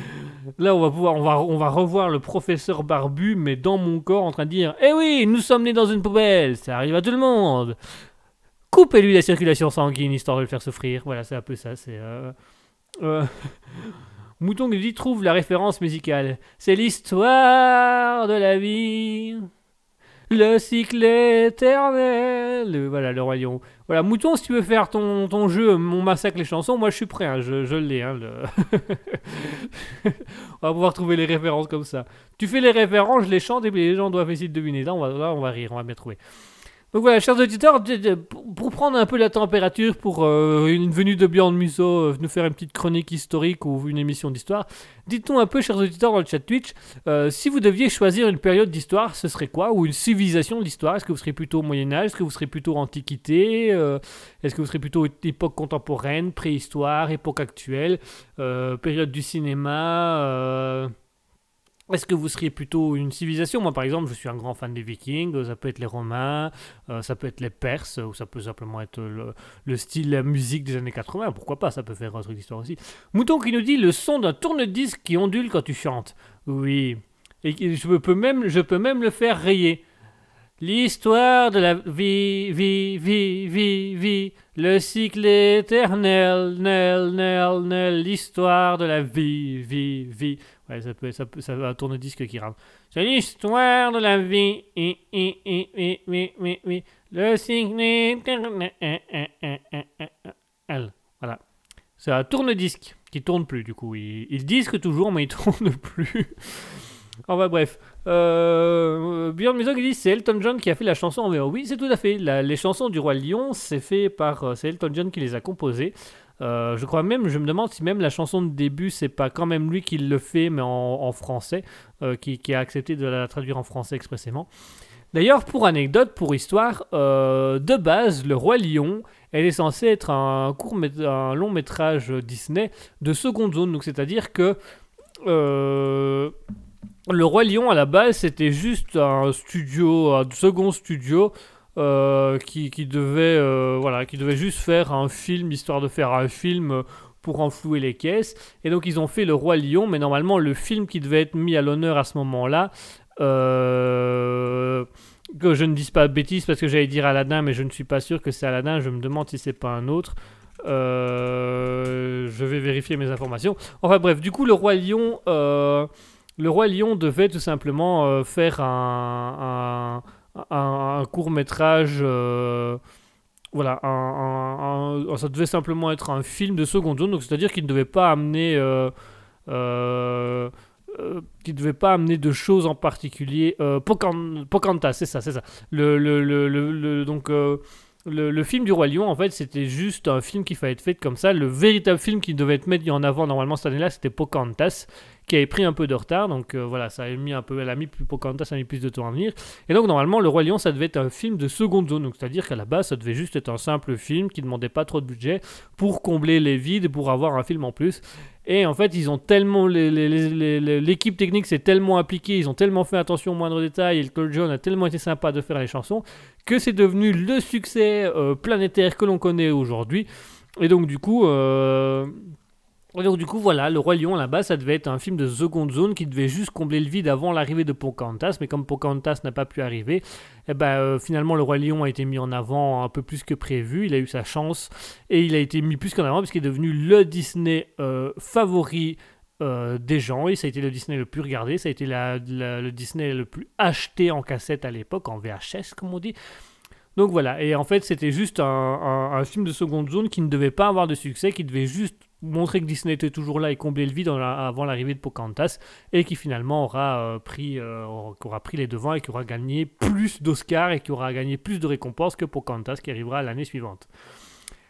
C: [LAUGHS] là, on va pouvoir, on va, on va revoir le professeur barbu, mais dans mon corps, en train de dire, eh oui, nous sommes nés dans une poubelle, ça arrive à tout le monde. Coupez-lui la circulation sanguine histoire de le faire souffrir. Voilà, c'est un peu ça. C'est euh, euh, [LAUGHS] Mouton dit trouve la référence musicale. C'est l'histoire de la vie. Le cycle éternel. Voilà, le lion. Voilà, Mouton, si tu veux faire ton, ton jeu, mon massacre les chansons, moi je suis prêt, hein, je, je l'ai. hein, [LAUGHS] on va pouvoir trouver les références comme ça. Tu fais les références, je les chante et les gens doivent essayer de deviner. Là, on va, là, on va rire, on va bien trouver. Donc voilà, chers auditeurs, pour prendre un peu la température pour euh, une venue de Björn Musso, euh, nous faire une petite chronique historique ou une émission d'histoire, dites-nous un peu, chers auditeurs, dans le chat Twitch, euh, si vous deviez choisir une période d'histoire, ce serait quoi? Ou une civilisation d'histoire Est-ce que vous serez plutôt Moyen-Âge? Est-ce que vous serez plutôt Antiquité? Euh, Est-ce que vous serez plutôt époque contemporaine, préhistoire, époque actuelle, période du cinéma est-ce que vous seriez plutôt une civilisation? Moi, par exemple, je suis un grand fan des Vikings. euh, Ça peut être les Romains, euh, ça peut être les Perses, ou ça peut simplement être le, le style, la musique des années 80. Pourquoi pas? Ça peut faire un truc d'histoire aussi. Mouton qui nous dit le son d'un tourne-disque qui ondule quand tu chantes. Oui. Et je peux même le faire rayer. L'histoire de la vie, vie, vie, vie, vie, le cycle éternel, nel, nel, nel, l'histoire de la vie, vie, vie. Ouais, ça peut, ça peut, ça va un tourne-disque qui rame. C'est l'histoire de la vie, le cycle éternel, voilà. C'est un tourne-disque qui tourne plus du coup. Il, il disque toujours, mais il [LAUGHS] tourne plus. Enfin bref. Euh, Björn qui dit c'est Elton John qui a fait la chanson en VO. Oui, c'est tout à fait. Les chansons du Roi Lion, c'est fait par. euh, c'est Elton John qui les a composées. Euh, je crois même, je me demande si même la chanson de début, c'est pas quand même lui qui le fait, mais en, français, euh, qui, a accepté de la traduire en français expressément. D'ailleurs, pour anecdote, pour histoire, de base, Le Roi Lion, elle est censée être un, court un long métrage Disney de seconde zone. Donc, c'est-à-dire que Le Roi Lion, à la base, c'était juste un studio, un second studio. euh, qui, qui devait euh, voilà qui devait juste faire un film histoire de faire un film euh, pour enflouer les caisses et donc ils ont fait le roi lion mais normalement le film qui devait être mis à l'honneur à ce moment là euh, que je ne dise pas de bêtises parce que j'allais dire Aladdin mais je ne suis pas sûr que c'est Aladdin je me demande si c'est pas un autre je vais vérifier mes informations enfin bref du coup le roi lion le roi lion devait tout simplement euh, faire un, un, court métrage voilà un- un- ça devait simplement être un film de seconde zone donc c'est à dire qu'il ne devait pas amener euh, euh, euh, devait pas amener de choses en particulier. Euh, Pocan- Pocahontas, c'est ça, c'est ça. Le, donc, euh, le, film du Roi Lion, en fait, c'était juste un film qui fallait être fait comme ça. Le véritable film qui devait être mis en avant normalement cette année-là, c'était Pocahontas, qui avait pris un peu de retard. Donc euh, voilà, ça a mis un peu, elle a mis plus Pocahontas, a mis plus de temps à venir. Et donc normalement, le Roi Lion, ça devait être un film de seconde zone. Donc c'est-à-dire qu'à la base, ça devait juste être un simple film qui demandait pas trop de budget pour combler les vides, pour avoir un film en plus. Et en fait, ils ont tellement. L'équipe technique s'est tellement impliquée, ils ont tellement fait attention aux moindres détails, et Elton John a tellement été sympa de faire les chansons, que c'est devenu le succès euh, planétaire que l'on connaît aujourd'hui. Et donc, du coup. euh, et donc du coup voilà, le Roi Lion là-bas ça devait être un film de seconde zone qui devait juste combler le vide avant l'arrivée de Pocahontas, mais comme Pocahontas n'a pas pu arriver, eh ben, euh, finalement le Roi Lion a été mis en avant un peu plus que prévu, il a eu sa chance et il a été mis plus qu'en avant parce qu'il est devenu le Disney euh, favori euh, des gens. Et ça a été le Disney le plus regardé, ça a été le Disney le plus acheté en cassette à l'époque, en VHS comme on dit. Donc voilà, et en fait c'était juste un- un film de seconde zone qui ne devait pas avoir de succès, qui devait juste montrer que Disney était toujours là et combler le vide avant l'arrivée de Pocahontas, et qui finalement aura, euh, pris, euh, aura pris les devants et qui aura gagné plus d'Oscars et qui aura gagné plus de récompenses que Pocahontas qui arrivera l'année suivante.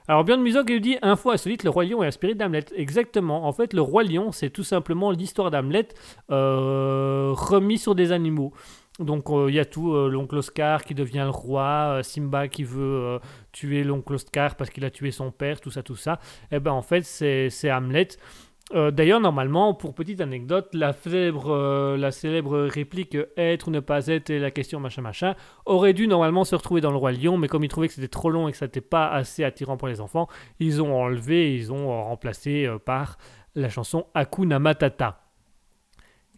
C: Alors Björn Muso qui lui dit info insolite, le roi lion est inspiré d'Hamlet. Exactement. En fait, le roi lion, c'est tout simplement l'histoire d'Hamlet euh, remis sur des animaux. Donc euh, il y a tout, euh, l'oncle Oscar qui devient le roi, euh, Simba qui veut tuer l'oncle Oscar parce qu'il a tué son père, tout ça, tout ça. Et ben en fait c'est Hamlet. D'ailleurs, normalement, pour petite anecdote, la célèbre, réplique être ou ne pas être et la question machin machin aurait dû normalement se retrouver dans le roi lion, mais comme ils trouvaient que c'était trop long et que ça n'était pas assez attirant pour les enfants, ils ont enlevé, ils ont remplacé par la chanson Hakuna Matata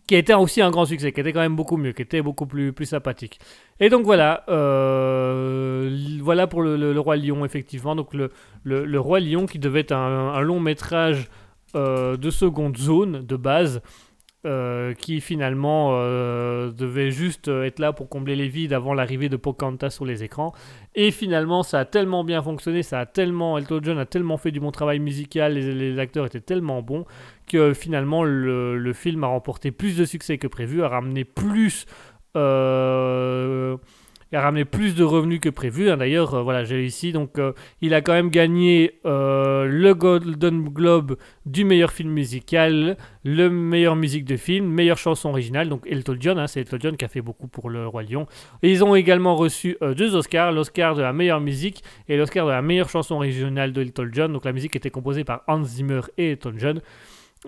C: qui était aussi un grand succès, qui était quand même beaucoup mieux, qui était beaucoup plus, plus sympathique. Et donc voilà, euh, voilà pour le, Roi Lion, effectivement. Donc le, le, Roi Lion qui devait être un, un long métrage euh, de seconde zone, de base, euh, qui finalement euh, devait juste euh, être là pour combler les vides avant l'arrivée de Pocahontas sur les écrans. Et finalement, ça a tellement bien fonctionné, ça a tellement, Elton John a tellement fait du bon travail musical, les, acteurs étaient tellement bons que finalement le, film a remporté plus de succès que prévu, a ramené plus, a ramené plus de revenus que prévu. hein. D'ailleurs, euh, voilà, j'ai ici donc euh, il a quand même gagné euh, le Golden Globe du meilleur film musical, le meilleur musique de film, meilleure chanson originale. Donc Elton John, hein, c'est Elton John qui a fait beaucoup pour le Roi Lion. Et ils ont également reçu deux Oscars, l'Oscar de la meilleure musique et l'Oscar de la meilleure chanson originale de Elton John. Donc la musique était composée par Hans Zimmer et Elton John.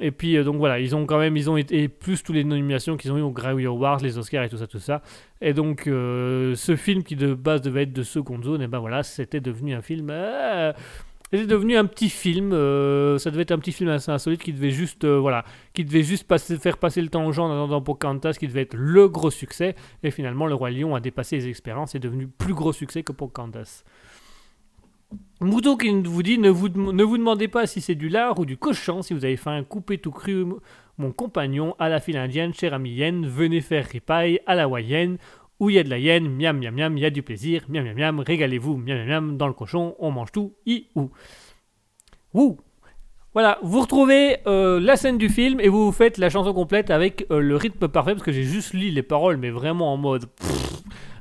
C: Et puis euh, donc voilà, ils ont quand même ils ont été plus toutes les nominations qu'ils ont eu aux Grammy Awards, les Oscars et tout ça tout ça. Et donc euh, ce film qui de base devait être de seconde zone, et ben voilà, c'était devenu un film. euh, c'était devenu un petit film. ça devait être un petit film assez insolite qui devait juste, voilà, qui devait juste faire passer le temps aux gens en attendant Pocahontas, qui devait être le gros succès. Et finalement, le roi lion a dépassé les expériences et est devenu plus gros succès que Pocahontas. Mouton qui vous dit ne vous, ne vous demandez pas si c'est du lard ou du cochon, si vous avez faim, coupez tout cru mon compagnon à la file indienne, cher ami yen, venez faire ripaille à la hawaïenne, où il y a de la hyène, miam miam miam, il y a du plaisir, miam miam miam, régalez-vous, miam miam dans le cochon, on mange tout, i ou. Ouh Voilà, vous retrouvez euh, la scène du film et vous faites la chanson complète avec euh, le rythme parfait, parce que j'ai juste lu les paroles, mais vraiment en mode...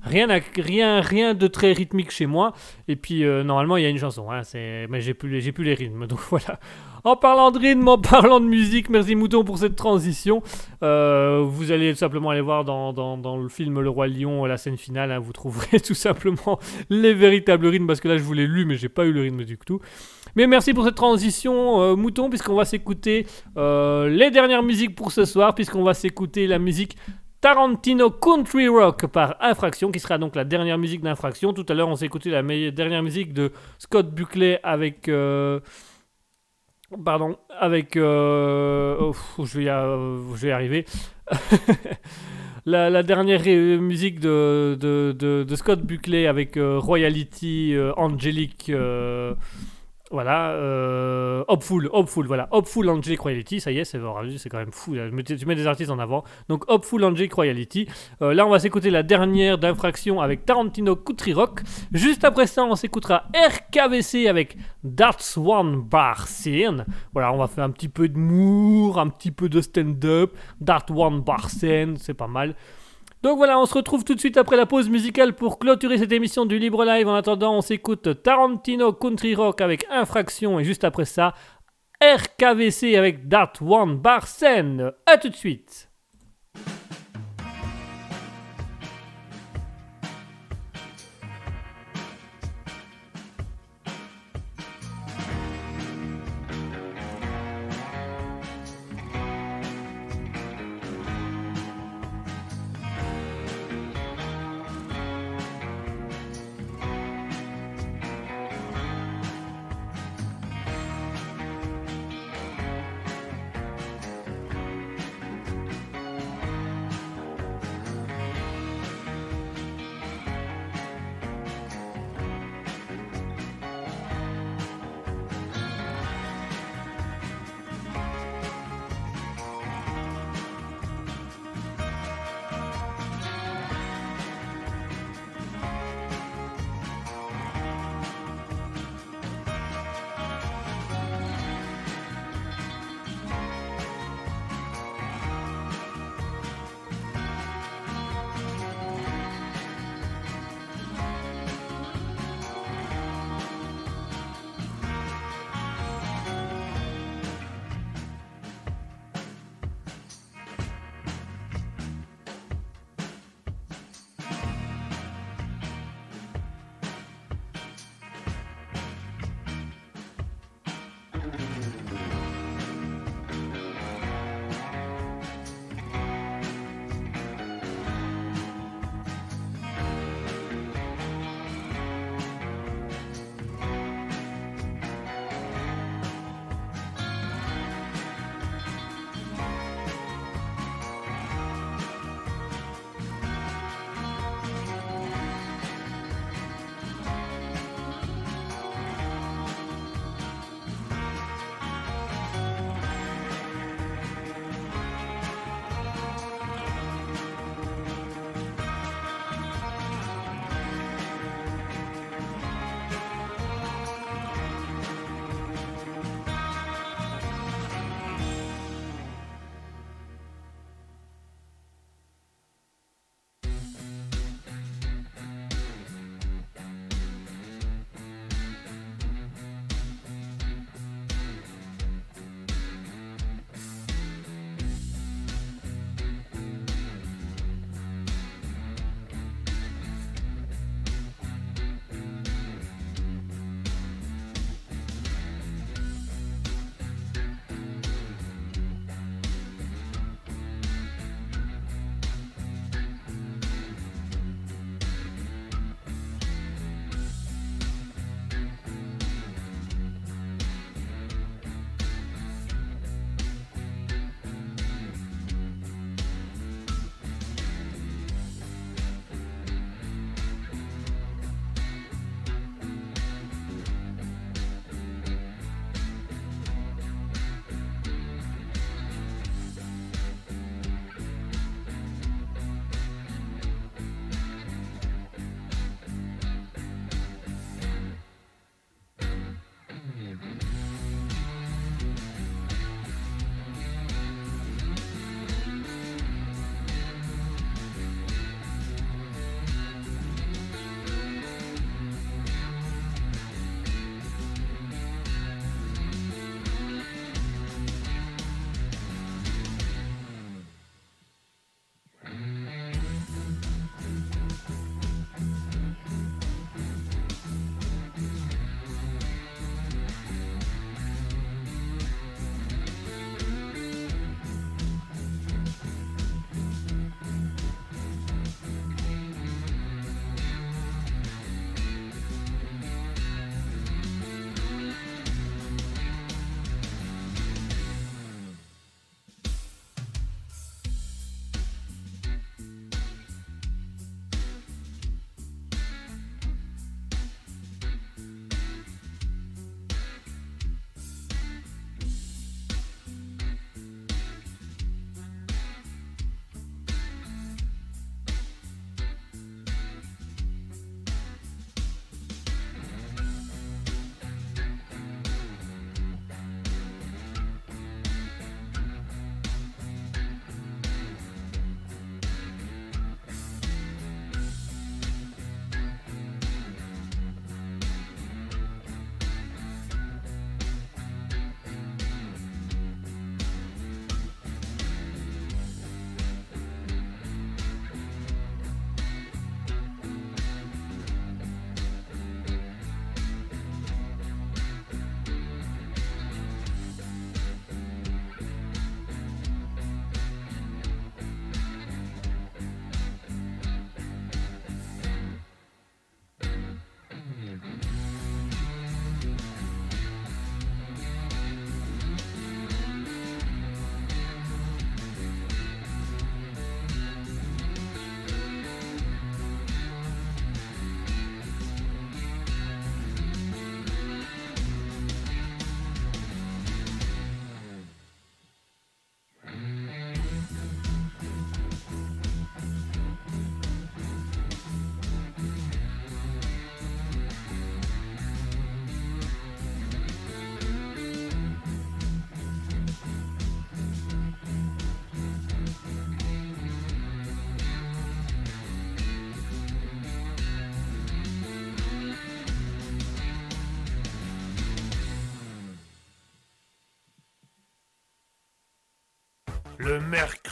C: Rien, rien, rien de très rythmique chez moi. Et puis euh, normalement il y a une chanson, hein, mais j'ai plus, les- plus les rythmes. [LAUGHS] Donc voilà. En parlant de rythme, en parlant de musique, merci Mouton pour cette transition. Euh, vous allez simplement aller voir dans, dans- le film Le Roi Lion, la scène finale, hein, vous trouverez [LAUGHS] tout simplement les véritables rythmes, parce que là je vous l'ai lu, mais j'ai pas eu le rythme du tout. Mais merci pour cette transition, euh, Mouton, puisqu'on va s'écouter les dernières musiques pour ce soir, puisqu'on va s'écouter la musique Tarantino Country Rock par Infraction, qui sera donc la dernière musique d'Infraction. Tout à l'heure, on s'est écouté la dernière musique de Scott Buckley avec. euh, Pardon, avec. euh, oh, je, vais y, je vais arriver. [LAUGHS] la, dernière musique de, de, de- Scott Buckley avec euh, Royalty, euh, Angelic. euh, voilà, euh, Hopeful, Hopeful, voilà, Hopeful Angelic Royalty, ça y est, c'est quand même fou, tu mets des artistes en avant. Donc Hopeful Angelic Royalty. Euh, là, on va s'écouter la dernière d'infraction avec Tarantino Country Rock. Juste après ça, on s'écoutera RKVC avec That's One Bar Scene. Voilà, on va faire un petit peu de moore, un petit peu de stand-up. That One Bar Scene, c'est pas mal. Donc voilà, on se retrouve tout de suite après la pause musicale pour clôturer cette émission du Libre Live. En attendant, on s'écoute Tarantino Country Rock avec Infraction et juste après ça, RKVC avec That One Bar Scene. A tout de suite.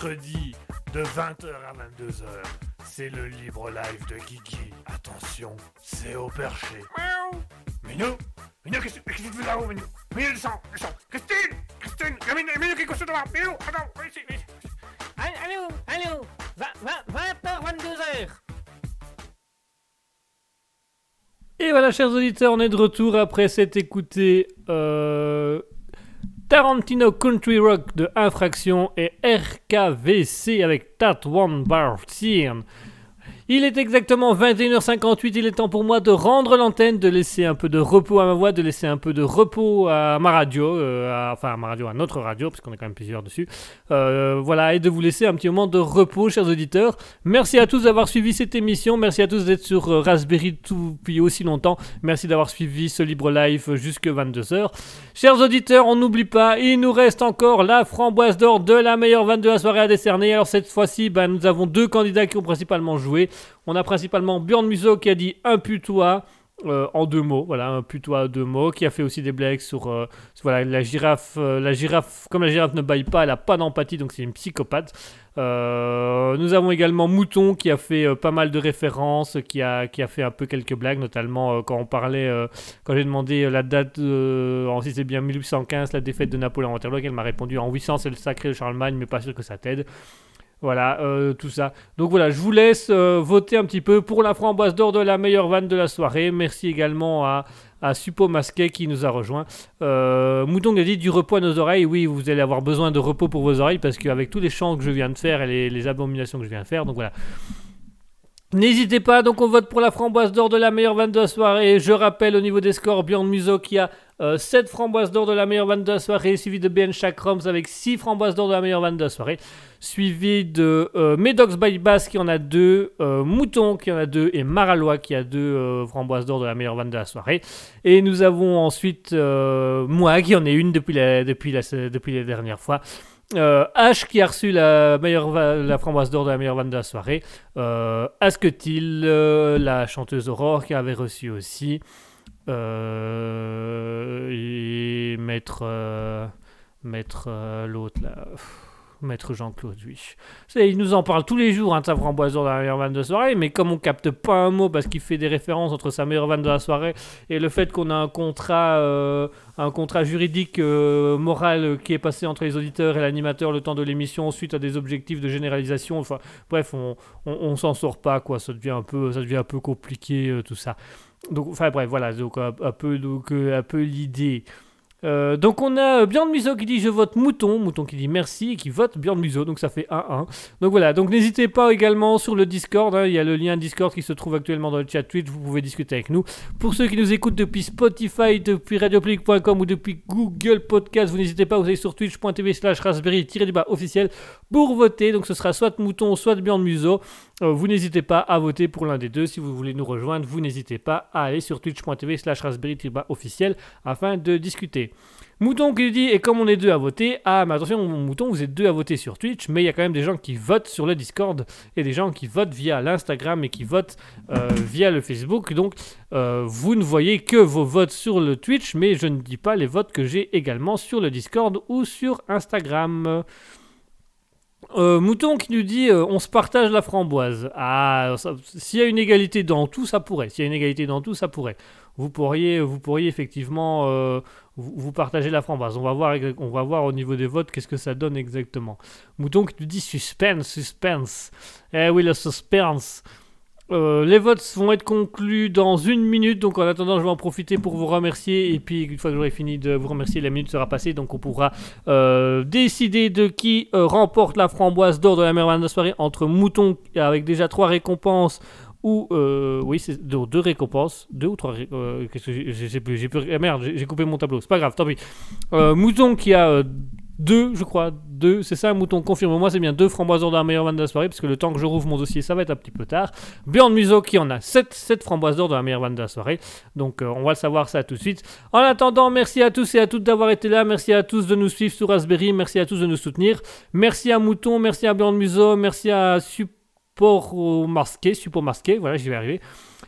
A: Mercredi de 20h à 22h. C'est le libre live de Guigui. Attention, c'est au perché. Miaou Minou Minou, qu'est-ce que tu fais là-haut, Minou? Minou, descends, descends Christine Christine Minou, Minou, qu'est-ce que tu devant Minou, attends, viens ici, viens ici.
B: Allô, allô 20h, 22h
C: Et voilà, chers auditeurs, on est de retour après s'être écouté euh, Tarantino Country Rock de Infraction et RKVC avec Tat One. Il est exactement 21h58, il est temps pour moi de rendre l'antenne, de laisser un peu de repos à ma voix, de laisser un peu de repos à ma radio, euh, enfin à ma radio, à notre radio, parce qu'on est quand même plusieurs dessus. Euh, voilà, et de vous laisser un petit moment de repos, chers auditeurs. Merci à tous d'avoir suivi cette émission, merci à tous d'être sur euh, Raspberry depuis aussi longtemps, merci d'avoir suivi ce libre live jusque 22h. Chers auditeurs, on n'oublie pas, il nous reste encore la framboise d'or de la meilleure 22 à soirée à décerner. Alors cette fois-ci, ben, nous avons deux candidats qui ont principalement joué. On a principalement Björn Musso qui a dit un putois. euh, en deux mots, voilà, un putois en deux mots, qui a fait aussi des blagues sur, euh, voilà, la girafe, euh, la girafe, comme la girafe ne baille pas, elle a pas d'empathie, donc c'est une psychopathe. Nous avons également Mouton qui a fait pas mal de références, qui a, qui a fait un peu quelques blagues, notamment quand on parlait, quand j'ai demandé la date, en si c'est bien 1815, la défaite de Napoléon à Waterloo, elle m'a répondu en 800 c'est le sacré de Charlemagne, mais pas sûr que ça t'aide. Voilà, euh, tout ça. Donc voilà, je vous laisse euh, voter un petit peu pour la framboise d'or de la meilleure vanne de la soirée. Merci également à, à Suppo Masquet qui nous a rejoint. Euh, Mouton a dit du repos à nos oreilles. Oui, vous allez avoir besoin de repos pour vos oreilles parce qu'avec tous les chants que je viens de faire et les, les abominations que je viens de faire, donc voilà. N'hésitez pas, donc on vote pour la framboise d'or de la meilleure vanne de la soirée. Je rappelle au niveau des scores, Bjorn Muso qui a 7 framboises d'or de la meilleure vanne de la soirée, suivi de Ben Chakroms avec 6 framboises d'or de la meilleure vanne de la soirée, suivi de euh, Medox by Bass qui en a 2, Mouton qui en a 2 et Maralois qui a 2 framboises d'or de la meilleure vanne de la soirée. Et nous avons ensuite euh, moi qui en ai une depuis la, depuis depuis la dernière fois. Euh, H qui a reçu la, meilleure la framboise d'or de la meilleure vanne de la soirée. Euh, Asketil, euh, la chanteuse Aurore qui avait reçu aussi. Euh, et Maître. euh, Maître l'autre là. Maître Jean-Claude. C'est- Il nous en parle tous les jours hein, de sa framboise d'or de la meilleure vanne de soirée, mais comme on capte pas un mot parce qu'il fait des références entre sa meilleure vanne de la soirée et le fait qu'on a un contrat, euh, un contrat juridique euh, moral qui est passé entre les auditeurs et l'animateur le temps de l'émission suite à des objectifs de généralisation. Enfin, bref, on, on, s'en sort pas quoi. Ça devient un peu, ça devient un peu compliqué euh, tout ça. Donc, enfin bref, voilà, donc un, peu, donc un peu l'idée. Euh, donc on a euh, Björn Muso qui dit je vote Mouton, Mouton qui dit merci et qui vote Björn Muso, donc ça fait 1-1. Donc voilà, donc n'hésitez pas également sur le Discord, hein, il y a le lien Discord qui se trouve actuellement dans le chat Twitch, vous pouvez discuter avec nous. Pour ceux qui nous écoutent depuis Spotify, depuis radiopublic.com ou depuis Google Podcast, vous n'hésitez pas, vous allez sur twitch.tv slash raspberry-du-bas officiel pour voter, donc ce sera soit Mouton, soit Björn Muso. Euh, vous n'hésitez pas à voter pour l'un des deux, si vous voulez nous rejoindre, vous n'hésitez pas à aller sur twitch.tv slash raspberry-du-bas officiel afin de discuter. Mouton qui dit, et comme on est deux à voter, ah mais attention Mouton, vous êtes deux à voter sur Twitch, mais il y a quand même des gens qui votent sur le Discord et des gens qui votent via l'Instagram et qui votent euh, via le Facebook. Donc euh, vous ne voyez que vos votes sur le Twitch, mais je ne dis pas les votes que j'ai également sur le Discord ou sur Instagram. Euh, Mouton qui nous dit euh, on se partage la framboise. Ah, s'il y a une égalité dans tout, ça pourrait. S'il y a une égalité dans tout, ça pourrait. Vous pourriez, vous pourriez effectivement euh, vous, partager la framboise. On va voir, on va voir au niveau des votes qu'est-ce que ça donne exactement. Mouton qui nous dit suspense, suspense. Eh oui, le suspense. Euh, les votes vont être conclus dans une minute, donc en attendant, je vais en profiter pour vous remercier. Et puis, une fois que j'aurai fini de vous remercier, la minute sera passée, donc on pourra euh, décider de qui euh, remporte la framboise d'or de la meilleure de la soirée entre Mouton, avec déjà trois récompenses, ou. oui, c'est deux, récompenses. Deux ou trois. Qu'est-ce que j'ai- plus. Plus ah, merde, j'ai coupé mon tableau. C'est pas grave, tant pis. Mouton qui a. deux, je crois, deux, c'est ça, Mouton, confirme-moi, c'est bien deux framboises d'or la meilleure vanne de la soirée, parce que le temps que je rouvre mon dossier, ça va être un petit peu tard. Björn Muso qui en a 7, 7 framboises d'or de la meilleure vanne de la soirée. Donc euh, on va le savoir ça tout de suite. En attendant, merci à tous et à toutes d'avoir été là. Merci à tous de nous suivre sur Raspberry. Merci à tous de nous soutenir. Merci à Mouton, merci à Björn Muso, merci à Support Masqué, Support Masqué, voilà, j'y vais arriver.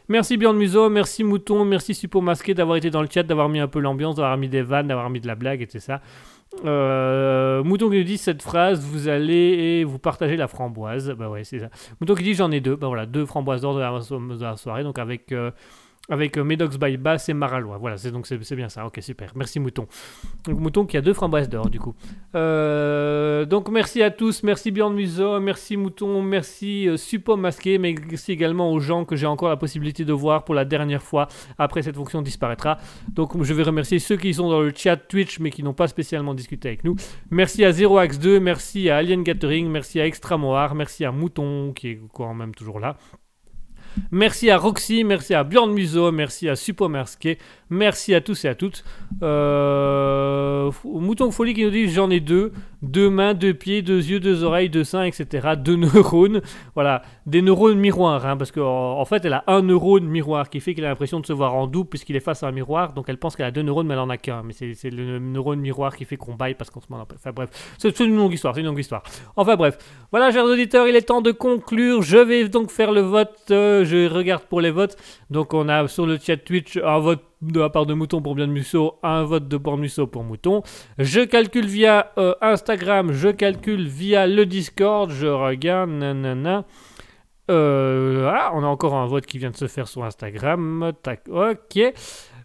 C: Merci Björn Muso, merci Mouton, merci Support Masqué d'avoir été dans le chat, d'avoir mis un peu l'ambiance, d'avoir mis des vannes, d'avoir mis de la blague et tout ça. Euh, Mouton qui nous dit cette phrase, vous allez vous partagez la framboise. Bah ouais, c'est ça. Mouton qui dit j'en ai deux. Bah voilà, deux framboises d'or de la soirée. Donc avec, euh, avec euh, Medox by Bass et Maralois. Voilà, c'est donc c'est bien ça. Ok, super. Merci Mouton. Donc Mouton qui a deux framboises d'or du coup. Euh, donc merci à tous. Merci Bjorn Museau. Merci Mouton. Merci euh, Masqué. Mais merci également aux gens que j'ai encore la possibilité de voir pour la dernière fois. Après cette fonction disparaîtra. Donc je vais remercier ceux qui sont dans le chat Twitch mais qui n'ont pas spécialement discuté avec nous. Merci à 0ax2, merci à Alien Gathering, merci à Extra Moir, merci à Mouton qui est quand même toujours là. Merci à Roxy, merci à Bjorn Museau, merci à Suppo merci à tous et à toutes. Euh, Mouton Folie qui nous dit j'en ai deux, deux mains, deux pieds, deux yeux, deux oreilles, deux seins, etc. Deux [LAUGHS] neurones, voilà, des neurones miroirs, hein, parce qu'en en fait elle a un neurone miroir qui fait qu'elle a l'impression de se voir en double puisqu'il est face à un miroir, donc elle pense qu'elle a deux neurones mais elle en a qu'un, mais c'est le neurone miroir qui fait qu'on baille parce qu'on se ment. Enfin bref, c'est une longue histoire, c'est une longue histoire. Enfin bref, voilà chers auditeurs, il est temps de conclure, je vais donc faire le vote, euh, je regarde pour les votes, donc on a sur le chat Twitch un vote de la part de Mouton pour Bien de Musso, un vote de Born Musso pour Mouton. Je calcule via euh, Instagram, je calcule via le Discord, je regarde, nanana. Euh, ah, on a encore un vote qui vient de se faire sur Instagram. Tac, ok.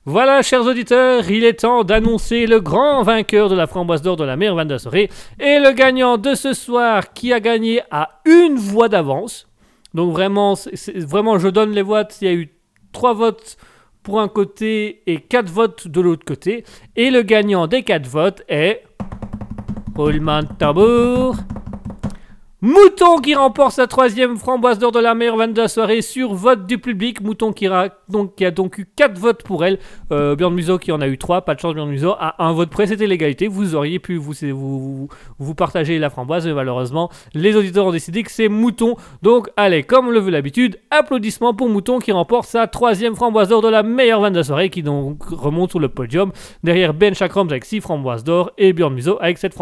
C: Voilà, chers auditeurs, il est temps d'annoncer le grand vainqueur de la framboise d'or de la meilleure vanne de et le gagnant de ce soir qui a gagné à une voix d'avance. Donc vraiment, vraiment, je donne les votes. Il y a eu trois votes pour un côté et quatre votes de l'autre côté. Et le gagnant des quatre votes est. Roulement de tambour. Mouton qui remporte sa troisième framboise d'or de la meilleure vanne de la soirée sur vote du public. Mouton qui, a donc eu 4 votes pour elle. Euh, Björn Muso qui en a eu 3. Pas de chance, Björn Muso. À un vote près, c'était l'égalité. Vous auriez pu vous, partager la framboise, malheureusement, les auditeurs ont décidé que c'est Mouton. Donc, allez, comme le veut l'habitude, applaudissements pour Mouton qui remporte sa troisième framboise d'or de la meilleure vanne de la soirée, qui donc remonte sur le podium. Derrière Ben Chakrams avec 6 framboises d'or et Björn Muso avec 7,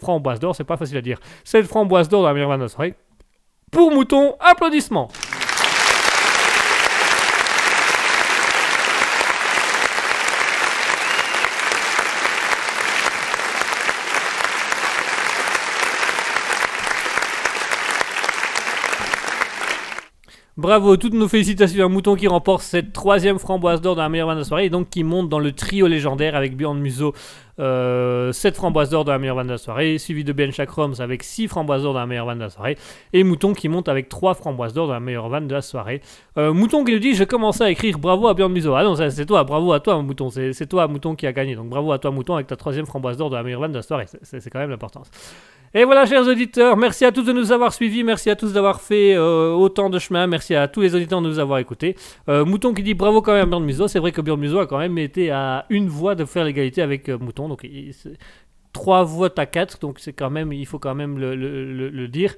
C: framboises d'or. C'est pas facile à dire. 7 framboises d'or dans la meilleure vanne de la soirée. Pour Mouton, applaudissements. Bravo, toutes nos félicitations à Mouton qui remporte cette troisième framboise d'or dans la meilleure vanne de la soirée et donc qui monte dans le trio légendaire avec Bjorn Muso, euh, 7 framboises d'or dans la meilleure vanne de la soirée, suivi de Ben Chakroms avec 6 framboises d'or dans la meilleure vanne de la soirée et Mouton qui monte avec 3 framboises d'or dans la meilleure vanne de la soirée. Euh, Mouton qui nous dit Je commençais à écrire bravo à Bjorn Muso. Ah non, c'est toi, bravo à toi, Mouton, c'est toi, Mouton, qui a gagné. Donc bravo à toi, Mouton, avec ta troisième framboise d'or de la meilleure vanne de la soirée. C'est quand même l'importance. Et voilà, chers auditeurs, merci à tous de nous avoir suivis, merci à tous d'avoir fait euh, autant de chemin, merci à tous les auditeurs de nous avoir écoutés. Euh, Mouton qui dit bravo quand même à Björn Muso, c'est vrai que Björn Muso a quand même été à une voix de faire l'égalité avec euh, Mouton, il- c'est- trois votes à quatre, donc c'est quand même, il faut quand même le, le- le- dire.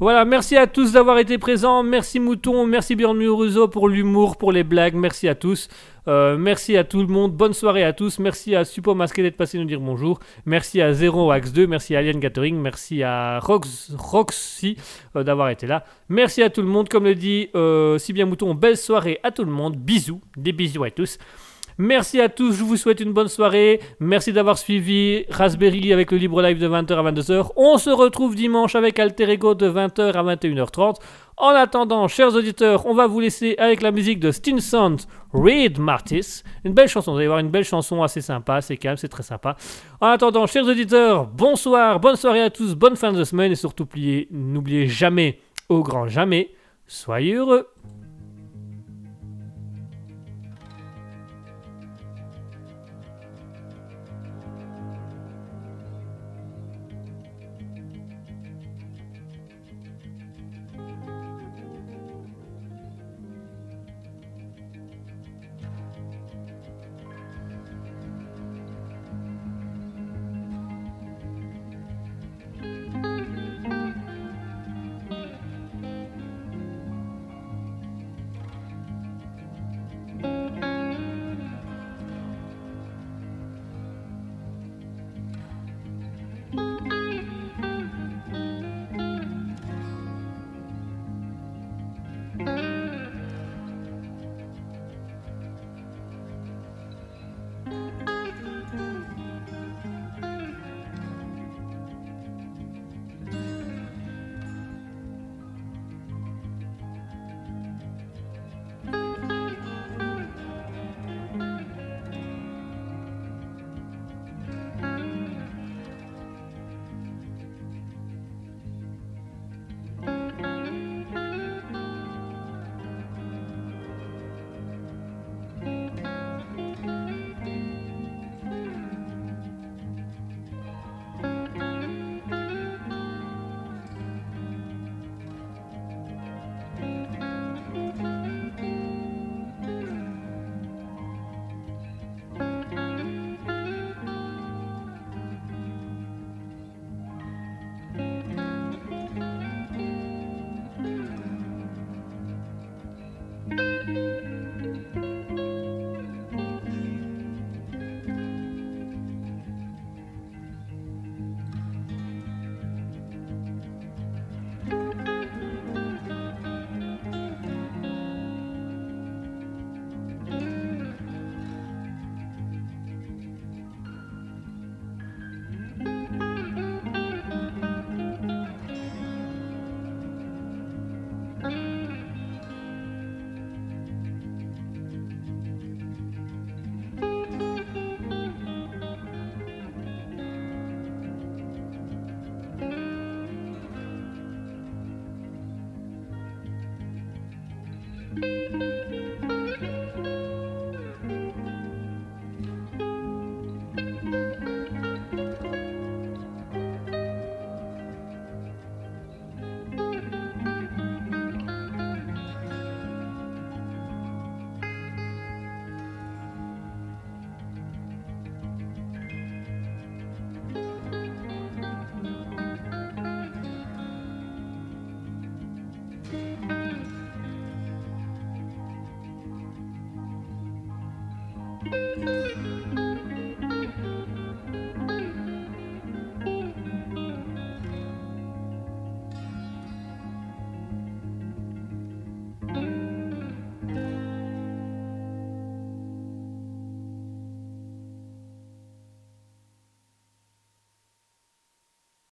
C: Voilà, merci à tous d'avoir été présents, merci Mouton, merci Björn Muruso pour l'humour, pour les blagues, merci à tous. Euh, merci à tout le monde, bonne soirée à tous, merci à Suppo Masqué d'être passé nous dire bonjour, merci à Zero Axe 2, merci à Alien Gathering, merci à Rox, Roxy euh, d'avoir été là, merci à tout le monde, comme le dit euh, si bien Mouton, belle soirée à tout le monde, bisous, des bisous à tous. Merci à tous, je vous souhaite une bonne soirée. Merci d'avoir suivi Raspberry avec le libre live de 20h à 22h. On se retrouve dimanche avec Alter Ego de 20h à 21h30. En attendant, chers auditeurs, on va vous laisser avec la musique de Stinson Reed Martis. Une belle chanson, vous allez voir une belle chanson assez sympa, c'est calme, c'est très sympa. En attendant, chers auditeurs, bonsoir, bonne soirée à tous, bonne fin de semaine et surtout n'oubliez jamais, au grand jamais, soyez heureux.